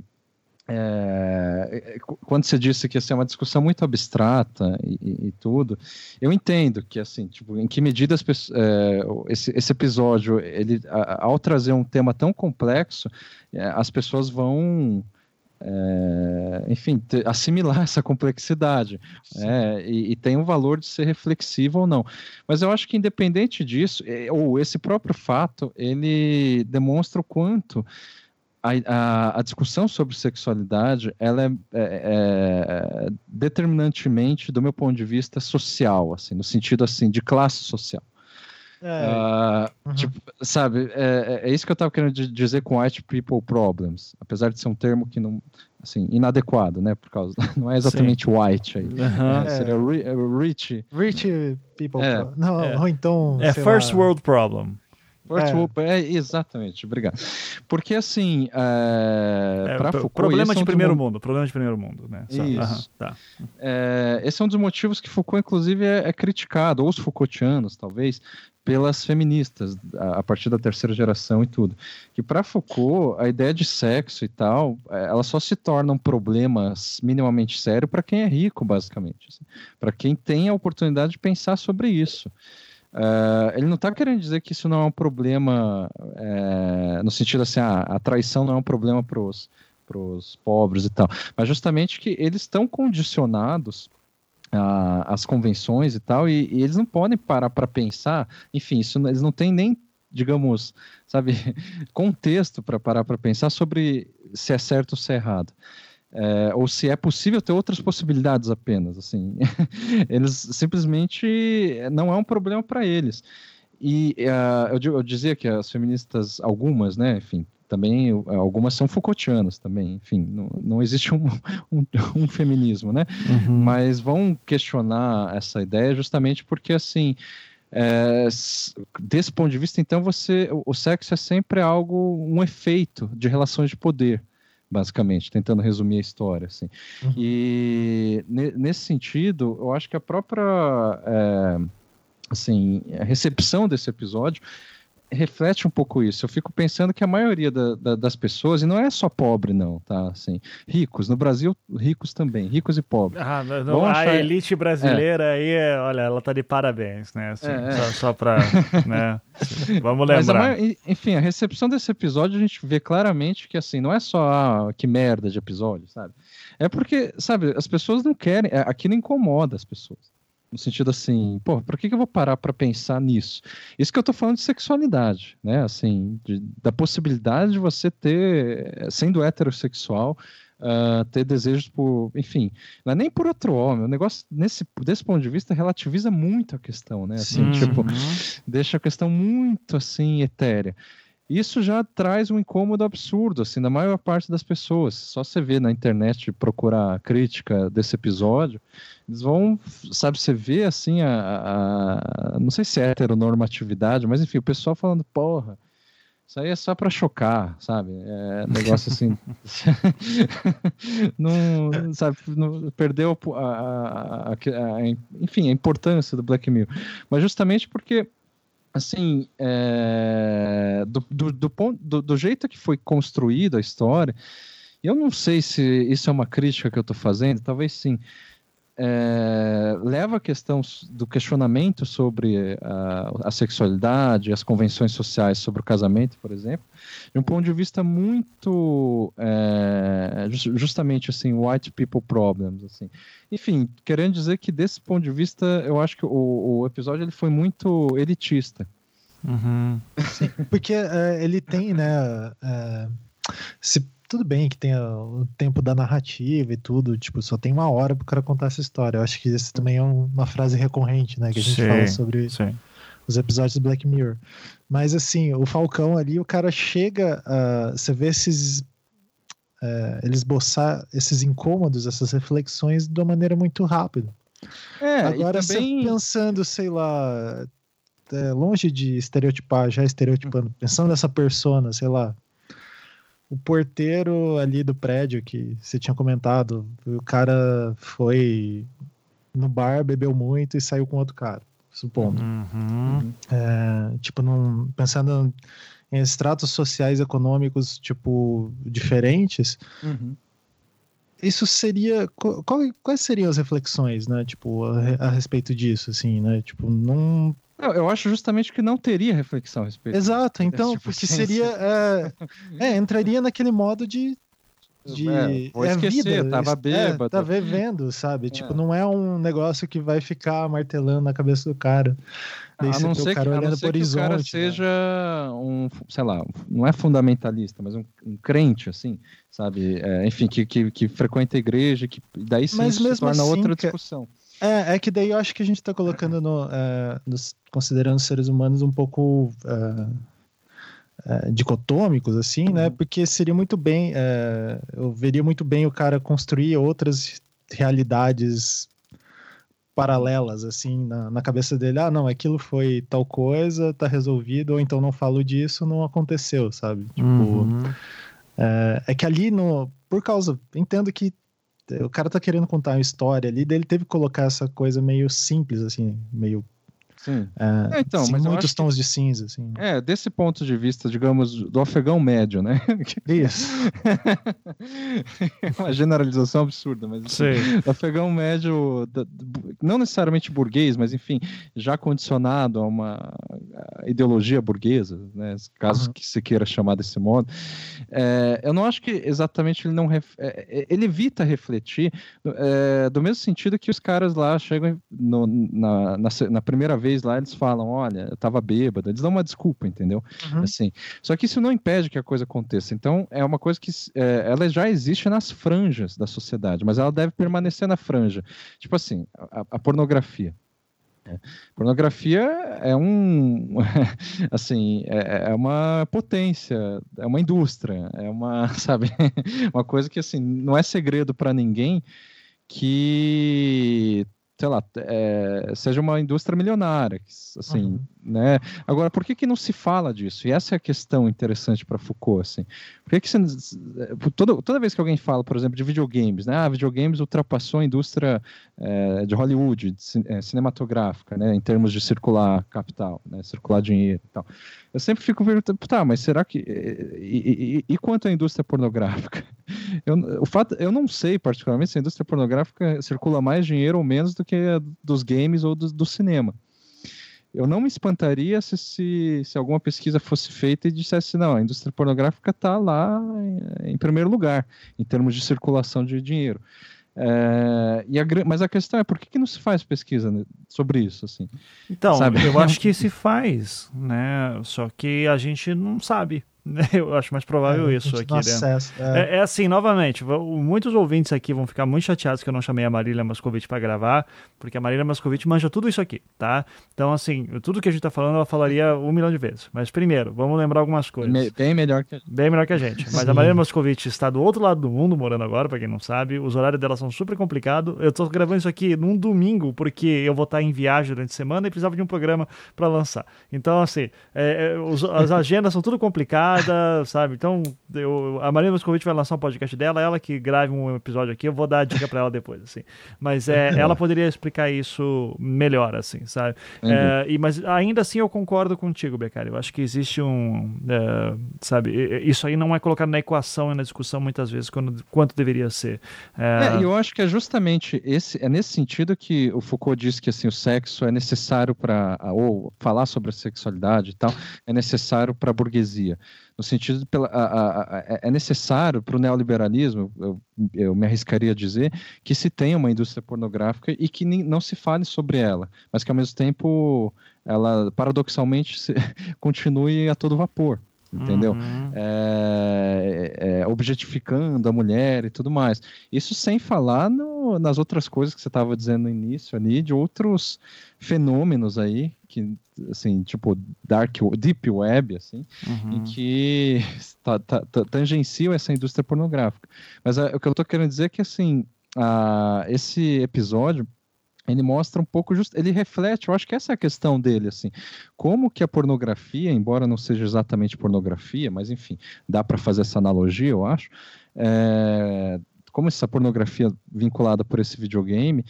Speaker 5: é, quando você disse que assim, é uma discussão muito abstrata e, e, tudo, eu entendo que assim, tipo, em que medida as é, esse, esse, episódio, ele, a, ao trazer um tema tão complexo, é, as pessoas vão é, enfim, assimilar essa complexidade é, e, e, tem um valor de ser reflexivo ou não. Mas eu acho que independente disso, é, ou esse próprio fato, ele demonstra o quanto a, a, a, discussão sobre sexualidade ela é, é, é, determinantemente, do meu ponto de vista, social, assim, no sentido assim de classe social. É. Uh, uhum. tipo, sabe, é, é, é, isso que eu estava querendo dizer com white people problems, apesar de ser um termo que não, assim, inadequado, né, por causa, não é exatamente Sim. white aí, uhum. é, seria rich.
Speaker 4: Rich people, não, ou então,
Speaker 2: é first lá. world problem.
Speaker 5: É. é. exatamente, obrigado. Porque assim, é, para Foucault,
Speaker 2: problema de
Speaker 5: é um
Speaker 2: primeiro mundo, problema de primeiro mundo, né?
Speaker 5: Só, Isso. tá. É, esse é um dos motivos que Foucault, inclusive, é, é criticado, ou os Foucaultianos, talvez, pelas feministas a, a partir da terceira geração e tudo. Que para Foucault, a ideia de sexo e tal, é, ela só se torna um problema minimamente sério para quem é rico, basicamente, assim, para quem tem a oportunidade de pensar sobre isso. Uh, ele não está querendo dizer que isso não é um problema, é, no sentido assim, ah, a traição não é um problema para os pobres e tal, mas justamente que eles estão condicionados às convenções e tal, e, e eles não podem parar para pensar, enfim, isso, eles não têm nem, digamos, sabe, contexto para parar para pensar sobre se é certo ou se é errado é, ou se é possível ter outras possibilidades apenas. Assim, eles simplesmente não é um problema para eles. E uh, eu, eu, dizia que as feministas, algumas, né, enfim, também algumas são Foucaultianas também, enfim, não, não existe um, um, um feminismo, né? Uhum. Mas vão questionar essa ideia justamente porque assim. É, desse ponto de vista, então, você, o sexo é sempre algo, um efeito de relações de poder basicamente, tentando resumir a história, assim. Uhum. E nesse sentido, eu acho que a própria, é, assim, a recepção desse episódio reflete um pouco isso. Eu fico pensando que a maioria da, da, das pessoas, e não é só pobre, não, tá? Assim, ricos, no Brasil, ricos também, ricos e pobres.
Speaker 2: Ah, não, a achar... elite brasileira é. aí, olha, ela tá de parabéns, né? Assim, é, só, é. só pra, né? Vamos lembrar.
Speaker 5: A enfim, a recepção desse episódio a gente vê claramente que, assim, não é só, ah, que merda de episódio, sabe? É porque, sabe, as pessoas não querem, é, aquilo incomoda as pessoas. No sentido assim, pô, por que, que eu vou parar para pensar nisso? Isso que eu tô falando de sexualidade, né? Assim, de, da possibilidade de você ter, sendo heterossexual, uh, ter desejos por, enfim, não é nem por outro homem. O negócio, nesse, desse ponto de vista, relativiza muito a questão, né? Assim, Sim. tipo, deixa a questão muito, assim, etérea. Isso já traz um incômodo absurdo, assim, na maior parte das pessoas. Só você vê na internet procurar crítica desse episódio, eles vão, sabe, você vê assim a, a, a, não sei se é heteronormatividade, mas enfim, o pessoal falando, porra, isso aí é só para chocar, sabe? É negócio assim, não, sabe, não, perdeu a, a, enfim, a importância do Black Mirror, mas justamente porque assim, é, do, do, do, ponto, do, do jeito que foi construída a história, eu não sei se isso é uma crítica que eu estou fazendo, talvez sim, é, leva a questão do questionamento sobre a, a, sexualidade, as convenções sociais sobre o casamento, por exemplo, de um ponto de vista muito é, justamente assim white people problems, assim. Enfim, querendo dizer que desse ponto de vista, eu acho que o, o episódio ele foi muito elitista.
Speaker 2: Uhum.
Speaker 4: Sim, porque é, ele tem, né? É, se tudo bem que tenha o tempo da narrativa e tudo, tipo, só tem uma hora pro cara contar essa história. Eu acho que isso também é uma frase recorrente, né? Que a gente sim, fala sobre sim. os episódios do Black Mirror. Mas assim, o Falcão ali, o cara chega a. Você vê esses. É, ele esboçar esses incômodos, essas reflexões de uma maneira muito rápida. É, Agora, também... pensando, sei lá, é, longe de estereotipar, já estereotipando, pensando nessa persona, sei lá, o porteiro ali do prédio que você tinha comentado, o cara foi no bar, bebeu muito e saiu com outro cara, supondo. Uhum. É, tipo, num, pensando em estratos sociais econômicos, tipo, diferentes, uhum. isso seria. Qual, quais seriam as reflexões, né? Tipo, a, a, respeito disso, assim, né? Tipo, não.
Speaker 5: Eu, eu acho justamente que não teria reflexão a respeito
Speaker 4: Exato, então, tipo porque seria. É, é, entraria naquele modo de de
Speaker 5: é, vou é esquecer, vida. tava bêbado. É,
Speaker 4: tá vivendo, sabe? É. Tipo, não é um negócio que vai ficar martelando na cabeça do cara.
Speaker 5: A não ser, que, a não ser que o cara né? seja um, sei lá, não é fundamentalista, mas um, um crente, assim, sabe? É, enfim, que, que, que, frequenta a igreja, que daí sim mas se torna assim, outra discussão.
Speaker 4: É, é que daí eu acho que a gente está colocando no, é, nos, considerando os seres humanos um pouco é, é, dicotômicos, assim, né? Uhum. Porque seria muito bem, eu veria muito bem o cara construir outras realidades paralelas, assim, na, na, cabeça dele. Ah, não, aquilo foi tal coisa, tá resolvido, ou então não falo disso, não aconteceu, sabe? Tipo, uhum. é, é, que ali, no, por causa, entendo que o cara tá querendo contar uma história ali, dele teve que colocar essa coisa meio simples, assim, meio
Speaker 5: Sim. É,
Speaker 4: é, então, mas muitos tons que, de cinza, assim.
Speaker 5: É, desse ponto de vista, digamos, do afegão médio, né?
Speaker 4: Isso.
Speaker 5: Uma generalização absurda, mas assim, o afegão médio, não necessariamente burguês, mas enfim, já condicionado a uma ideologia burguesa, né? Caso uhum. que se queira chamar desse modo. É, eu não acho que exatamente ele não ref... É, é, ele evita refletir é, do mesmo sentido que os caras lá chegam no, na, na, na primeira vez vez lá eles falam, olha, eu tava bêbado, eles dão uma desculpa, entendeu? Uhum. Assim, só que isso não impede que a coisa aconteça. Então, é uma coisa que é, ela já existe nas franjas da sociedade, mas ela deve permanecer na franja. Tipo assim, a, a pornografia. É. Pornografia é um, assim, é, é, uma potência, é uma indústria, é uma, sabe, uma coisa que assim não é segredo para ninguém que sei lá, é, seja uma indústria milionária, assim, uhum. né? Agora, por que que não se fala disso? E essa é a questão interessante para Foucault, assim. Por que que você, toda, toda vez que alguém fala, por exemplo, de videogames, né? Ah, videogames ultrapassou a indústria é, de Hollywood, de, é, cinematográfica, né? Em termos de circular capital, né? Circular dinheiro e tal. Eu sempre fico perguntando, tá, mas será que. E, e, e quanto à indústria pornográfica? Eu, o fato, eu não sei, particularmente, se a indústria pornográfica circula mais dinheiro ou menos do que a dos games ou do, do cinema. Eu não me espantaria se, se, se, alguma pesquisa fosse feita e dissesse, não, a indústria pornográfica está lá em, em primeiro lugar, em termos de circulação de dinheiro. É, e a, mas a questão é por que, que não se faz pesquisa sobre isso assim?
Speaker 2: Então, sabe? eu acho que se faz, né? Só que a gente não sabe. Eu acho mais provável é, isso aqui. Né? Acesso, é. É, é. assim, novamente, muitos ouvintes aqui vão ficar muito chateados que eu não chamei a Marília Mascovitch para gravar, porque a Marília Mascovitch manja tudo isso aqui, tá? Então, assim, tudo que a gente tá falando, ela falaria um milhão de vezes. Mas primeiro, vamos lembrar algumas coisas.
Speaker 5: Me, bem melhor que a gente.
Speaker 2: Bem melhor que a gente. Mas a Marília Mascovitch está do outro lado do mundo, morando agora, para quem não sabe. Os horários dela são super complicados. Eu tô gravando isso aqui num domingo, porque eu vou estar em viagem durante a semana e precisava de um programa para lançar. Então, assim, é, é, os, as agendas são tudo complicadas, sabe? Então, eu, a Marina Moscovitch vai lançar um podcast dela, ela que grave um episódio aqui, eu vou dar a dica para ela depois, assim. Mas é, ela poderia explicar isso melhor, assim, sabe? É, e, mas ainda assim eu concordo contigo, Becari. Eu acho que existe um. É, sabe? Isso aí não é colocado na equação e na discussão muitas vezes quando, quanto deveria ser.
Speaker 5: É, é eu acho que é justamente esse, é nesse sentido que o Foucault diz que assim, o sexo é necessário para. ou falar sobre a sexualidade e tal, é necessário para a burguesia no sentido de pela, a, a, a, é, é necessário para o neoliberalismo, eu, eu, me arriscaria a dizer, que se tenha uma indústria pornográfica e que não se fale sobre ela, mas que ao mesmo tempo ela paradoxalmente se, continue a todo vapor entendeu? Uhum. É, é, objetificando a mulher e tudo mais. Isso sem falar no, nas outras coisas que você estava dizendo no início ali, de outros fenômenos aí, que, assim, tipo, dark, deep web, assim, uhum. em que tá, tá, tá, tangenciam essa indústria pornográfica. Mas a, o que eu estou querendo dizer é que, assim, a, esse episódio ele mostra um pouco just... ele reflete, eu acho que essa é a questão dele, assim, como que a pornografia, embora não seja exatamente pornografia, mas enfim, dá para fazer essa analogia, eu acho, é... como essa pornografia vinculada por esse videogame,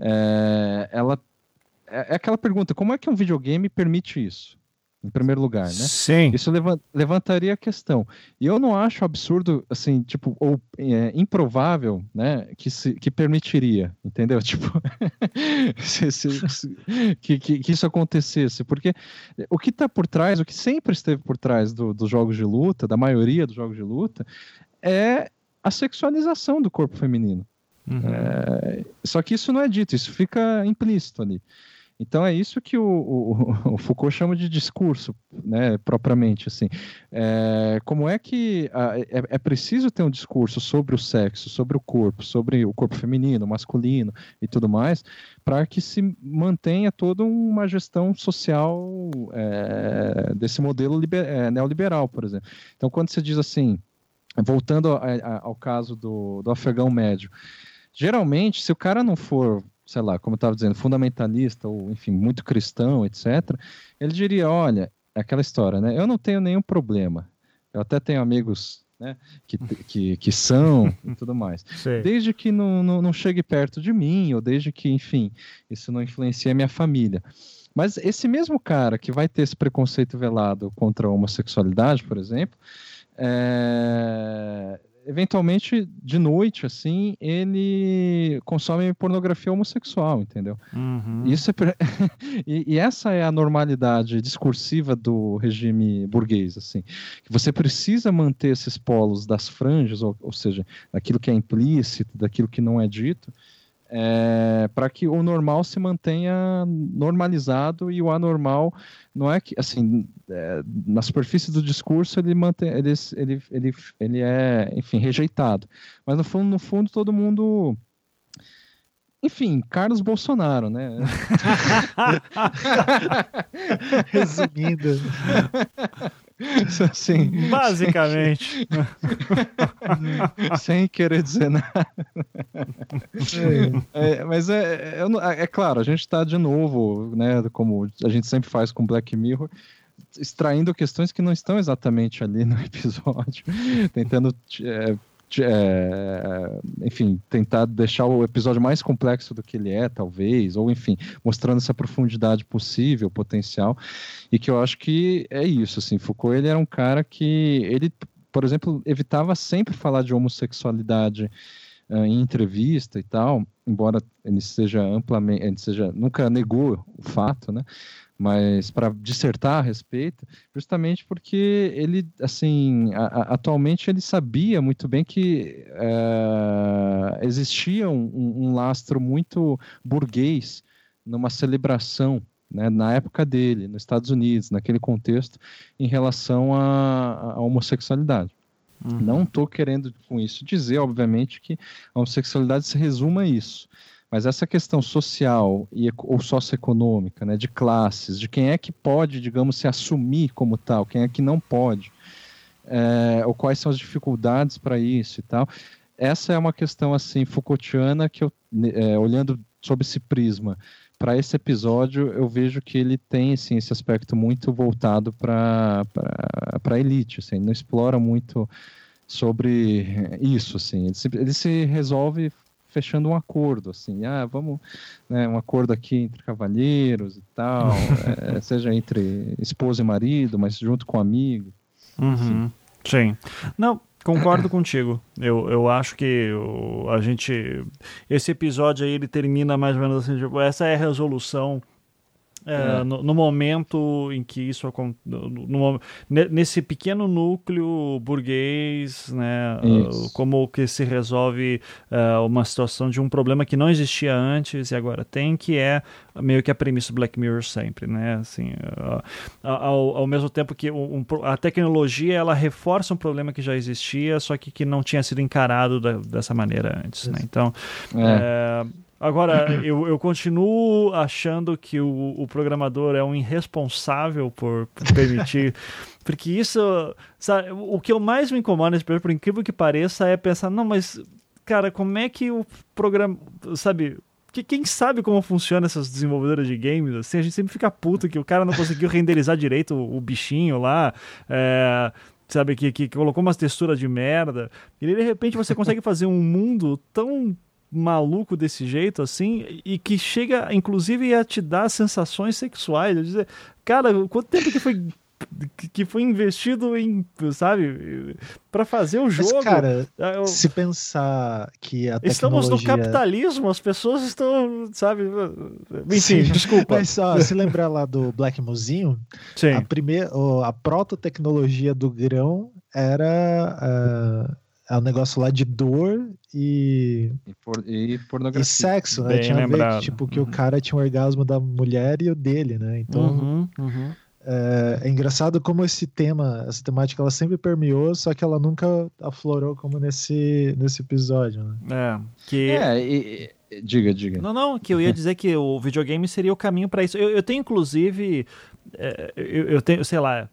Speaker 5: é... ela é, é aquela pergunta, como é que um videogame permite isso? em primeiro lugar, né?
Speaker 2: Sim.
Speaker 5: Isso levantaria a questão. E eu não acho absurdo, assim, tipo, ou é, improvável, né, que, se, que permitiria, entendeu? Tipo, se, se, se, que, que, que, isso acontecesse. Porque o que está por trás, o que sempre esteve por trás do, dos jogos de luta, da maioria dos jogos de luta, é a sexualização do corpo feminino. Uhum. É, só que isso não é dito, isso fica implícito ali. Então é isso que o, o, o, Foucault chama de discurso, né, propriamente assim. É, como é que a, é, é, preciso ter um discurso sobre o sexo, sobre o corpo, sobre o corpo feminino, masculino e tudo mais, para que se mantenha toda uma gestão social é, desse modelo liber, é, neoliberal, por exemplo. Então quando você diz assim, voltando a, a, ao caso do, do afegão médio, geralmente se o cara não for sei lá, como eu estava dizendo, fundamentalista ou, enfim, muito cristão, etc., ele diria: olha, é aquela história, né? Eu não tenho nenhum problema. Eu até tenho amigos né, que, que, que são e tudo mais. Desde que não, não, não chegue perto de mim, ou desde que, enfim, isso não influencie a minha família. Mas esse mesmo cara que vai ter esse preconceito velado contra a homossexualidade, por exemplo, é, eventualmente, de noite, assim, ele consome pornografia homossexual, entendeu?
Speaker 2: Uhum.
Speaker 5: Isso é... e, e, essa é a normalidade discursiva do regime burguês, assim. Que você precisa manter esses polos das franjas, ou, ou seja, daquilo que é implícito, daquilo que não é dito, é, para que o normal se mantenha normalizado e o anormal não é que assim é, na superfície do discurso ele mantém ele, ele, ele, ele é enfim rejeitado mas no fundo no fundo todo mundo enfim, Carlos Bolsonaro, né?
Speaker 4: Resumindo.
Speaker 2: Assim, Basicamente.
Speaker 5: Sem querer dizer nada. É, mas é, é, é, claro, a gente está de novo, né, como a gente sempre faz com Black Mirror, extraindo questões que não estão exatamente ali no episódio, tentando é, é, enfim, tentar deixar o episódio mais complexo do que ele é, talvez, ou enfim, mostrando essa profundidade possível, potencial, e que eu acho que é isso, assim, Foucault, ele era um cara que, ele, por exemplo, evitava sempre falar de homossexualidade uh, em entrevista e tal, embora ele seja amplamente, ele seja, nunca negou o fato, né, mas para dissertar a respeito, justamente porque ele, assim, a, a, atualmente ele sabia muito bem que uh, existia um, um, lastro muito burguês numa celebração, né, na época dele, nos Estados Unidos, naquele contexto, em relação à homossexualidade. Uhum. Não estou querendo com isso dizer, obviamente, que a homossexualidade se resuma a isso. Mas essa questão social e, ou socioeconômica, né, de classes, de quem é que pode, digamos, se assumir como tal, quem é que não pode, é, ou quais são as dificuldades para isso e tal. Essa é uma questão assim Foucaultiana que eu, é, olhando sob esse prisma, para esse episódio eu vejo que ele tem assim, esse aspecto muito voltado para a elite, assim, não explora muito sobre isso, assim, ele se, ele se resolve fechando um acordo, assim, ah, vamos, né, um acordo aqui entre cavalheiros e tal, é, seja entre esposa e marido, mas junto com amigo.
Speaker 2: Uhum. Sim. Não, concordo contigo. Eu, eu acho que o, a gente. Esse episódio aí ele termina mais ou menos assim: tipo, essa é a resolução é, é. No, no, momento em que isso acontece, nesse pequeno núcleo burguês, né, uh, como que se resolve uh, uma situação de um problema que não existia antes e agora tem, que é meio que a premissa do Black Mirror sempre, né, assim, uh, ao, ao, mesmo tempo que um, a tecnologia ela reforça um problema que já existia, só que que não tinha sido encarado da, dessa maneira antes, né, então é. Agora, eu, eu continuo achando que o, o programador é um irresponsável por, permitir. porque isso. Sabe, o que eu mais me incomoda nesse por incrível que pareça, é pensar, não, mas, cara, como é que o programa. Sabe, que quem sabe como funciona essas desenvolvedoras de games, assim, a gente sempre fica puto que o cara não conseguiu renderizar direito o, o bichinho lá, é, sabe, que, que, colocou umas texturas de merda, e de repente você consegue fazer um mundo tão maluco desse jeito, assim, e que chega, inclusive, a te dar sensações sexuais. Eu dizer, cara, quanto tempo que foi que foi investido em, sabe, para fazer o jogo. Mas,
Speaker 4: cara, eu... se pensar que a tecnologia...
Speaker 2: Estamos no capitalismo, as pessoas estão, sabe, enfim, Sim. desculpa.
Speaker 4: Mas só, se lembrar lá do Black Sim. a primeira, a proto-tecnologia do grão era uh, é um negócio lá de dor e.
Speaker 5: E, por, e pornografia. E
Speaker 4: sexo, né? Bem tinha lembrado. Ver, tipo, que uhum. o cara tinha um orgasmo da mulher e o dele, né? Então.
Speaker 2: Uhum, uhum.
Speaker 4: É, é, engraçado como esse tema, essa temática, ela sempre permeou, só que ela nunca aflorou como nesse, nesse episódio, né?
Speaker 2: É, que...
Speaker 5: É, e, e, diga, diga.
Speaker 2: Não, não, que eu ia dizer que o videogame seria o caminho para isso. Eu, eu, tenho, inclusive, é, eu, eu, tenho, sei lá,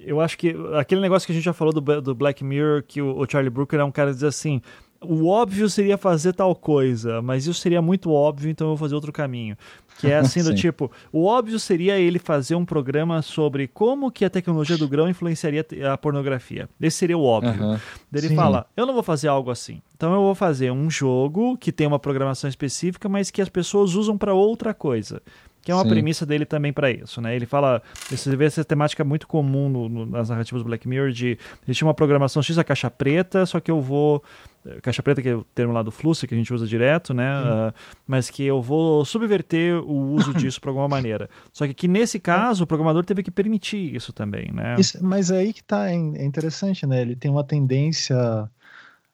Speaker 2: eu acho que aquele negócio que a gente já falou do, do Black Mirror, que o, o Charlie Brooker é um cara que diz assim, o óbvio seria fazer tal coisa, mas isso seria muito óbvio, então eu vou fazer outro caminho. Que é assim do tipo, o óbvio seria ele fazer um programa sobre como que a tecnologia do grão influenciaria a pornografia. Esse seria o óbvio. Uhum. Ele Sim. fala, eu não vou fazer algo assim. Então eu vou fazer um jogo que tem uma programação específica, mas que as pessoas usam para outra coisa que é uma Sim. premissa dele também para isso, né? Ele fala, você vê essa temática muito comum no, no, nas narrativas do Black Mirror de existe uma programação X a caixa preta, só que eu vou eh, caixa preta que é o termo lá do fluxo que a gente usa direto, né? Uh, mas que eu vou subverter o uso disso de alguma maneira. Só que, que nesse caso o programador teve que permitir isso também, né?
Speaker 4: Isso, mas é aí que tá é, é interessante, né? Ele tem uma tendência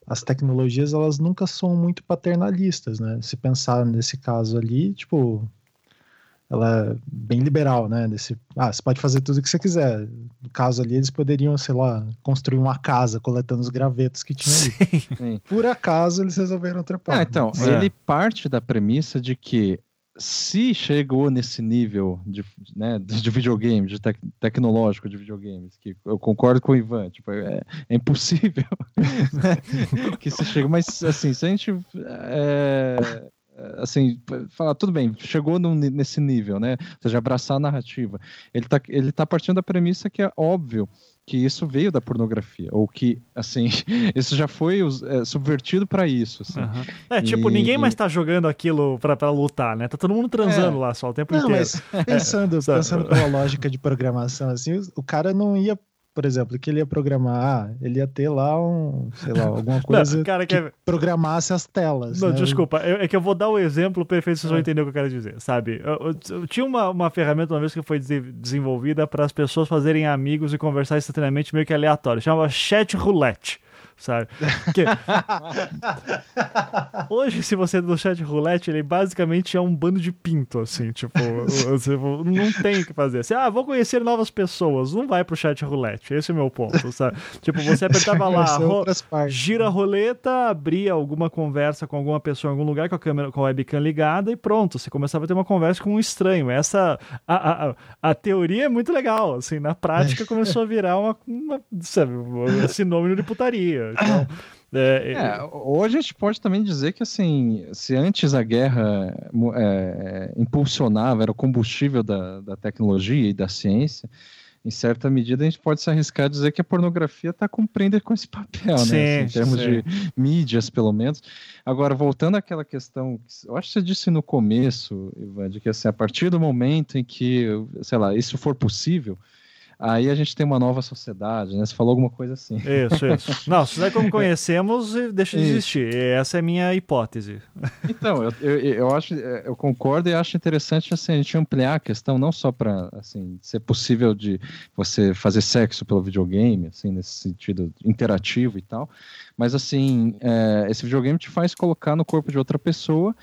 Speaker 4: as tecnologias elas nunca são muito paternalistas, né? Se pensar nesse caso ali, tipo, ela é bem liberal, né? Desse, ah, você pode fazer tudo o que você quiser. No caso ali, eles poderiam, sei lá, construir uma casa coletando os gravetos que tinha ali. Sim. Por acaso, eles resolveram trepar.
Speaker 5: Ah, então, é. ele parte da premissa de que se chegou nesse nível de, né, de videogame, de tec tecnológico de videogames, que eu concordo com o Ivan, tipo, é, é impossível né, que se chegue, mas assim, se a gente é, assim, falar, tudo bem, chegou no, nesse nível, né? Ou seja, abraçar a narrativa. Ele está ele tá partindo da premissa que é óbvio que isso veio da pornografia, ou que, assim, isso já foi é, subvertido para isso. Assim. Uhum.
Speaker 2: É, tipo, ninguém mais está jogando aquilo para lutar, né? Tá todo mundo transando é. lá só o tempo não, inteiro.
Speaker 4: Mas pensando, pensando pela lógica de programação, assim, o cara não ia por exemplo, que ele ia programar, ah, ele ia ter lá um, sei lá, alguma coisa não, cara, que, que programasse as telas.
Speaker 2: Não,
Speaker 4: né?
Speaker 2: desculpa, eu, é que eu vou dar o um exemplo perfeito, vocês é. vão entender o que eu quero dizer, sabe? Eu, eu, eu tinha uma, uma ferramenta uma vez que foi desenvolvida para as pessoas fazerem amigos e conversar instantaneamente meio que aleatório, chamava Chat Roulette sabe? Porque... Hoje, se você é do chat roulette, ele basicamente é um bando de pinto, assim, tipo, você não tem o que fazer. Assim, ah, vou conhecer novas pessoas, não vai pro chat roulette, esse é o meu ponto, sabe? Tipo, você apertava lá, ro gira a roleta, abria alguma conversa com alguma pessoa em algum lugar com a câmera, com a webcam ligada e pronto, você começava a ter uma conversa com um estranho. Essa, a, a, a teoria é muito legal, assim, na prática começou a virar uma, uma sabe, um sinônimo de putaria. Então,
Speaker 5: é, é, hoje a gente pode também dizer que assim, se antes a guerra é, impulsionava, era o combustível da, da tecnologia e da ciência, em certa medida a gente pode se arriscar a dizer que a pornografia está cumprindo com esse papel,
Speaker 2: sim,
Speaker 5: né? Assim, em termos
Speaker 2: sim.
Speaker 5: de mídias, pelo menos. Agora, voltando àquela questão, eu acho que você disse no começo, Ivan, de que assim, a partir do momento em que, sei lá, isso for possível, aí a gente tem uma nova sociedade, né? Você falou alguma coisa assim.
Speaker 2: Isso, isso. Não, se é como conhecemos, deixa de existir. Essa é a minha hipótese.
Speaker 5: Então, eu, eu, eu, acho, eu concordo e acho interessante assim, a gente ampliar a questão, não só para assim, ser possível de você fazer sexo pelo videogame, assim, nesse sentido interativo e tal, mas assim, é, esse videogame te faz colocar no corpo de outra pessoa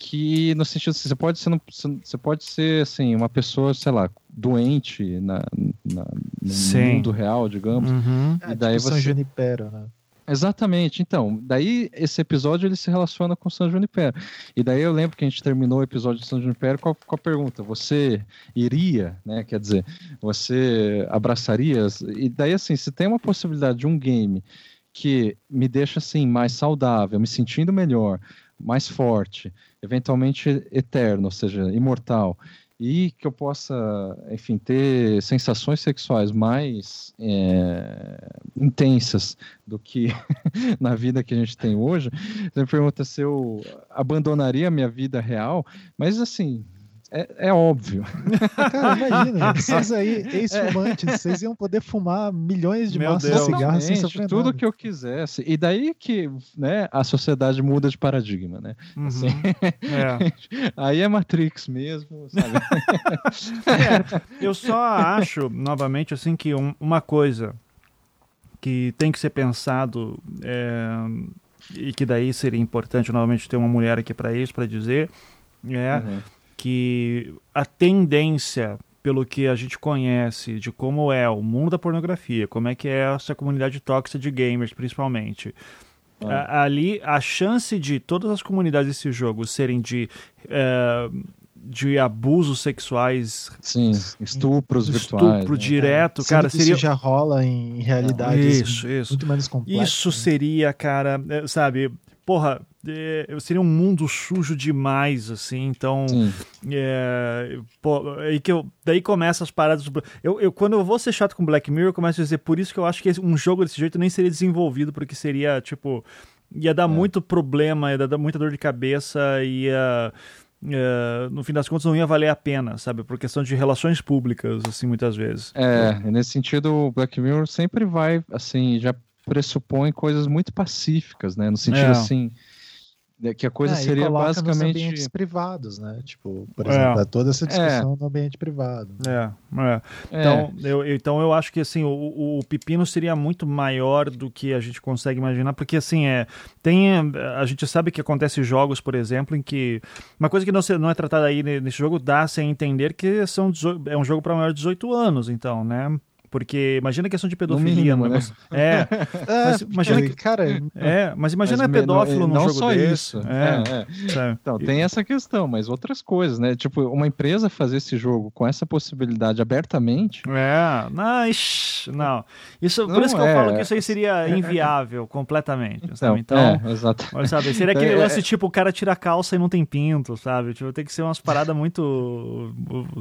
Speaker 5: que no sentido assim, você pode ser você pode ser assim uma pessoa sei lá doente na, na no Sim. mundo real digamos
Speaker 2: uhum.
Speaker 4: e daí é, tipo você São Junipero né
Speaker 5: Exatamente. Então, daí esse episódio ele se relaciona com São Junipero. E daí eu lembro que a gente terminou o episódio de São Junipero com a, com a pergunta: você iria, né? Quer dizer, você abraçaria? E daí assim, se tem uma possibilidade de um game que me deixa assim mais saudável, me sentindo melhor, mais forte, eventualmente eterno, ou seja, imortal, e que eu possa, enfim, ter sensações sexuais mais é, intensas do que na vida que a gente tem hoje, você me pergunta se eu abandonaria a minha vida real, mas assim, é, é, óbvio.
Speaker 4: Cara, imagina, vocês aí, ex-fumantes, é. vocês iam poder fumar milhões de maços de cigarro sem sofrer
Speaker 5: Tudo
Speaker 4: nada.
Speaker 5: que eu quisesse. E daí que né, a sociedade muda de paradigma, né?
Speaker 2: Uhum.
Speaker 5: Assim,
Speaker 2: É.
Speaker 5: aí é Matrix mesmo, sabe?
Speaker 2: É, eu só acho, novamente, assim, que um- uma coisa que tem que ser pensado é, e que daí seria importante, novamente, ter uma mulher aqui para isso, para dizer, é
Speaker 5: Uhum.
Speaker 2: Que a tendência pelo que a gente conhece de como é o mundo da pornografia, como é que é essa comunidade tóxica de gamers, principalmente. A- Ali, a chance de todas as comunidades desse jogo serem de, eh, de abusos sexuais,
Speaker 5: Sim, estupros virtuais.
Speaker 2: estupro
Speaker 5: né?
Speaker 2: direto,
Speaker 4: Sendo
Speaker 2: cara,
Speaker 4: que
Speaker 2: seria.
Speaker 4: isso já rola em realidades
Speaker 2: Isso, isso.
Speaker 4: muito menos complexas.
Speaker 2: Isso
Speaker 4: né?
Speaker 2: seria, cara, eh, sabe? Porra, eh, seria um mundo sujo demais, assim, então. É, pô, aí que eu, daí começa as paradas. do- Eu, eu, quando eu vou ser chato com Black Mirror, eu começo a dizer por isso que eu acho que um jogo desse jeito nem seria desenvolvido, porque seria, tipo, ia dar muito problema, ia dar muita dor de cabeça, ia. é, no fim das contas, não ia valer a pena, sabe? Por questão de relações públicas, assim, muitas vezes.
Speaker 5: É, nesse sentido, o Black Mirror sempre vai, assim, já pressupõe coisas muito pacíficas, né? No sentido,
Speaker 2: É.
Speaker 5: assim, de- que a coisa
Speaker 4: É, e
Speaker 5: seria
Speaker 4: coloca nos
Speaker 5: basicamente...
Speaker 4: ambientes privados, né? Tipo, por
Speaker 2: É.
Speaker 4: exemplo, é toda essa discussão no ambiente privado.
Speaker 2: É, é.
Speaker 5: É,
Speaker 2: Então, eu, eu- então eu acho que assim, o, o- pepino seria muito maior do que a gente consegue imaginar, porque assim, é, tem, a gente sabe que acontece jogos, por exemplo, em que uma coisa que não, se- não é tratada aí ne- nesse jogo dá sem entender que são, é um jogo para maior de 18 anos, então, né? Porque imagina a questão de pedofilia.
Speaker 5: mínimo,
Speaker 2: um
Speaker 5: né?
Speaker 2: É,
Speaker 4: É,
Speaker 2: Mas imagina
Speaker 4: porque, cara,
Speaker 2: é, mas imagina
Speaker 5: mas
Speaker 2: pedófilo
Speaker 5: não,
Speaker 2: num
Speaker 5: não
Speaker 2: jogo
Speaker 5: só
Speaker 2: desse.
Speaker 5: isso.
Speaker 2: É,
Speaker 5: é, é. Então, tem essa questão, mas outras coisas, né? Tipo, uma empresa fazer esse jogo com essa possibilidade abertamente,
Speaker 2: É, não, ixi, não. Isso, por
Speaker 5: Não,
Speaker 2: isso que eu
Speaker 5: é.
Speaker 2: falo que isso aí seria inviável completamente,
Speaker 5: então,
Speaker 2: sabe? Então,
Speaker 5: é, exato.
Speaker 2: Sabe, seria aquele
Speaker 5: É,
Speaker 2: lance
Speaker 5: é.
Speaker 2: tipo, o cara tira a calça e não tem pinto, sabe? Tipo, tem que ser umas paradas muito.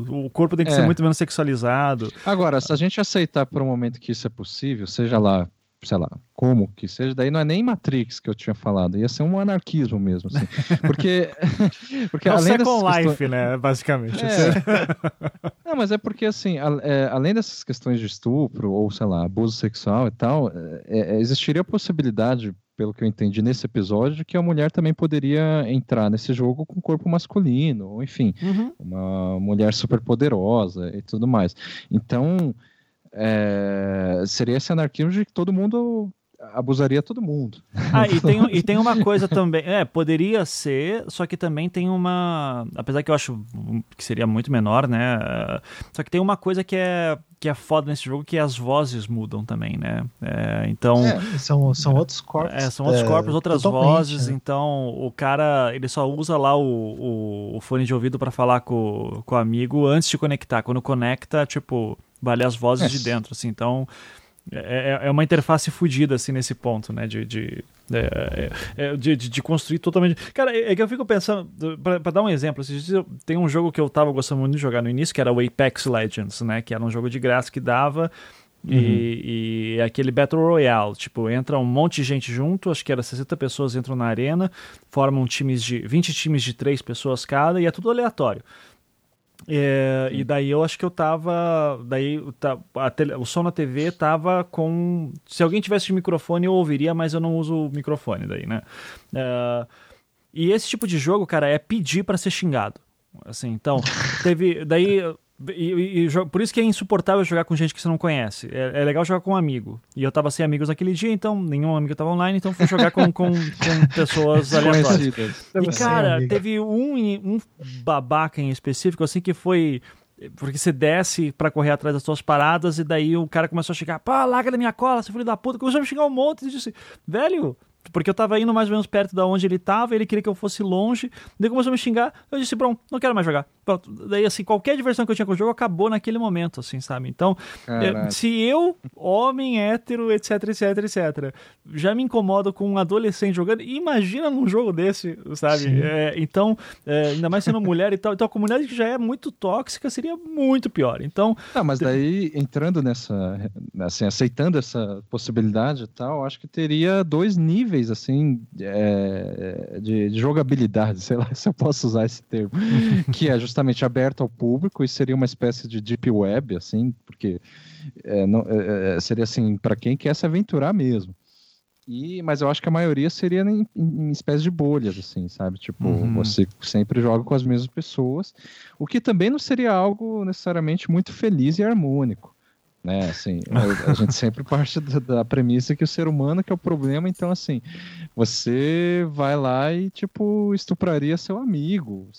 Speaker 2: O corpo tem que ser
Speaker 5: É.
Speaker 2: muito menos sexualizado.
Speaker 5: Agora, se a gente aceitar por um momento que isso é possível, seja lá, sei lá, como que seja, daí não é nem Matrix que eu tinha falado, ia ser um anarquismo mesmo, assim. Porque, porque
Speaker 2: É
Speaker 5: além
Speaker 2: Second
Speaker 5: questões-
Speaker 2: Life, né? Basicamente.
Speaker 5: É. Não, mas é porque, assim, a- é, além dessas questões de estupro ou, sei lá, abuso sexual e tal, é, é, existiria a possibilidade, pelo que eu entendi nesse episódio, de que a mulher também poderia entrar nesse jogo com corpo masculino, ou enfim,
Speaker 2: Uhum.
Speaker 5: uma mulher super poderosa e tudo mais. Então, é, seria esse anarquismo de que todo mundo abusaria todo mundo.
Speaker 2: Ah, e tem, e tem uma coisa também. É, poderia ser, só que também tem uma. Apesar que eu acho que seria muito menor, né? eh, Só que tem uma coisa que é, que é foda nesse jogo, que as vozes mudam também, né? É, então.
Speaker 4: são, são outros corpos.
Speaker 2: É, são outros
Speaker 4: é,
Speaker 2: corpos, outras vozes,
Speaker 4: né?
Speaker 2: então o cara, ele só usa lá o, o, o fone de ouvido pra falar com, com o amigo antes de conectar. Quando conecta, tipo, vale as vozes
Speaker 5: É.
Speaker 2: de dentro, assim, então é, é- é uma interface fodida, assim, nesse ponto, né, de... de é, é, é, de, de- construir totalmente. Cara, é que eu fico pensando, pra, pra dar um exemplo, eu- tem um jogo que eu tava gostando muito de jogar no início, que era o Apex Legends, né? Que era um jogo de graça que dava. E, e é aquele Battle Royale, tipo, entra um monte de gente junto, acho que era 60 pessoas entram na arena, formam times de 20 times de 3 pessoas cada e é tudo aleatório. É, e daí eu acho que eu tava. Daí tele- o som na TV tava com. Se alguém tivesse de microfone, eu ouviria, mas eu não uso o microfone daí, né? É, e esse tipo de jogo, cara, é pedir pra ser xingado. Assim, então, teve. Daí. E, e- e por isso que é insuportável jogar com gente que você não conhece. É, é legal jogar com um amigo. E eu tava sem amigos naquele dia, então nenhum amigo tava online, então fui jogar com, com, com pessoas aleatórias. E, cara, teve um, um babaca em específico, assim, que foi. Porque você desce pra correr atrás das suas paradas, e daí o cara começou a chegar, pá, larga da minha cola, seu filho da puta. Começou a me xingar um monte e disse, velho, Porque eu tava indo mais ou menos perto da onde ele tava, ele queria que eu fosse longe, daí começou a me xingar, eu disse, pronto, não quero mais jogar. Pronto. Daí, assim, qualquer diversão que eu tinha com o jogo acabou naquele momento, assim, sabe? Então, é, se eu, homem, hétero, etc, etc, etc, já me incomodo com um adolescente jogando, imagina num jogo desse, sabe? É, então, é, ainda mais sendo mulher e tal, então a comunidade que já é muito tóxica seria muito pior. Então...
Speaker 5: Não, mas daí, entrando nessa, assim, aceitando essa possibilidade e tal, acho que teria dois níveis, assim, é, de, de, jogabilidade, sei lá se eu posso usar esse termo, que é justamente aberto ao público e seria uma espécie de deep web, assim, porque é, não, é, é seria assim, para quem quer se aventurar mesmo. E, mas eu acho que a maioria seria em, em, em espécie de bolhas, assim, sabe? Tipo, uhum. você sempre joga com as mesmas pessoas, o que também não seria algo necessariamente muito feliz e harmônico né? Assim, a, a gente sempre parte da, da, premissa que o ser humano que é o problema, então assim, você vai lá e tipo estupraria seu amigo,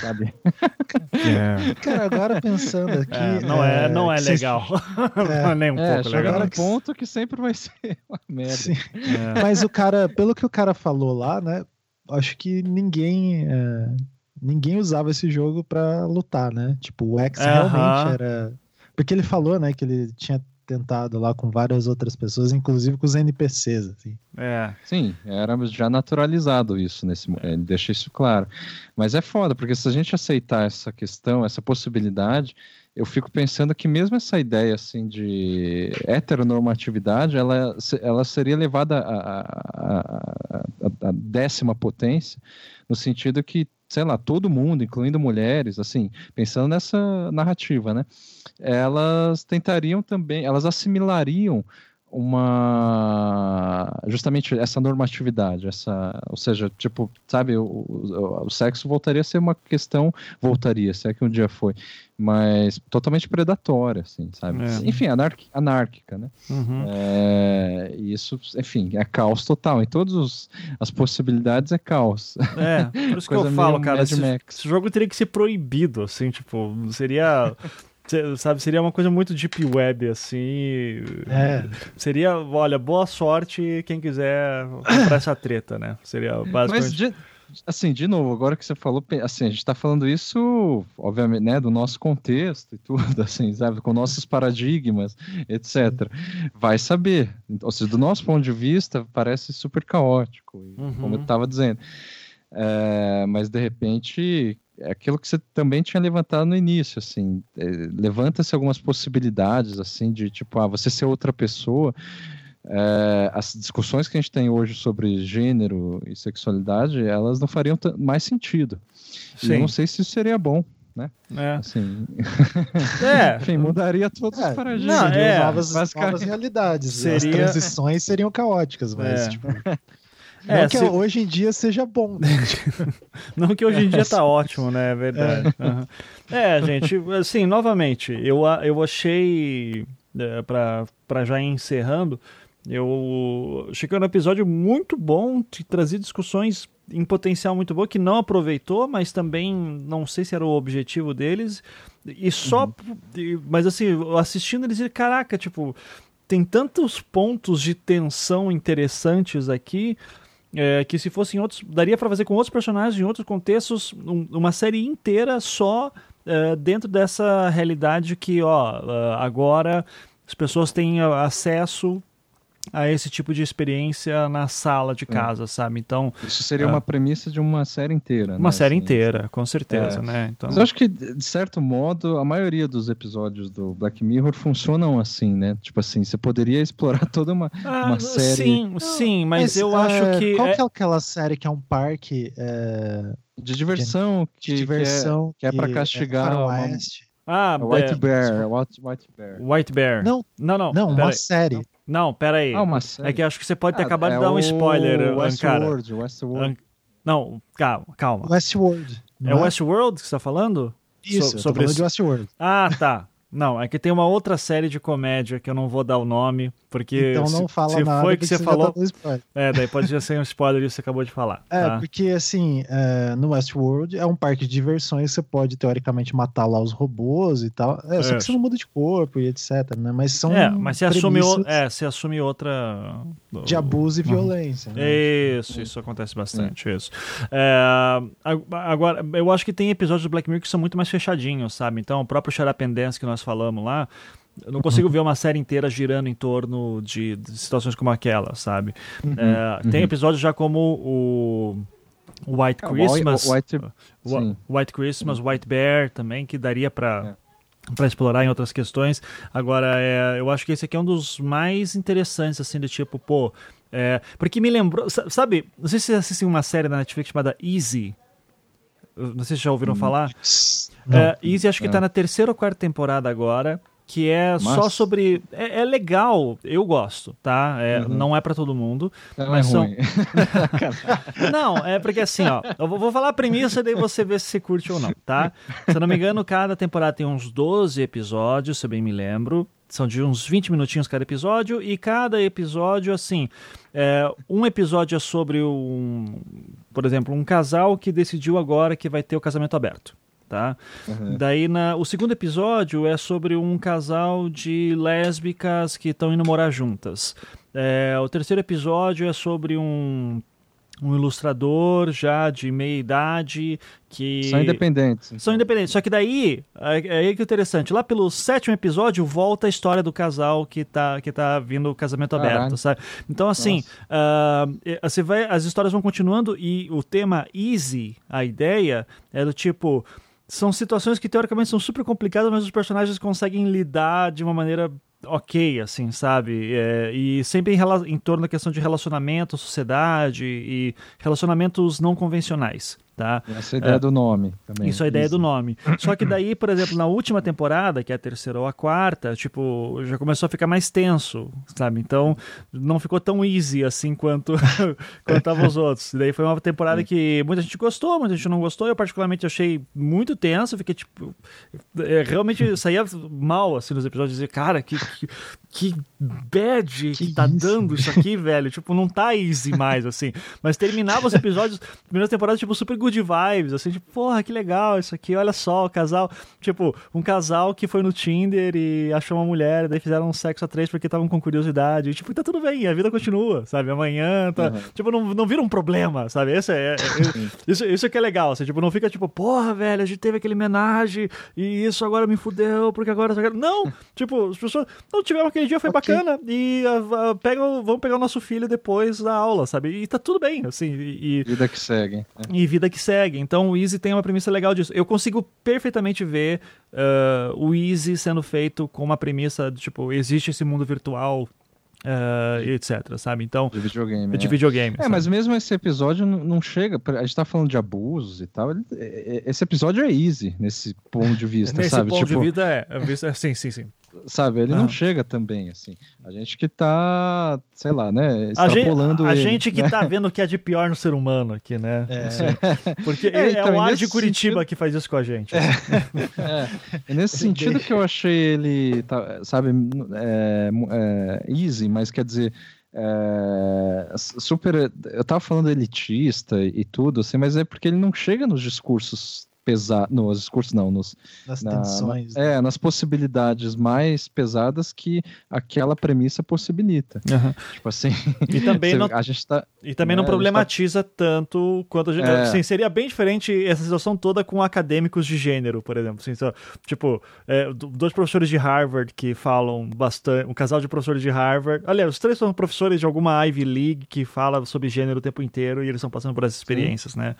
Speaker 5: sabe?
Speaker 4: É. Cara, agora pensando aqui,
Speaker 2: é, não é, é não é legal, é, nem um
Speaker 5: é,
Speaker 2: pouco legal.
Speaker 5: Agora um ponto que sempre vai ser uma merda.
Speaker 4: É. Mas o cara, pelo que o cara falou lá, né? Acho que ninguém é, ninguém usava esse jogo para lutar, né? Tipo, o X uh -huh. realmente era porque ele falou, né, que ele tinha tentado lá com várias outras pessoas, inclusive com os NPCs, assim.
Speaker 5: É. Sim, era já naturalizado isso nesse é. ele deixa isso claro. Mas é foda, porque se a gente aceitar essa questão, essa possibilidade, eu fico pensando que mesmo essa ideia assim de heteronormatividade, ela, ela seria levada à décima potência, no sentido que sei lá, todo mundo, incluindo mulheres, assim, pensando nessa narrativa, né? Elas tentariam também, elas assimilariam uma justamente essa normatividade, essa, ou seja, tipo, sabe, o, o, o, sexo voltaria a ser uma questão, voltaria, se é que um dia foi, mas totalmente predatória, assim, sabe? É. Enfim, anárquica, né? Uhum. É, isso, enfim, é caos total. Em todas as possibilidades é caos.
Speaker 2: É, por isso que eu falo, cara, esse, esse jogo teria que ser proibido, assim, tipo, seria sabe, seria uma coisa muito deep web, assim. É. Seria, olha, boa sorte quem quiser comprar essa treta, né? Seria basicamente. Mas
Speaker 5: de, assim, de novo, agora que você falou, assim, a gente tá falando isso, obviamente, né, do nosso contexto e tudo, assim, sabe, com nossos paradigmas, etc. Vai saber. Ou seja, do nosso ponto de vista, parece super caótico, uhum. como eu estava dizendo. É, mas de repente é aquilo que você também tinha levantado no início, assim, é, levanta-se algumas possibilidades, assim, de tipo, ah, você ser outra pessoa. É, as discussões que a gente tem hoje sobre gênero e sexualidade, elas não fariam mais sentido. Sim. E eu não sei se isso seria bom, né?
Speaker 2: É.
Speaker 5: Assim, é. Enfim, mudaria todos é. os paradigmas. Não,
Speaker 4: é. novas, novas realidades. Seria... As transições seriam caóticas, mas, é. tipo... É, não que se... hoje em dia seja bom, né?
Speaker 2: não que hoje em dia tá ótimo, né? É verdade. É, uhum. é gente, assim, novamente, eu, eu achei, é, para já ir encerrando, eu achei que era um episódio muito bom, que trazia discussões em potencial muito boa, que não aproveitou, mas também não sei se era o objetivo deles. E só. Uhum. Mas assim, assistindo eles, caraca, tipo, tem tantos pontos de tensão interessantes aqui é, que se fossem outros, daria para fazer com outros personagens em outros contextos, um, uma série inteira só é, dentro dessa realidade que, ó, é, agora as pessoas têm acesso a esse tipo de experiência na sala de casa, é. sabe? Então
Speaker 5: isso seria é, uma premissa de uma série inteira,
Speaker 2: uma
Speaker 5: né?
Speaker 2: série assim, inteira, com certeza, é. né?
Speaker 5: Então... Mas eu acho que de certo modo a maioria dos episódios do Black Mirror funcionam assim, né? Tipo assim, você poderia explorar toda uma, ah, uma série.
Speaker 2: Sim, sim, mas, mas eu acho é, que
Speaker 4: qual é que é aquela série que é um parque
Speaker 5: de diversão que, de diversão que é, que é para castigar uma...
Speaker 2: Ah,
Speaker 5: White Bear, White, White Bear.
Speaker 2: White Bear.
Speaker 4: Não,
Speaker 2: não, não.
Speaker 4: Não, uma série.
Speaker 2: Não. Não, pera aí.
Speaker 5: Ah, uma
Speaker 2: série. É que acho que você pode ter ah, acabado é de dar um spoiler,
Speaker 5: Westworld, Westworld.
Speaker 2: Não, calma, calma.
Speaker 4: Westworld.
Speaker 2: É, é Westworld que você está falando?
Speaker 4: Isso, so, sobre falando de Westworld.
Speaker 2: Ah, tá. Não, é que tem uma outra série de comédia que eu não vou dar o nome, porque
Speaker 4: Então não
Speaker 2: se,
Speaker 4: fala
Speaker 2: se
Speaker 4: nada.
Speaker 2: foi que você falou,
Speaker 4: tá
Speaker 2: é, daí pode ser um spoiler isso que você acabou de falar.
Speaker 4: É,
Speaker 2: tá?
Speaker 4: porque assim, é, no Westworld é um parque de diversões, você pode teoricamente matar lá os robôs e tal. É, só
Speaker 2: É.
Speaker 4: que você não muda de corpo e etc, né? Mas são
Speaker 2: É, mas você assume, o- é, você assume outra
Speaker 4: de abuso e violência. Né?
Speaker 2: Isso, isso acontece bastante, isso. É, ag- agora, eu acho que tem episódios do Black Mirror que são muito mais fechadinhos, sabe? Então, o próprio Shut Up and Dance que nós falamos lá, eu não consigo ver uma série inteira girando em torno de, de situações como aquela, sabe? É, Tem episódios já como o, o White Christmas,
Speaker 5: White- sim.
Speaker 2: White Christmas, White Bear também, que daria pra
Speaker 5: É.
Speaker 2: para explorar em outras questões. Agora, é, eu acho que esse aqui é um dos mais interessantes, assim, do tipo, pô. é, porque me lembrou. sa- Sabe, não sei se vocês assistem uma série na Netflix chamada Easy. Não sei se já ouviram falar.
Speaker 4: Não.
Speaker 2: É, Easy acho que
Speaker 5: Não.
Speaker 2: tá na terceira ou quarta temporada agora. Que é só
Speaker 5: Massa.
Speaker 2: sobre. É, é legal, eu gosto, tá? É,
Speaker 5: Uhum.
Speaker 2: Não é pra todo mundo.
Speaker 5: Não
Speaker 2: Mas
Speaker 5: é
Speaker 2: são-
Speaker 5: ruim.
Speaker 2: Não, é porque assim, ó, eu vou vou falar a premissa e daí você vê se você curte ou não, tá? Se eu não me engano, cada temporada tem uns 12 episódios, se eu bem me lembro. São de uns 20 minutinhos cada episódio, e cada episódio, assim, é, um episódio é sobre um, por exemplo, um casal que decidiu agora que vai ter o casamento aberto. Tá?
Speaker 5: Uhum.
Speaker 2: Daí na, o segundo episódio é sobre um casal de lésbicas que estão indo morar juntas. É, o terceiro episódio é sobre um, um ilustrador já de meia idade que
Speaker 5: São independentes.
Speaker 2: são independentes. Só que daí, é é aí que é interessante. Lá pelo sétimo episódio, volta a história do casal que tá, que tá vindo o casamento
Speaker 5: Caralho.
Speaker 2: aberto, sabe? Então, assim, é, você vai, as histórias vão continuando e o tema easy, a ideia, é do tipo. São situações que teoricamente são super complicadas, mas os personagens conseguem lidar de uma maneira ok, assim, sabe? É, e sempre em, em torno da questão de relacionamento, sociedade e relacionamentos não convencionais, tá?
Speaker 5: Essa é a ideia
Speaker 2: É.
Speaker 5: do nome também.
Speaker 2: Isso é a ideia do
Speaker 5: Easy.
Speaker 2: nome. Só que daí, por exemplo, na última temporada, que é a terceira ou a quarta, tipo, já começou a ficar mais tenso, sabe? Então, não ficou tão easy assim quanto estavam os outros. E daí foi uma temporada que muita gente gostou, muita gente não gostou. Eu particularmente achei muito tenso, fiquei tipo, é, realmente saía mal assim nos episódios, dizer, cara, que que, que bad que,
Speaker 4: Que
Speaker 2: tá
Speaker 4: isso?
Speaker 2: dando isso aqui, velho. Tipo, não tá easy mais assim. Mas terminava os episódios, primeiras temporadas tipo super good vibes, assim, tipo, porra, que legal isso aqui, olha só, o casal, tipo, um casal que foi no Tinder e achou uma mulher, daí fizeram um sexo a três porque estavam com curiosidade, e, tipo, tá tudo bem, a vida continua, sabe? Amanhã, tá,
Speaker 5: Uhum.
Speaker 2: tipo, não, não vira um problema, sabe? Esse é, é- é- isso, isso que é legal, assim, tipo, não fica tipo, porra, velho, a gente teve aquele homenagem e isso agora me fudeu, porque agora... Não, tipo, as pessoas, não, tivemos aquele dia, foi
Speaker 4: Ok.
Speaker 2: bacana, e ah, ah, pega, o- vamos pegar o nosso filho depois da aula, sabe? E tá tudo bem, assim, e- e
Speaker 5: Vida que segue. né?
Speaker 2: e vida que segue. Então o Easy tem uma premissa legal disso. Eu consigo perfeitamente ver ah, o Easy sendo feito com uma premissa de, tipo, existe esse mundo virtual, e etc, sabe? Então,
Speaker 5: De videogame.
Speaker 2: de
Speaker 5: é.
Speaker 2: videogame.
Speaker 5: É,
Speaker 2: sabe?
Speaker 5: mas mesmo esse episódio não chega. A gente tá falando de abusos e tal. é- é- Esse episódio é easy nesse ponto de vista,
Speaker 2: Nesse
Speaker 5: sabe?
Speaker 2: ponto
Speaker 5: Tipo,
Speaker 2: de vida é, é, é, sim, sim, sim.
Speaker 5: Sabe? Ele
Speaker 2: Ah.
Speaker 5: não chega também, assim. A gente que tá, sei lá, né?
Speaker 2: A gente, a
Speaker 5: ele,
Speaker 2: gente que
Speaker 5: né?
Speaker 2: tá vendo o que é de pior no ser humano aqui, né?
Speaker 4: É.
Speaker 2: Porque
Speaker 5: É,
Speaker 2: é,
Speaker 5: então,
Speaker 2: o ar de Curitiba
Speaker 5: sentido-
Speaker 2: que faz isso com a gente.
Speaker 5: É, é nesse sentido que eu achei ele, tá, sabe, é, é, easy, mas quer dizer, é, super. Eu tava falando elitista e tudo, assim, mas é porque ele não chega nos discursos pesados. Nos discursos, não, nos,
Speaker 4: Das
Speaker 5: na-
Speaker 4: tensões.
Speaker 5: na- é, nas possibilidades mais pesadas que aquela premissa possibilita.
Speaker 2: Aham.
Speaker 5: Tipo assim,
Speaker 2: E também não,
Speaker 5: a gente tá.
Speaker 2: E também não
Speaker 5: É, a gente
Speaker 2: problematiza tanto quanto a gente.
Speaker 5: É.
Speaker 2: Assim, seria bem diferente essa situação toda com acadêmicos de gênero, por exemplo. Assim, só- tipo, é, do- dois professores de Harvard que falam bastante. Um casal de professores de Harvard. Aliás, os três são professores de alguma Ivy League que fala sobre gênero o tempo inteiro e eles estão passando por essas experiências, né?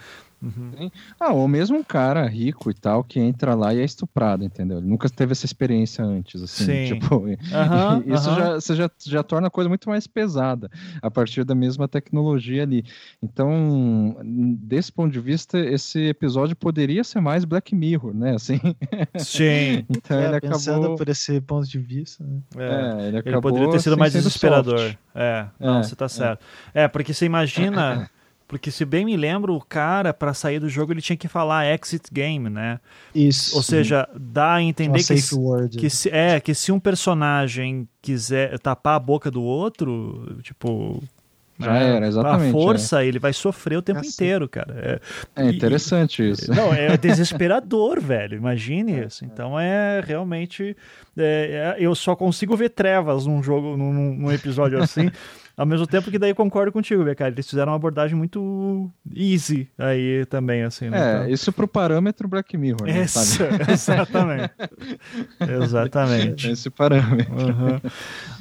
Speaker 5: Ah, ou mesmo um cara rico e tal que entra lá e é estuprado, entendeu? Ele nunca teve essa experiência antes, assim.
Speaker 2: Sim.
Speaker 5: Tipo,
Speaker 2: Aham,
Speaker 5: isso
Speaker 2: aham.
Speaker 5: já, você já, já torna a coisa muito mais pesada a partir da mesma tecnologia ali. Então, desse ponto de vista, esse episódio poderia ser mais Black Mirror, né? Assim,
Speaker 2: Sim.
Speaker 5: então
Speaker 4: É,
Speaker 5: ele
Speaker 4: pensando
Speaker 5: acabou.
Speaker 4: por esse ponto de vista. né?
Speaker 2: É.
Speaker 5: É, ele
Speaker 2: Ele
Speaker 5: acabou
Speaker 2: poderia ter sido
Speaker 5: assim,
Speaker 2: mais desesperador.
Speaker 5: soft.
Speaker 2: É, não,
Speaker 5: É,
Speaker 2: você tá
Speaker 5: é.
Speaker 2: certo. É, porque você imagina. Porque se bem me lembro, o cara, para sair do jogo, ele tinha que falar exit game, né?
Speaker 4: Isso.
Speaker 2: Ou seja, dá a entender
Speaker 4: Uma
Speaker 2: que,
Speaker 4: safe word.
Speaker 2: que se, é, que se um personagem quiser tapar a boca do outro, tipo.
Speaker 5: Já
Speaker 2: né,
Speaker 5: era, exatamente,
Speaker 2: A força, ele vai sofrer o tempo
Speaker 4: Assim.
Speaker 2: inteiro, cara. É,
Speaker 5: É
Speaker 2: e-
Speaker 5: interessante isso.
Speaker 2: Não, é desesperador, velho. Imagine isso. Então é realmente. é, é, eu só consigo ver trevas num jogo, num, num episódio assim. Ao mesmo tempo que daí eu concordo contigo, cara. Eles fizeram uma abordagem muito easy aí também, assim, né?
Speaker 5: É,
Speaker 2: Então-
Speaker 5: isso pro parâmetro Black Mirror, né?
Speaker 2: Isso,
Speaker 5: sabe?
Speaker 2: exatamente. Exatamente.
Speaker 5: Esse parâmetro.
Speaker 2: Uhum.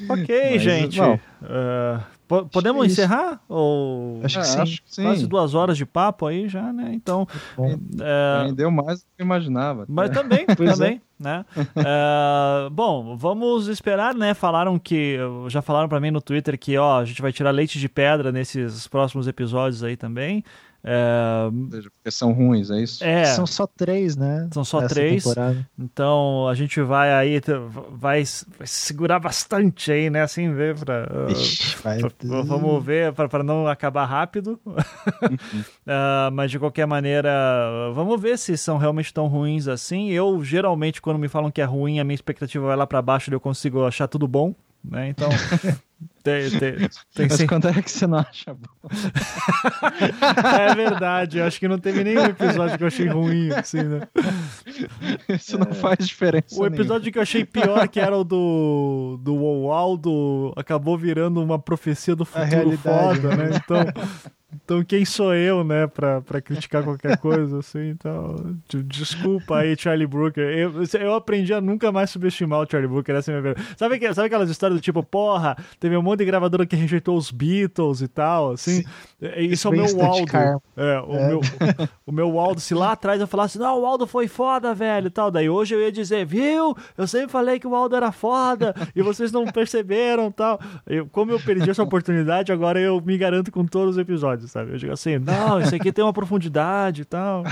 Speaker 2: Ok,
Speaker 5: Mas,
Speaker 2: gente.
Speaker 5: bom.
Speaker 2: Po- podemos
Speaker 4: é
Speaker 2: encerrar? Ou
Speaker 4: Acho que
Speaker 5: É,
Speaker 4: sim.
Speaker 5: acho que sim.
Speaker 2: quase duas horas de papo aí já, né? Então.
Speaker 4: Bom.
Speaker 2: é,
Speaker 5: Rendeu mais do que eu imaginava.
Speaker 2: Mas também,
Speaker 4: é.
Speaker 2: também, né? É, bom, vamos esperar, né? Falaram que, já falaram pra mim no Twitter que, ó, a gente vai tirar leite de pedra nesses próximos episódios aí também. É,
Speaker 5: Ou seja, porque são ruins, é isso?
Speaker 2: é,
Speaker 4: São só três, né?
Speaker 2: São só
Speaker 4: Essa
Speaker 2: três.
Speaker 4: temporada.
Speaker 2: então a gente vai aí, vai, vai segurar bastante aí, né? Assim, ver pra...
Speaker 4: Ixi, vai-
Speaker 2: V- Vamos ver para não acabar rápido. Ah, mas de qualquer maneira, vamos ver se são realmente tão ruins assim. Eu geralmente, quando me falam que é ruim, a minha expectativa vai lá para baixo e eu consigo achar tudo bom. Né? Então, tem, tem, tem
Speaker 5: Mas
Speaker 2: sim-
Speaker 5: quando é que você não acha bom?
Speaker 2: é verdade. Eu acho que não teve nenhum episódio que eu achei ruim. Assim, né?
Speaker 5: Isso não faz diferença.
Speaker 2: O episódio que eu achei pior, que era o do, do Waldo, acabou virando uma profecia do futuro foda, né? Então, então quem sou eu, né, pra, pra criticar qualquer coisa, assim? Então, de- desculpa aí, Charlie Brooker. Eu, eu aprendi a nunca mais subestimar o Charlie Brooker, essa é a minha verdade. Sabe, que- sabe aquelas histórias do tipo, porra, teve um monte de gravadora que rejeitou os Beatles e tal, assim? É, Isso é o meu Waldo. É, o,
Speaker 4: É.
Speaker 2: Meu, o meu Waldo, se lá atrás eu falasse, não, o Waldo foi foda, velho, e tal. Daí hoje eu ia dizer, viu? Eu sempre falei que o Waldo era foda e vocês não perceberam tal. Eu, como eu perdi essa oportunidade, agora eu me garanto com todos os episódios, sabe? Eu digo assim, não, isso aqui tem uma profundidade e tal.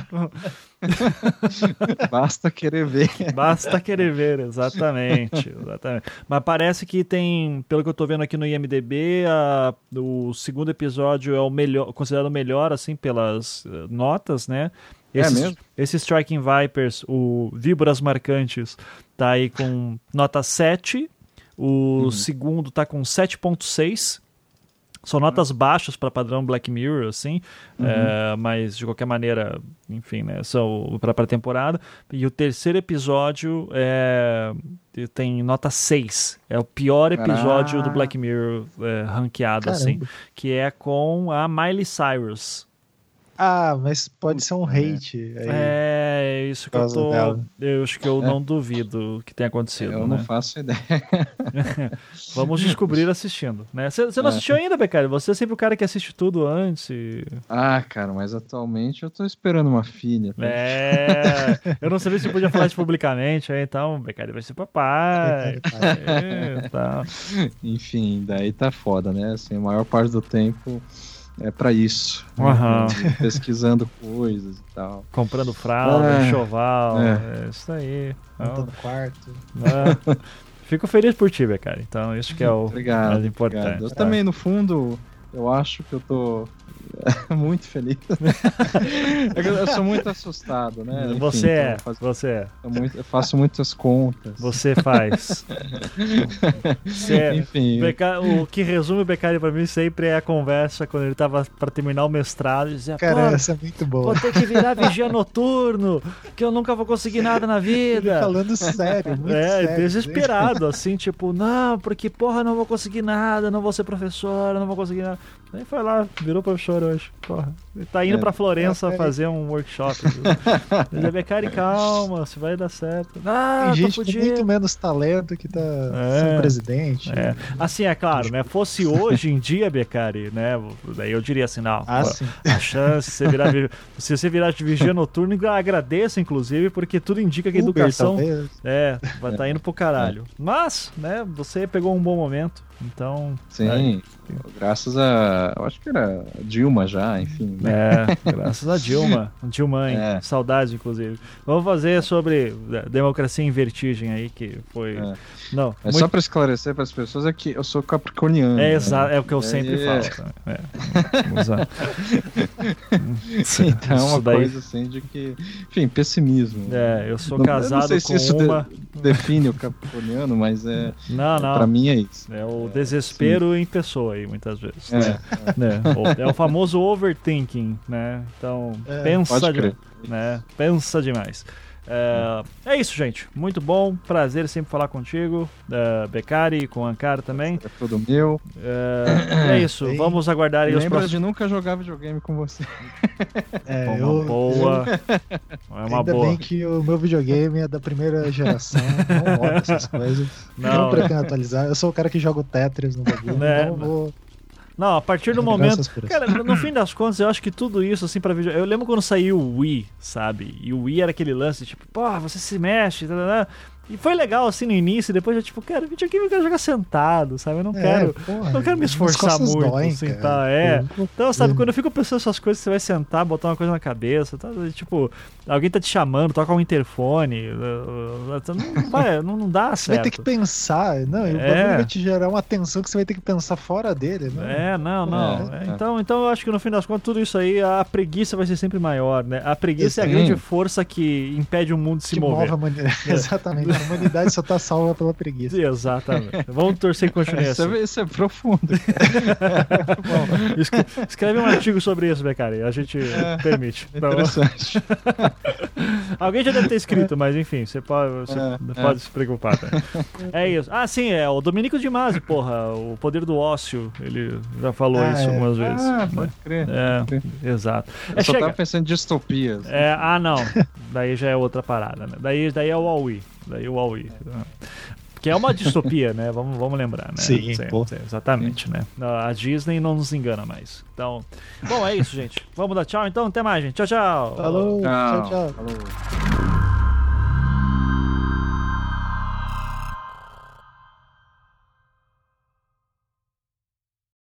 Speaker 5: Basta querer ver.
Speaker 2: Basta querer ver, exatamente, exatamente. Mas parece que tem, pelo que eu tô vendo aqui no IMDB, a- o segundo episódio é o melhor, considerado o melhor, assim, pelas eh, notas, né?
Speaker 5: É
Speaker 2: Esse,
Speaker 5: mesmo?
Speaker 2: esse Striking Vipers, o Víboras Marcantes, tá aí com nota 7. O
Speaker 5: Uhum.
Speaker 2: segundo tá com 7.6. São notas baixas para padrão Black Mirror, assim,
Speaker 5: Uhum.
Speaker 2: é, mas de qualquer maneira, enfim, né, são para a temporada. E o terceiro episódio é, tem nota 6. É o pior episódio do
Speaker 5: Caraca.
Speaker 2: Black Mirror é, ranqueado,
Speaker 4: Caramba.
Speaker 2: assim, que é com a Miley Cyrus.
Speaker 4: Ah, mas pode ser um hate. aí.
Speaker 2: É, isso que eu tô.
Speaker 4: dela.
Speaker 2: Eu acho que eu não duvido que tenha acontecido.
Speaker 5: Eu
Speaker 2: né?
Speaker 5: não faço ideia.
Speaker 2: Vamos descobrir assistindo. né? Você você não
Speaker 5: É.
Speaker 2: assistiu ainda, Becari? Você é sempre o cara que assiste tudo antes. e-
Speaker 5: Ah, cara, mas atualmente eu tô esperando uma filha. tá?
Speaker 2: É. Eu não sabia se eu podia falar isso publicamente. aí, Então, Becari vai ser papai. É, tá.
Speaker 5: Enfim, daí tá foda, né? Assim, a maior parte do tempo é pra isso. né?
Speaker 2: Aham.
Speaker 5: Pesquisando coisas e tal.
Speaker 2: Comprando fralda,
Speaker 5: É.
Speaker 2: enxoval. É.
Speaker 5: É.
Speaker 2: isso aí. Então,
Speaker 4: Montando quarto.
Speaker 2: né? Fico feliz por ti, Becari. Então, isso que é o
Speaker 5: Obrigado.
Speaker 2: mais importante.
Speaker 5: obrigado. Eu
Speaker 2: tá?
Speaker 5: também, no fundo, eu acho que eu tô muito feliz. É que eu sou muito assustado, né? Enfim,
Speaker 2: Você é,
Speaker 5: eu faço-
Speaker 2: você é.
Speaker 5: eu muito- eu faço muitas contas.
Speaker 2: Você faz. Você é-
Speaker 5: Enfim,
Speaker 2: Beca- O que resume o Becari pra mim sempre é a conversa quando ele tava pra terminar o mestrado e dizia,
Speaker 4: Cara, essa é muito boa.
Speaker 2: vou ter que virar vigia noturno, que eu nunca vou conseguir nada na
Speaker 4: Ele
Speaker 2: vida.
Speaker 4: falando sério, muito
Speaker 2: É,
Speaker 4: sério. né?
Speaker 2: desesperado, assim, tipo, não, porque porra, não vou conseguir nada, não vou ser professor, não vou conseguir nada. Aí foi lá, virou professor hoje, porra. Ele tá indo
Speaker 5: É.
Speaker 2: pra Florença
Speaker 4: É, é.
Speaker 2: fazer um workshop. Ele é Becari, calma, você vai dar certo. Ah,
Speaker 4: Tem gente com
Speaker 2: fudido.
Speaker 4: muito menos talento que tá
Speaker 2: É.
Speaker 4: sendo presidente.
Speaker 2: É. Assim, é claro, né? Fosse hoje em dia, Becari, né? Daí eu diria assim, não.
Speaker 4: Ah,
Speaker 2: pô. A chance, se você virar, vi- se você virar de vigia noturno, agradeça, inclusive, porque tudo indica que a
Speaker 4: Uber,
Speaker 2: educação
Speaker 4: talvez.
Speaker 2: é, vai estar indo pro caralho. Mas, né, você pegou um bom momento. Então.
Speaker 5: Sim, graças a. Eu acho que era Dilma já, enfim.
Speaker 2: Né? É, graças a Dilma. Dilma, é. saudades, inclusive. Vamos fazer sobre democracia em vertigem aí, que foi. É. Não,
Speaker 5: é muito... Só para esclarecer para as pessoas é que eu sou capricorniano.
Speaker 2: É, exato, né? é o que eu sempre é. falo. É.
Speaker 5: então é uma daí... coisa assim de que. Enfim, pessimismo.
Speaker 2: É, eu sou não, casado eu com isso uma.
Speaker 5: De, define o capricorniano, mas é.
Speaker 2: Não, não.
Speaker 5: Para mim é isso.
Speaker 2: É o desespero Sim. em pessoa aí, muitas vezes. É, né? é. o famoso overthinking, né? Então, pensa, de, né? pensa demais. É, é, isso, gente. Muito bom. Prazer sempre falar contigo. Uh, Becari, com o Ankara também.
Speaker 5: É tudo meu.
Speaker 2: É, é isso. Vamos aguardar aí
Speaker 5: os próximos. de nunca jogar videogame com você.
Speaker 2: É, uma eu, boa. Eu... É uma
Speaker 4: Ainda
Speaker 2: boa.
Speaker 4: bem que o meu videogame é da primeira geração. Não roda essas coisas. Não, não pretendo atualizar. Eu sou o cara que joga o Tetris no bagulho. É, não vou.
Speaker 2: Não, a partir do momento. Cara, no fim das contas, eu acho que tudo isso, assim, pra vídeo. Eu lembro quando saiu o Wii, sabe? E o Wii era aquele lance, tipo, pô, você se mexe, tá, tá, tá. E foi legal assim no início, depois eu tipo, cara, videogame eu quero jogar sentado, sabe? Eu não é, quero. Porra, não quero me esforçar muito, doem, sentar. É. Então, sabe, quando eu fico pensando essas coisas, você vai sentar, botar uma coisa na cabeça, tá? Tipo, alguém tá te chamando, toca um interfone. Não, vai, não, não dá certo. Você
Speaker 4: vai ter que pensar, não, e o é. vai te gerar uma tensão que você vai ter que pensar fora dele,
Speaker 2: né? É, não, não. É, é. Então, então eu acho que no fim das contas, tudo isso aí, a preguiça vai ser sempre maior, né? A preguiça é a grande força que impede o mundo de se
Speaker 4: que
Speaker 2: mover.
Speaker 4: Move a Exatamente. A humanidade só tá salva pela preguiça.
Speaker 2: Exatamente. Vamos torcer que continue
Speaker 5: assim. Isso é, isso é profundo.
Speaker 2: Bom, escreve um artigo sobre isso, Becari. A gente é, permite.
Speaker 5: Interessante.
Speaker 2: Alguém já deve ter escrito, mas enfim, você pode, você é, pode é. se preocupar. Tá? É isso. Ah, sim, é o Dominico de Masi, porra. O poder do ócio. Ele já falou ah, isso é. algumas vezes.
Speaker 5: Ah, né? pode crer.
Speaker 2: É, pode crer. exato.
Speaker 5: Eu só chega... tava pensando em distopias.
Speaker 2: É, ah, não. Daí já é outra parada, né? Daí, daí é o Huawei. Daí o Huawei. Que é uma distopia, né? Vamos, vamos lembrar, né?
Speaker 4: Sim, sim,
Speaker 2: sim exatamente, sim. né? A Disney não nos engana mais. Então, bom, é isso, gente. Vamos dar tchau então? Até mais, gente. Tchau, tchau.
Speaker 4: Falou. Tchau, tchau. tchau. Falou.